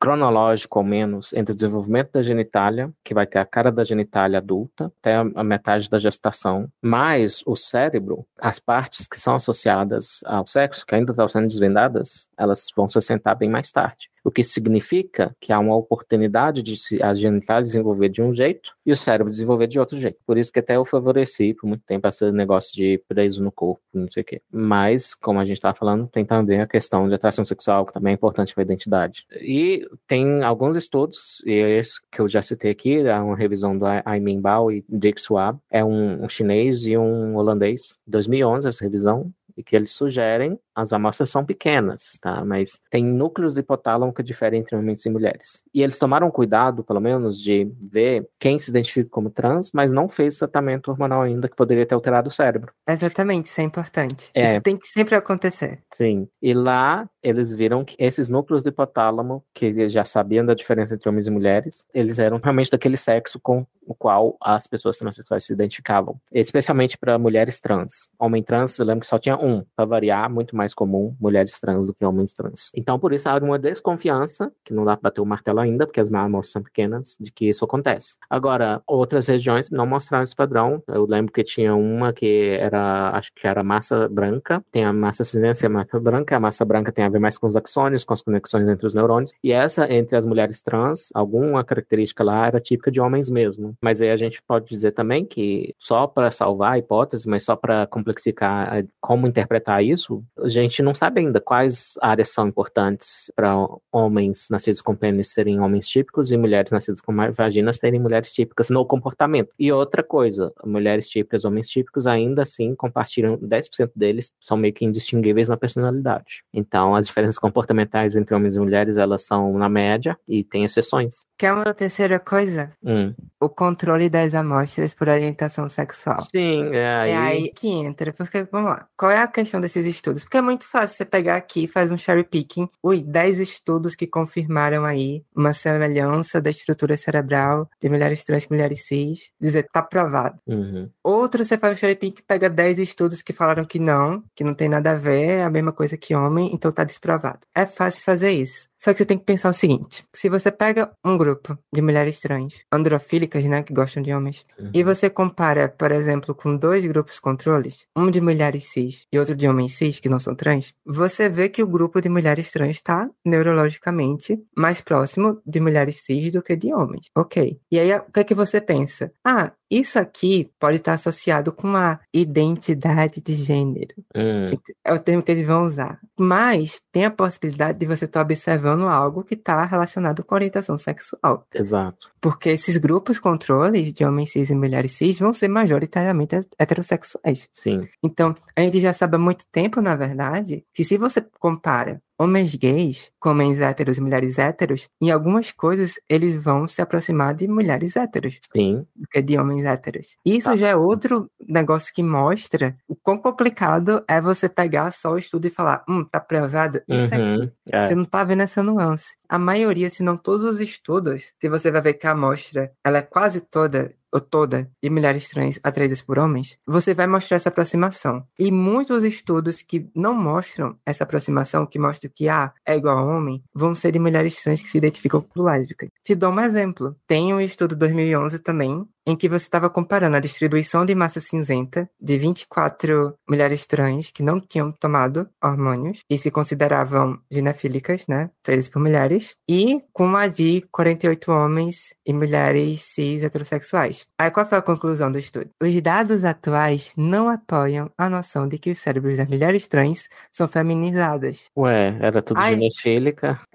cronológico ou menos entre o desenvolvimento da genitália, que vai ter a cara da genitália adulta, até a metade da gestação, mais o cérebro, as partes que são associadas ao sexo, que ainda estão sendo desvendadas, elas vão se assentar bem mais tarde o que significa que há uma oportunidade de a genital desenvolver de um jeito e o cérebro desenvolver de outro jeito. Por isso que até eu favoreci por muito tempo esse negócio de preso no corpo, não sei o quê. Mas, como a gente estava falando, tem também a questão de atração sexual, que também é importante para a identidade. E tem alguns estudos, e é esse que eu já citei aqui, é uma revisão do Aimin Bao e Dick Swab, é um, um chinês e um holandês, 2011 essa revisão, e que eles sugerem, as amostras são pequenas, tá? Mas tem núcleos do hipotálamo que diferem entre homens e mulheres. E eles tomaram cuidado, pelo menos, de ver quem se identifica como trans, mas não fez tratamento hormonal ainda que poderia ter alterado o cérebro. Exatamente, isso é importante. É. Isso tem que sempre acontecer. Sim. E lá eles viram que esses núcleos do hipotálamo, que já sabiam da diferença entre homens e mulheres, eles eram realmente daquele sexo com o qual as pessoas transexuais se identificavam, especialmente para mulheres trans. Homem trans, eu lembro que só tinha um, para variar, muito mais comum mulheres trans do que homens trans. Então, por isso, há uma desconfiança, que não dá para bater o martelo ainda, porque as amostras são pequenas, de que isso acontece. Agora, outras regiões não mostraram esse padrão. Eu lembro que tinha uma que era, acho que era massa branca, tem a massa cinzenta e a massa branca, a massa branca tem a ver mais com os axônios, com as conexões entre os neurônios, e essa, entre as mulheres trans, alguma característica lá era típica de homens mesmo. Mas aí a gente pode dizer também que só para salvar a hipótese, mas só para complexificar como interpretar isso, a gente não sabe ainda quais áreas são importantes para homens nascidos com pênis serem homens típicos e mulheres nascidas com vaginas terem mulheres típicas no comportamento. E outra coisa, mulheres típicas, homens típicos, ainda assim compartilham 10% deles são meio que indistinguíveis na personalidade. Então, as diferenças comportamentais entre homens e mulheres, elas são na média e tem exceções. Quer uma terceira coisa? Hum. O controle das amostras por orientação sexual. Sim, é aí... É aí que entra, porque, vamos lá, qual é a questão desses estudos? Porque é muito fácil você pegar aqui e faz um cherry picking, ui, 10 estudos que confirmaram aí uma semelhança da estrutura cerebral de mulheres trans com mulheres cis, dizer, tá provado. Uhum. Outro, você faz um cherry picking, pega 10 estudos que falaram que não, que não tem nada a ver, é a mesma coisa que homem, então tá desprovado. É fácil fazer isso. Só que você tem que pensar o seguinte: se você pega um grupo de mulheres trans, androfílicas, né, que gostam de homens, uhum. e você compara, por exemplo, com dois grupos controles, um de mulheres cis e outro de homens cis, que não são trans, você vê que o grupo de mulheres trans está neurologicamente mais próximo de mulheres cis do que de homens. Ok. E aí, o que é que você pensa? Ah, isso aqui pode estar associado com uma identidade de gênero. Hum. É o termo que eles vão usar. Mas tem a possibilidade de você estar observando algo que está relacionado com orientação sexual. Exato. Porque esses grupos controles de homens cis e mulheres cis vão ser majoritariamente heterossexuais. Sim. Então, a gente já sabe há muito tempo, na verdade, que se você compara homens gays com homens héteros e mulheres héteros, em algumas coisas eles vão se aproximar de mulheres héteros Sim. do que de homens héteros. Isso tá. já é outro negócio que mostra o quão complicado é você pegar só o estudo e falar, hum, tá provado isso uhum, aqui. É. Você não tá vendo essa nuance. A maioria, se não todos os estudos, se você vai ver que a amostra, ela é quase toda ou toda de mulheres trans atraídas por homens, você vai mostrar essa aproximação. E muitos estudos que não mostram essa aproximação, que mostram que A ah, é igual a homem, vão ser de mulheres trans que se identificam por lésbicas. Te dou um exemplo. Tem um estudo 2011 também, em que você estava comparando a distribuição de massa cinzenta de 24 mulheres trans que não tinham tomado hormônios e se consideravam ginefílicas, né, traídas por mulheres, e com a de 48 homens e mulheres cis heterossexuais. Aí qual foi a conclusão do estudo? Os dados atuais não apoiam a noção de que os cérebros das mulheres trans são feminizadas. Ué, era tudo aí?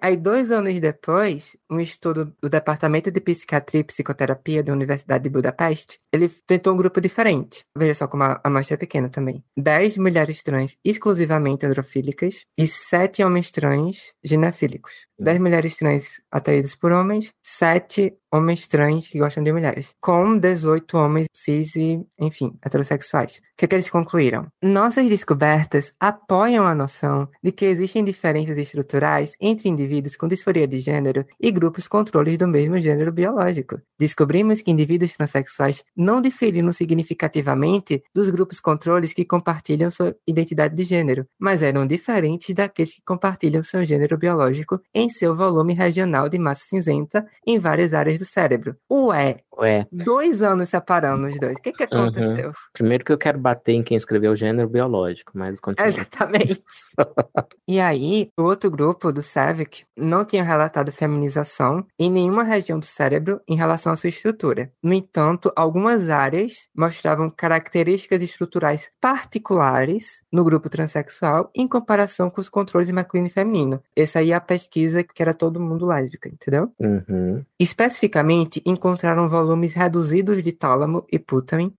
Aí dois anos depois, um estudo do Departamento de Psiquiatria e Psicoterapia da Universidade de Budapeste, ele tentou um grupo diferente. Veja só como a amostra é pequena também. 10 mulheres trans exclusivamente androfílicas e 7 homens trans ginefílicos. 10 mulheres trans atraídas por homens, 7 homens trans que gostam de mulheres, com 18 homens cis e, enfim, heterossexuais. O que, é que eles concluíram? Nossas descobertas apoiam a noção de que existem diferenças estruturais entre indivíduos com disforia de gênero e grupos controles do mesmo gênero biológico. Descobrimos que indivíduos transexuais não diferiram significativamente dos grupos controles que compartilham sua identidade de gênero, mas eram diferentes daqueles que compartilham seu gênero biológico em seu volume regional de massa cinzenta em várias áreas do cérebro. Ué, Ué. dois anos separando os dois. O que, que aconteceu? Uhum. Primeiro que eu quero bater em quem escreveu o gênero biológico, mas continua. Exatamente. e aí, o outro grupo do SAVIC não tinha relatado feminização em nenhuma região do cérebro em relação à sua estrutura. No entanto, algumas áreas mostravam características estruturais particulares no grupo transexual em comparação com os controles masculino e feminino. Essa aí é a pesquisa que era todo mundo lésbica, entendeu? Uhum. Especificamente, encontraram volumes reduzidos de tálamo e putamen.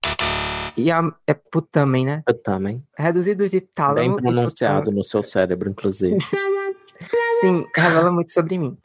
E a, é putamen, né? Eu também. Reduzidos de tálamo Bem e pronunciado no seu cérebro, inclusive. Sim, revela muito sobre mim.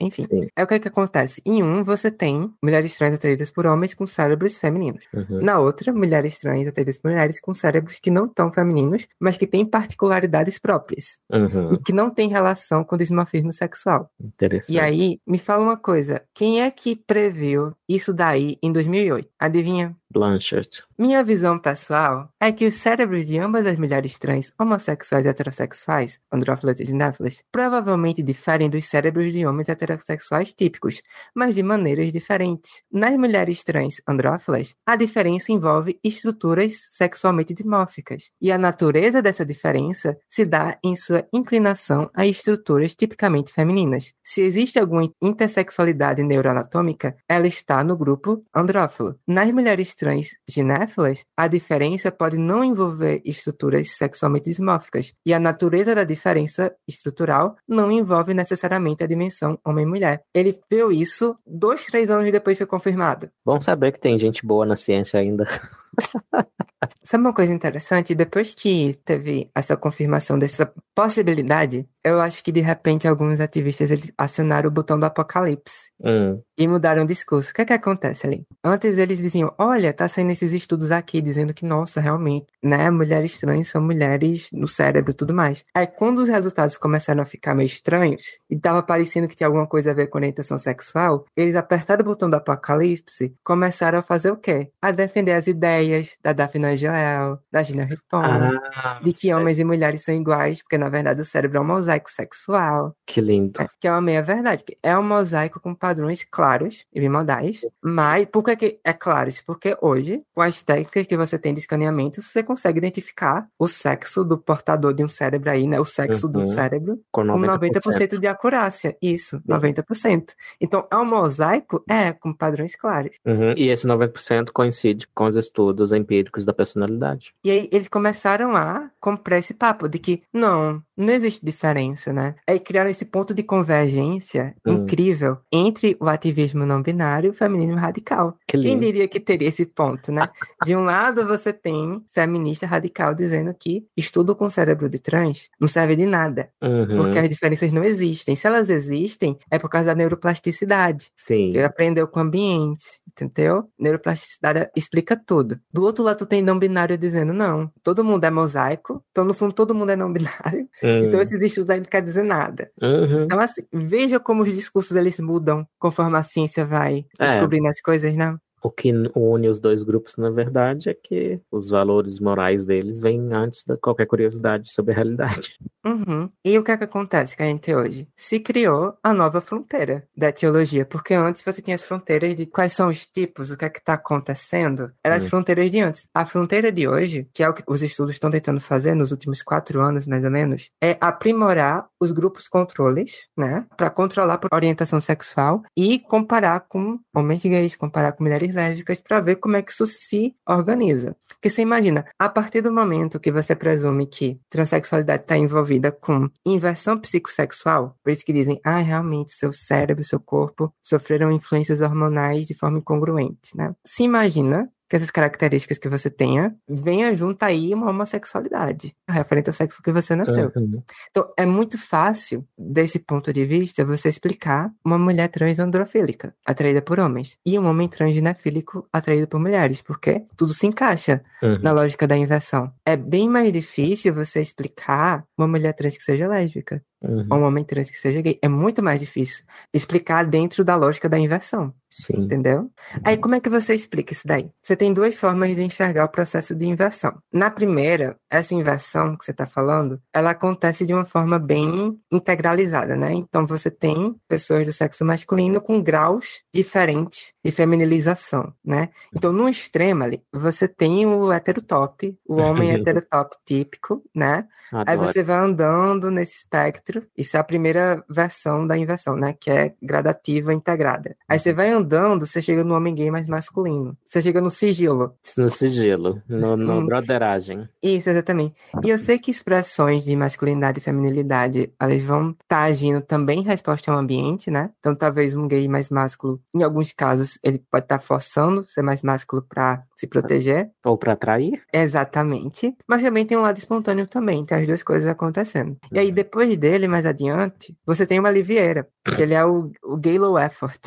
Enfim, Sim. é o que, é que acontece. Em um, você tem mulheres trans atraídas por homens com cérebros femininos. Uhum. Na outra, mulheres trans atraídas por mulheres com cérebros que não estão femininos, mas que têm particularidades próprias. Uhum. E que não têm relação com o dimorfismo sexual. Interessante. E aí, me fala uma coisa. Quem é que previu isso daí em 2008? Adivinha? Blanchett. Minha visão pessoal é que os cérebros de ambas as mulheres trans, homossexuais e heterossexuais, andrófilas e ginéfilas, provavelmente diferem dos cérebros de homens heterossexuais típicos, mas de maneiras diferentes. Nas mulheres trans andrófilas, a diferença envolve estruturas sexualmente dimórficas, e a natureza dessa diferença se dá em sua inclinação a estruturas tipicamente femininas. Se existe alguma intersexualidade neuroanatômica, ela está no grupo andrófilo. Nas mulheres trans ginéfilas, a diferença pode não envolver estruturas sexualmente dimórficas, e a natureza da diferença estrutural não envolve necessariamente a dimensão homem-mulher. Ele viu isso dois, três anos depois foi confirmado. Bom saber que tem gente boa na ciência ainda. Sabe uma coisa interessante? Depois que teve essa confirmação dessa possibilidade, eu acho que de repente alguns ativistas eles acionaram o botão do apocalipse Hum. e mudaram o discurso. O que é que acontece ali? Antes eles diziam, olha, tá saindo esses estudos aqui dizendo que, nossa, realmente, né, mulheres trans são mulheres no cérebro e tudo mais. Aí quando os resultados começaram a ficar meio estranhos e tava parecendo que tinha alguma coisa a ver com orientação sexual, eles apertaram o botão do apocalipse, começaram a fazer o quê? A defender as ideias da Daphne Joel, da Gina Rippon, Ah, de que homens e mulheres são iguais, porque na verdade o cérebro é um mosaico sexual. Que lindo. É, que é uma meia verdade, que é um mosaico com padrões claros e bimodais, mas por que, que é claros? Porque hoje, com as técnicas que você tem de escaneamento, você consegue identificar o sexo do portador de um cérebro aí, né? O sexo do Uhum. cérebro Com com 90%. 90% de acurácia. Isso, 90%. Então, é um mosaico? É, com padrões claros. Uhum. E esse 90% coincide com os estudos empíricos da personalidade. E aí eles começaram a comprar esse papo de que não, não existe diferença, né? Aí criaram esse ponto de convergência Hum. incrível entre o ativismo não binário e o feminismo radical. Que Quem diria que teria esse ponto, né? De um lado você tem feminista radical dizendo que estudo com cérebro de trans não serve de nada, Uhum. porque as diferenças não existem. Se elas existem, é por causa da neuroplasticidade. Sim. Que aprendeu com o ambiente, entendeu? Neuroplasticidade explica tudo. Do outro lado, tu tem não binário dizendo, não, todo mundo é mosaico, então no fundo todo mundo é não binário, Hum. então esses estudos aí não quer dizer nada. Uhum. Então, assim, veja como os discursos eles mudam conforme a ciência vai É. descobrindo as coisas, não? O que une os dois grupos, na verdade, é que os valores morais deles vêm antes de qualquer curiosidade sobre a realidade. Uhum. E o que é que acontece a gente hoje? Se criou a nova fronteira da teologia, porque antes você tinha as fronteiras de quais são os tipos, o que é que está acontecendo, eram as Hum. fronteiras de antes. A fronteira de hoje, que é o que os estudos estão tentando fazer nos últimos quatro anos, mais ou menos, é aprimorar os grupos controles, né, para controlar por orientação sexual e comparar com homens gays, comparar com mulheres lésbicas, para ver como é que isso se organiza. Porque você imagina, a partir do momento que você presume que transexualidade está envolvida com inversão psicossexual, por isso que dizem, ah, realmente, seu cérebro, seu corpo sofreram influências hormonais de forma incongruente, né? Se imagina que essas características que você tenha venha junto aí uma homossexualidade, referente ao sexo que você nasceu. Uhum. Então, é muito fácil, desse ponto de vista, você explicar uma mulher trans androfílica, atraída por homens, e um homem trans ginefílico atraído por mulheres, porque tudo se encaixa Uhum. na lógica da inversão. É bem mais difícil você explicar uma mulher trans que seja lésbica, Uhum. ou um homem trans que seja gay. É muito mais difícil explicar dentro da lógica da inversão. Sim. Entendeu? Aí como é que você explica isso daí? Você tem duas formas de enxergar o processo de inversão. Na primeira, essa inversão que você está falando, ela acontece de uma forma bem integralizada, né? Então você tem pessoas do sexo masculino com graus diferentes de feminilização, né? Então no extremo ali, você tem o heterotop, o homem heterotop típico, né? Adoro. Aí você vai andando nesse espectro, isso é a primeira versão da inversão, né? Que é gradativa integrada. Aí você vai andando, você chega no homem gay mais masculino. Você chega no sigilo. No sigilo, no, no Hum. broderagem. Isso, exatamente. E eu sei que expressões de masculinidade e feminilidade, elas vão estar agindo também em resposta ao ambiente, né? Então, talvez um gay mais másculo, em alguns casos, ele pode estar forçando ser mais másculo para se proteger. Ou pra atrair? Exatamente. Mas também tem um lado espontâneo também, tem as duas coisas acontecendo. E aí, depois dele, mais adiante, você tem uma Livieira, que ele é o, o gay low effort.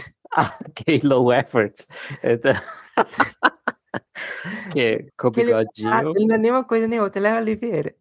Gay low effort. Então- que, com Que ele- Ah, bigodinho. ele não é nem uma coisa nem outra, ele é uma Livieira.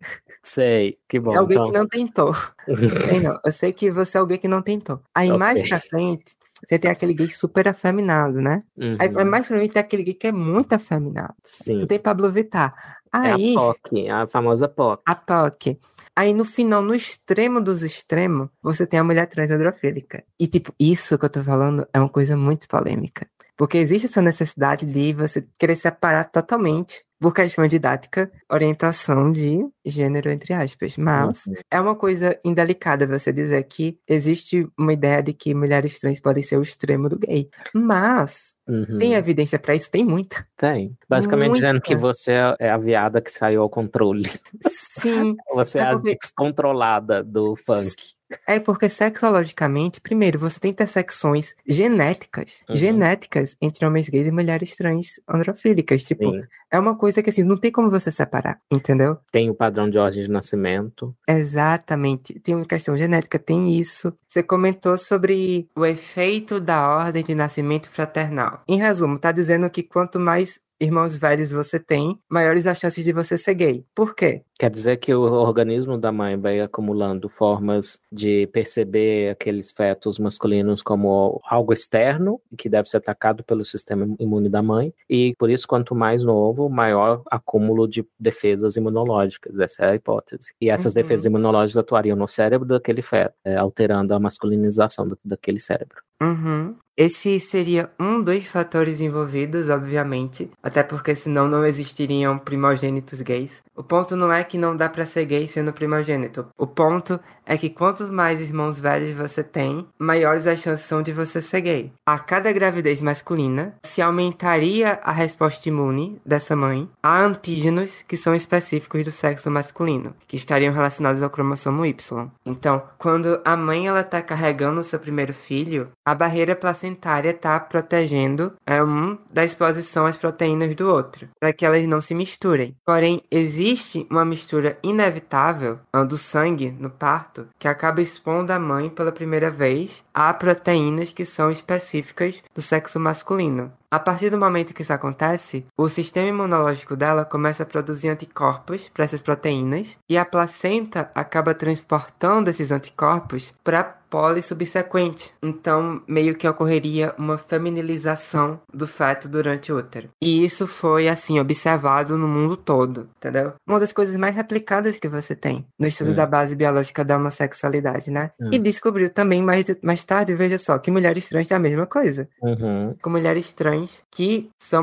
Sei, que bom. é alguém então. que não tentou. Não sei não. Eu sei que você é alguém que não tentou. Aí mais Ok. pra frente, você tem aquele gay super afeminado, né? Aí Uhum, mais pra frente tem aquele gay que é muito afeminado. Sim. Tu tem Pablo Vittar. É Aí, a POC, a famosa POC. a toque. Aí no final, no extremo dos extremos, você tem a mulher trans androfílica. E tipo, isso que eu tô falando é uma coisa muito polêmica. Porque existe essa necessidade de você querer separar totalmente, por questão didática, orientação de gênero, entre aspas. Mas Uhum. é uma coisa indelicada você dizer que existe uma ideia de que mulheres trans podem ser o extremo do gay. Mas Uhum. tem evidência pra isso? Tem muita. Tem. Basicamente dizendo que Muita. você é a viada que saiu ao controle. Sim, Você é É a porque- descontrolada do funk. É porque sexologicamente, primeiro, você tem intersecções genéticas, Uhum. genéticas entre homens gays e mulheres trans androfílicas. Tipo, Sim. é uma coisa que assim, não tem como você separar, entendeu? Tem o padrão de ordem de nascimento. Exatamente. Tem uma questão genética, tem isso. Você comentou sobre o efeito da ordem de nascimento fraternal. Em resumo, tá dizendo que quanto mais irmãos velhos você tem, maiores as chances de você ser gay. Por quê? Quer dizer que o organismo da mãe vai acumulando formas de perceber aqueles fetos masculinos como algo externo, que deve ser atacado pelo sistema imune da mãe, e por isso, quanto mais novo, maior acúmulo de defesas imunológicas. Essa é a hipótese. E essas Uhum. defesas imunológicas atuariam no cérebro daquele feto, é, alterando a masculinização daquele cérebro. Uhum. Esse seria um dos fatores envolvidos, obviamente, até porque senão não existiriam primogênitos gays. O ponto não é que não dá pra ser gay sendo primogênito. O ponto é que quantos mais irmãos velhos você tem, maiores as chances são de você ser gay. A cada gravidez masculina, se aumentaria a resposta imune dessa mãe a antígenos que são específicos do sexo masculino, que estariam relacionados ao cromossomo Y. Então, quando a mãe ela tá carregando o seu primeiro filho, a barreira placentária tá protegendo é, um da exposição às proteínas do outro, para que elas não se misturem. Porém, existe uma mistura inevitável do sangue no parto que acaba expondo a mãe pela primeira vez a proteínas que são específicas do sexo masculino. A partir do momento que isso acontece, o sistema imunológico dela começa a produzir anticorpos para essas proteínas e a placenta acaba transportando esses anticorpos para poli subsequente. Então, meio que ocorreria uma feminilização do feto durante o útero. E isso foi, assim, observado no mundo todo, entendeu? Uma das coisas mais replicadas que você tem no estudo Hum. da base biológica da homossexualidade, né? Hum. E descobriu também mais, mais tarde, veja só, que mulheres trans têm a mesma coisa Uhum. com mulheres trans que são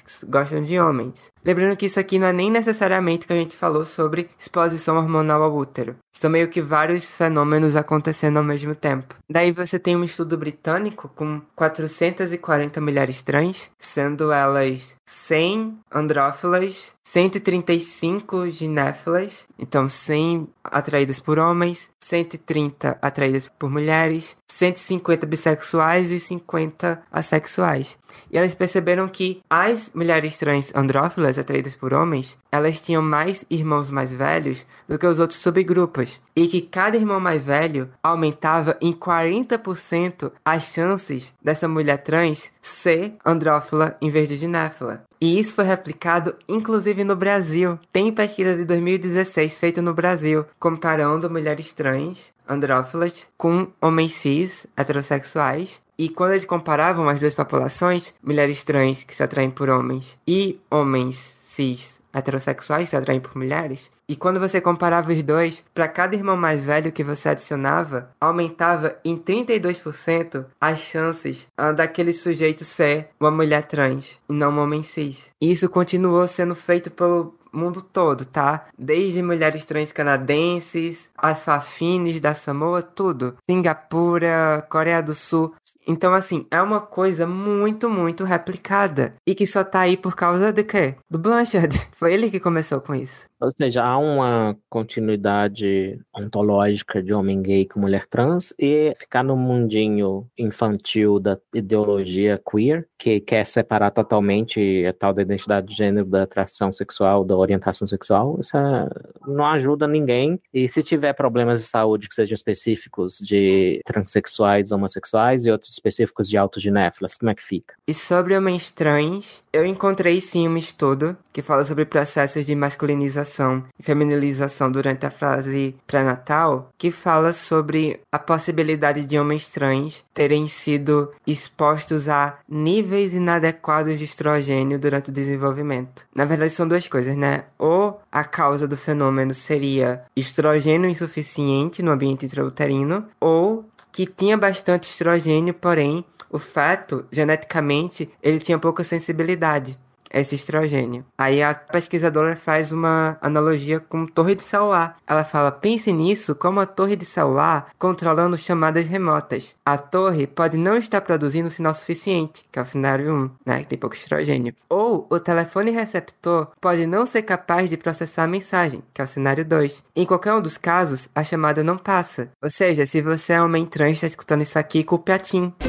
que gostam de homens. Lembrando que isso aqui não é nem necessariamente que a gente falou sobre exposição hormonal ao útero. São meio que vários fenômenos acontecendo ao mesmo tempo. Daí você tem um estudo britânico com 440 mulheres trans, sendo elas 100 andrófilas, 135 ginéfilas, então 100 atraídas por homens, 130 atraídas por mulheres, 150 bissexuais e 50 assexuais. E elas perceberam que as mulheres trans andrófilas atraídas por homens, elas tinham mais irmãos mais velhos do que os outros subgrupos. E que cada irmão mais velho aumentava em 40% as chances dessa mulher trans ser andrófila em vez de ginéfila. E isso foi replicado inclusive no Brasil. Tem pesquisa de 2016 feita no Brasil, comparando mulheres trans andrófilas com homens cis heterossexuais E quando eles comparavam as duas populações, mulheres trans que se atraem por homens e homens cis heterossexuais se atraem por mulheres, e quando você comparava os dois, para cada irmão mais velho que você adicionava, aumentava em 32% as chances uh, daquele sujeito ser uma mulher trans e não um homem cis. E isso continuou sendo feito pelo mundo todo, tá? Desde mulheres trans canadenses, as Fafines da Samoa, tudo. Singapura, Coreia do Sul. Então, assim, é uma coisa muito, muito replicada. E que só tá aí por causa de quê? Do Blanchard. Foi ele que começou com isso. Ou seja, há uma continuidade ontológica de homem gay com mulher trans e ficar no mundinho infantil da ideologia queer, que quer separar totalmente a tal da identidade de gênero da atração sexual, da orientação sexual, isso é, não ajuda ninguém. E se tiver problemas de saúde que sejam específicos de transexuais, homossexuais e outros específicos de autoginéfilas, como é que fica? E sobre homens trans, eu encontrei sim um estudo que fala sobre processos de masculinização e feminilização durante a fase pré-natal, que fala sobre a possibilidade de homens trans terem sido expostos a níveis inadequados de estrogênio durante o desenvolvimento. Na verdade, são duas coisas, né? Ou a causa do fenômeno seria estrogênio insuficiente no ambiente intrauterino, ou que tinha bastante estrogênio, porém o feto, geneticamente, ele tinha pouca sensibilidade esse estrogênio. Aí a pesquisadora faz uma analogia com torre de celular. Ela fala: pense nisso como a torre de celular controlando chamadas remotas. A torre pode não estar produzindo sinal suficiente, que é o cenário 1, né, que tem pouco estrogênio. Ou o telefone receptor pode não ser capaz de processar a mensagem, que é o cenário 2. Em qualquer um dos casos, a chamada não passa. Ou seja, se você é homem trans está escutando isso aqui, culpe a Tim.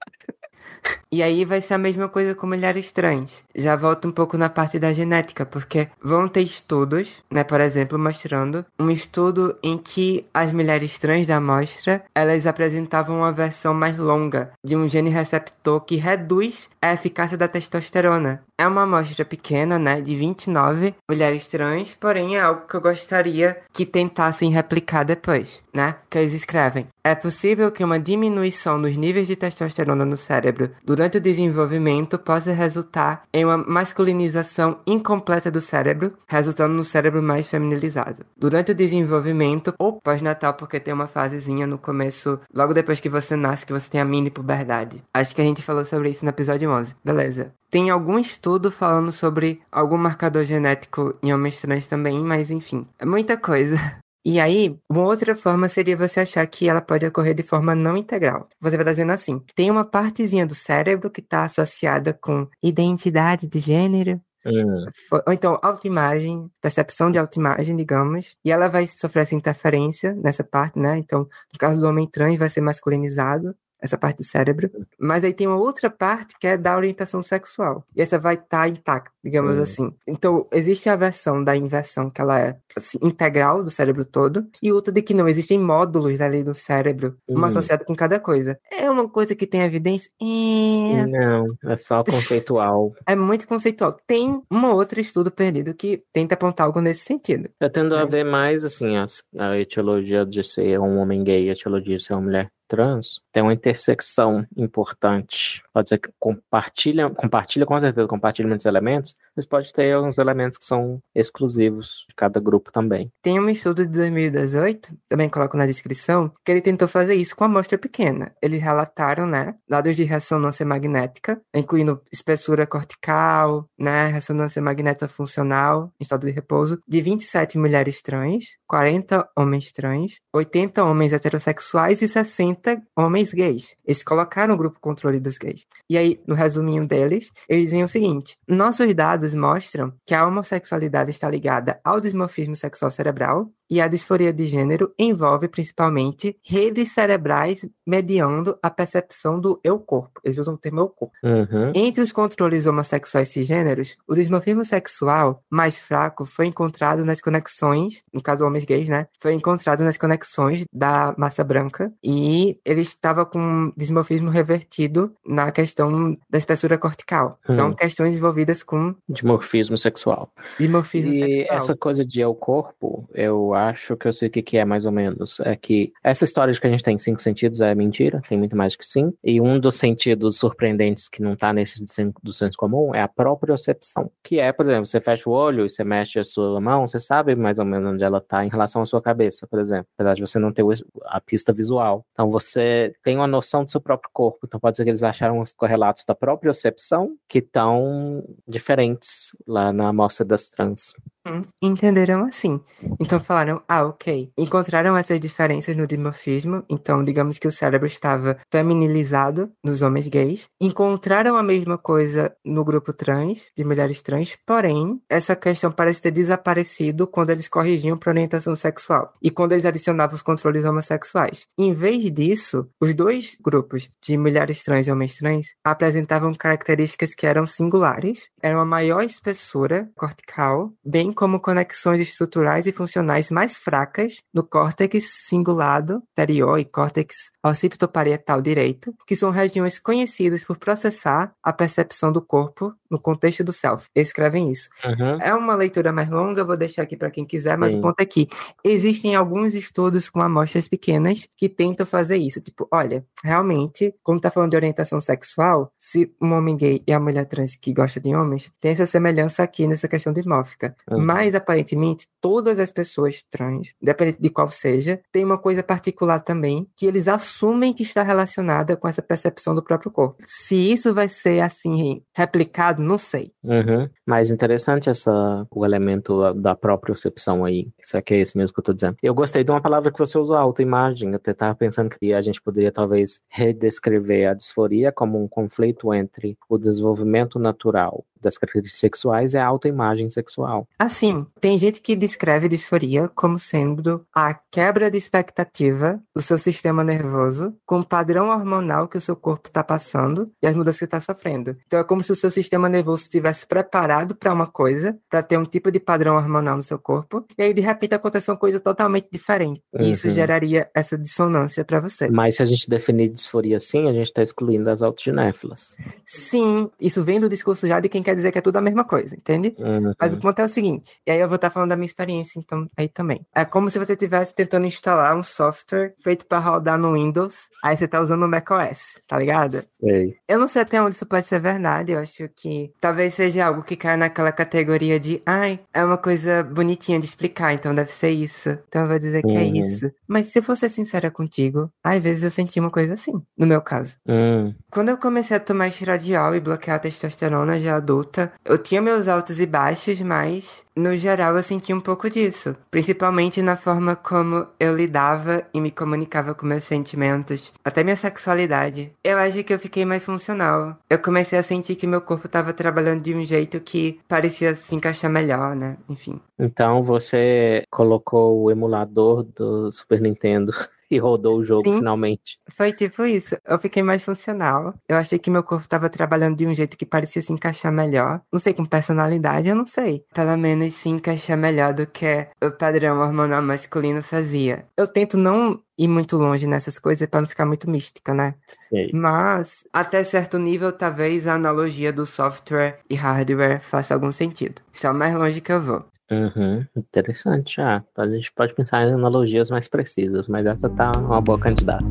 E aí vai ser a mesma coisa com mulheres trans. Já volto um pouco na parte da genética, porque vão ter estudos, né, por exemplo, mostrando um estudo em que as mulheres trans da amostra, elas apresentavam uma versão mais longa de um gene receptor que reduz a eficácia da testosterona. É uma amostra pequena, né, de 29 mulheres trans, porém é algo que eu gostaria que tentassem replicar depois, né? Que eles escrevem: é possível que uma diminuição nos níveis de testosterona no cérebro durante o desenvolvimento possa resultar em uma masculinização incompleta do cérebro, resultando no cérebro mais feminilizado. Durante o desenvolvimento ou pós-natal, porque tem uma fasezinha no começo, logo depois que você nasce, que você tem a mini puberdade. Acho que a gente falou sobre isso no episódio 11. Beleza. Tem algum estudo falando sobre algum marcador genético em homens trans também, mas enfim, é muita coisa. E aí, uma outra forma seria você achar que ela pode ocorrer de forma não integral. Você vai dizendo assim: tem uma partezinha do cérebro que está associada com identidade de gênero, Hum. Ou então, autoimagem, percepção de autoimagem, digamos, e ela vai sofrer essa interferência nessa parte, né? Então, no caso do homem trans, vai ser masculinizado, essa parte do cérebro. Mas aí tem uma outra parte que é da orientação sexual. E essa vai estar tá intacta, digamos uhum. assim. Então, existe a versão da inversão, que ela é assim, integral do cérebro todo, e outra de que não existem módulos ali no cérebro, uhum. uma associada com cada coisa. É uma coisa que tem evidência? É... Não, é só conceitual. é muito conceitual. Tem um outro estudo perdido que tenta apontar algo nesse sentido. Eu tendo é. a ver mais, assim, a, a etiologia de ser um homem gay, a etiologia de ser uma mulher trans tem uma intersecção importante. Pode dizer que compartilha, compartilha com certeza, compartilha muitos elementos, mas pode ter alguns elementos que são exclusivos de cada grupo também. Tem um estudo de 2018, também coloco na descrição, que ele tentou fazer isso com amostra pequena. Eles relataram, né, dados de ressonância magnética, incluindo espessura cortical, né, ressonância magnética funcional, estado de repouso, de 27 mulheres trans, 40 homens trans, 80 homens heterossexuais e 60 30 homens gays. Eles colocaram o grupo controle dos gays. E aí, no resuminho deles, eles dizem o seguinte: nossos dados mostram que a homossexualidade está ligada ao dismorfismo sexual cerebral e a disforia de gênero envolve principalmente redes cerebrais mediando a percepção do eu-corpo. Eles usam o termo eu-corpo. Uhum. Entre os controles homossexuais cisgêneros, o dismorfismo sexual mais fraco foi encontrado nas conexões, no caso homens gays, né? Foi encontrado nas conexões da massa branca e ele estava com dismorfismo revertido na questão da espessura cortical. Então, uhum. Então, questões envolvidas com dimorfismo sexual. Dimorfismo e sexual. essa coisa de eu-corpo, eu acho que eu sei o que, que é mais ou menos. É que essa história de que a gente tem cinco sentidos é mentira, tem muito mais que sim. E um dos sentidos surpreendentes que não tá nesse do senso comum é a propriocepção. Que é, por exemplo, você fecha o olho e você mexe a sua mão, você sabe mais ou menos onde ela tá em relação à sua cabeça, por exemplo. Apesar de você não ter a pista visual. Então você tem uma noção do seu próprio corpo. Então pode ser que eles acharam os correlatos da propriocepção que estão diferentes lá na amostra das trans. Hum, entenderam assim. Então falaram, ah, ok. Encontraram essas diferenças no dimorfismo, então digamos que o cérebro estava feminilizado nos homens gays. Encontraram a mesma coisa no grupo trans, de mulheres trans, porém, essa questão parece ter desaparecido quando eles corrigiam para orientação sexual e quando eles adicionavam os controles homossexuais. Em vez disso, os dois grupos de mulheres trans e homens trans apresentavam características que eram singulares, eram a maior espessura cortical, bem como conexões estruturais e funcionais mais fracas no córtex cingulado anterior e córtex occipitoparietal direito, que são regiões conhecidas por processar a percepção do corpo no contexto do self. Escrevem isso. Uhum. É uma leitura mais longa, eu vou deixar aqui para quem quiser, mas Sim. o ponto é que existem alguns estudos com amostras pequenas que tentam fazer isso. Tipo, olha, realmente, como tá falando de orientação sexual, se um homem gay e a mulher trans que gosta de homens, tem essa semelhança aqui nessa questão dimórfica. Uhum. Mas, aparentemente, todas as pessoas trans, independente de qual seja, tem uma coisa particular também, que eles assumem que está relacionada com essa percepção do próprio corpo. Se isso vai ser, assim, replicado, não sei. Uhum. Mas interessante essa, o elemento da própria percepção aí. Isso aqui é esse mesmo que eu tô dizendo. Eu gostei de uma palavra que você usou, autoimagem. Eu até tava pensando que a gente poderia, talvez, redescrever a disforia como um conflito entre o desenvolvimento natural das características sexuais é a autoimagem sexual. Assim, tem gente que descreve disforia como sendo a quebra de expectativa do seu sistema nervoso com o padrão hormonal que o seu corpo está passando e as mudanças que está sofrendo. Então é como se o seu sistema nervoso estivesse preparado para uma coisa, para ter um tipo de padrão hormonal no seu corpo, e aí de repente acontece uma coisa totalmente diferente. Uhum. E isso geraria essa dissonância para você. Mas se a gente definir disforia assim, a gente está excluindo as autoginéfilas. Sim, isso vem do discurso já de quem quer dizer que é tudo a mesma coisa, entende? Uhum. Mas o ponto é o seguinte, e aí eu vou estar falando da minha experiência, então, aí também. É como se você estivesse tentando instalar um software feito para rodar no Windows, aí você tá usando o macOS, tá ligado? Sei. Eu não sei até onde isso pode ser verdade, eu acho que talvez seja algo que cai naquela categoria de, ai, é uma coisa bonitinha de explicar, então deve ser isso. Então eu vou dizer que é uhum. isso. Mas se eu for ser sincera contigo, às vezes eu senti uma coisa assim, no meu caso. Uhum. Quando eu comecei a tomar estradiol e bloquear a testosterona já adulta, eu tinha meus altos e baixos, mas no geral eu senti um pouco disso, principalmente na forma como eu lidava e me comunicava com meus sentimentos, até minha sexualidade. Eu acho que eu fiquei mais funcional. Eu comecei a sentir que meu corpo estava trabalhando de um jeito que parecia se encaixar melhor, né? Enfim. Então você colocou o emulador do Super Nintendo e rodou o jogo Sim, finalmente. Foi tipo isso. Eu fiquei mais funcional. Eu achei que meu corpo estava trabalhando de um jeito que parecia se encaixar melhor. Não sei, com personalidade, eu não sei. Pelo menos se encaixar melhor do que o padrão hormonal masculino fazia. Eu tento não ir muito longe nessas coisas para não ficar muito mística, né? Sei. Mas, até certo nível, talvez a analogia do software e hardware faça algum sentido. Isso é o mais longe que eu vou. Uhum, interessante. Ah, a gente pode pensar em analogias mais precisas, mas essa tá uma boa candidata.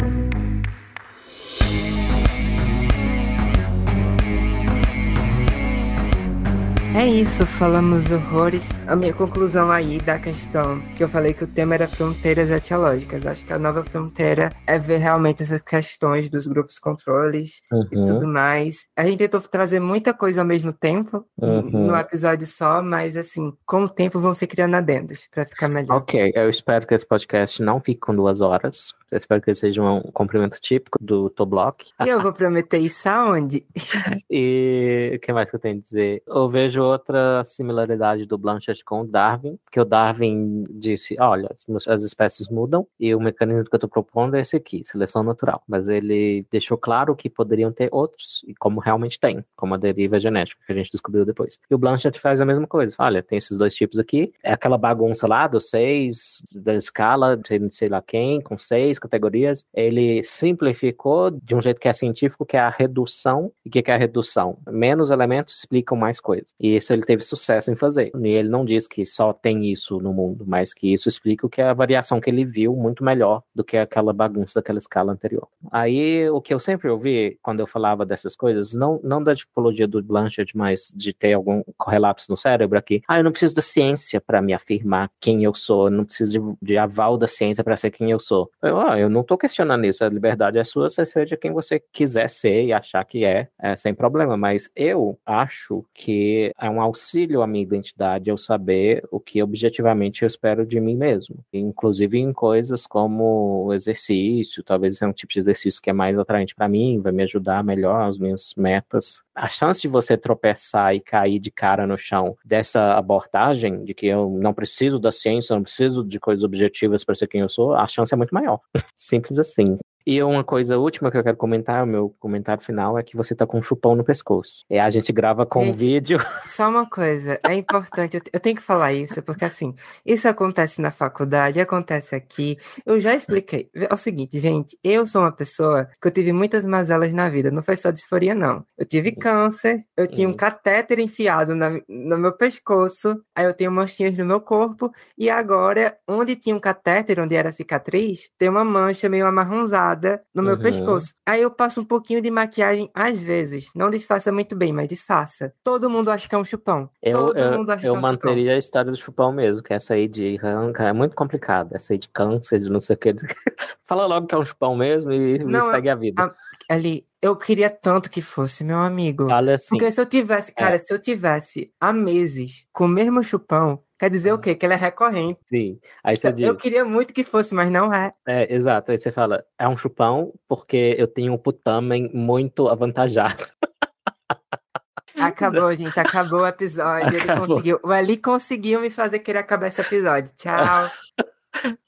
É isso, falamos horrores. A minha conclusão aí da questão que eu falei que o tema era fronteiras etiológicas. Acho que a nova fronteira é ver realmente essas questões dos grupos controles uhum. e tudo mais. A gente tentou trazer muita coisa ao mesmo tempo uhum. no episódio só, mas assim, com o tempo vão se criando adendos para ficar melhor. Ok, eu espero que esse podcast não fique com duas horas. Eu espero que seja um cumprimento típico do Toblock. E eu vou prometer isso aonde? e o que mais que eu tenho a dizer? Eu vejo outra similaridade do Blanchett com o Darwin, que o Darwin disse, olha, as espécies mudam e o mecanismo que eu estou propondo é esse aqui, seleção natural. Mas ele deixou claro que poderiam ter outros, e como realmente tem, como a deriva genética, que a gente descobriu depois. E o Blanchett faz a mesma coisa. Olha, tem esses dois tipos aqui, é aquela bagunça lá dos seis, da escala, sei, lá quem, com seis, categorias, ele simplificou de um jeito que é científico, que é a redução. E o que é a redução? Menos elementos explicam mais coisas. E isso ele teve sucesso em fazer. E ele não diz que só tem isso no mundo, mas que isso explica o que é a variação que ele viu muito melhor do que aquela bagunça daquela escala anterior. Aí, o que eu sempre ouvi quando eu falava dessas coisas, não, não da tipologia do Blanchard, mas de ter algum correlatos no cérebro aqui. Ah, eu não preciso da ciência para me afirmar quem eu sou, eu não preciso de, de aval da ciência para ser quem eu sou. Eu, ah, eu não tô questionando isso, a liberdade é sua, você seja quem você quiser ser e achar que é, é sem problema, mas eu acho que é um auxílio à minha identidade eu saber o que objetivamente eu espero de mim mesmo, inclusive em coisas como exercício, talvez é um tipo de exercício que é mais atraente para mim, vai me ajudar melhor as minhas metas. A chance de você tropeçar e cair de cara no chão dessa abordagem de que eu não preciso da ciência, não preciso de coisas objetivas para ser quem eu sou, a chance é muito maior. Simples assim. E uma coisa última que eu quero comentar, o meu comentário final, é que você tá com um chupão no pescoço. E a gente grava com gente, vídeo. Só uma coisa, é importante, eu tenho que falar isso, porque assim, isso acontece na faculdade, acontece aqui. Eu já expliquei. É o seguinte, gente, eu sou uma pessoa que eu tive muitas mazelas na vida, não foi só disforia, não. Eu tive câncer, eu tinha um uhum. catéter enfiado na, no meu pescoço, aí eu tenho manchinhas no meu corpo, e agora, onde tinha um catéter, onde era cicatriz, tem uma mancha meio amarronzada no meu uhum. pescoço. Aí eu passo um pouquinho de maquiagem às vezes. Não disfarça muito bem, mas disfarça. Todo mundo acha que é um chupão. Eu, Todo eu, mundo acha eu que é um manteria chupão. a história do chupão mesmo, que essa aí de arranca é muito complicada. Essa aí de câncer, de não sei o que. Fala logo que é um chupão mesmo e, não, segue a vida. A, ali, eu queria tanto que fosse, meu amigo. Olha assim. Porque se eu tivesse, cara, é. se eu tivesse há meses com o mesmo chupão, Quer dizer o quê? Que ele é recorrente. Sim. Aí você eu, diz. Eu queria muito que fosse, mas não é. É, exato. Aí você fala, é um chupão porque eu tenho um putamen muito avantajado. Acabou, gente. Acabou o episódio. Acabou. Ele conseguiu. O Eli conseguiu me fazer querer acabar esse episódio. Tchau.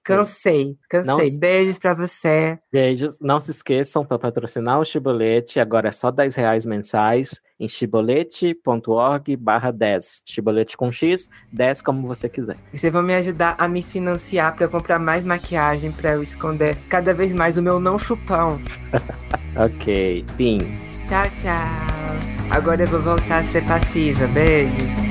Cansei, cansei. Não, Beijos para você. Beijos. Não se esqueçam para patrocinar o Chibolete. Agora é só 10 reais mensais em chibolete.org barra 10. Chibolete com X, 10 como você quiser. E vocês vão me ajudar a me financiar para comprar mais maquiagem para eu esconder cada vez mais o meu não chupão. ok, fim. Tchau, tchau. Agora eu vou voltar a ser passiva. Beijos.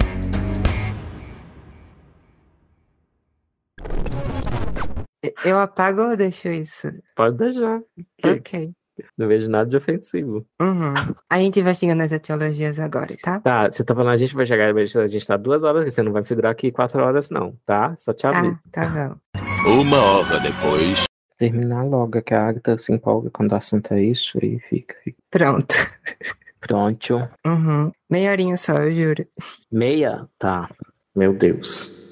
Eu apago ou deixo isso? Pode deixar. Ok. Não vejo nada de ofensivo. Uhum. A gente vai chegando nas etiologias agora, tá? Tá, você tá falando, a gente vai chegar, a gente tá duas horas, você não vai me segurar aqui quatro horas, não, tá? Só te aviso. Tá, tá bom. Uma hora depois. Terminar logo, que a Agatha se empolga quando o assunto é isso e fica. fica. Pronto. Pronto. Uhum. Meia horinha só, eu juro. Meia? Tá. Meu Deus.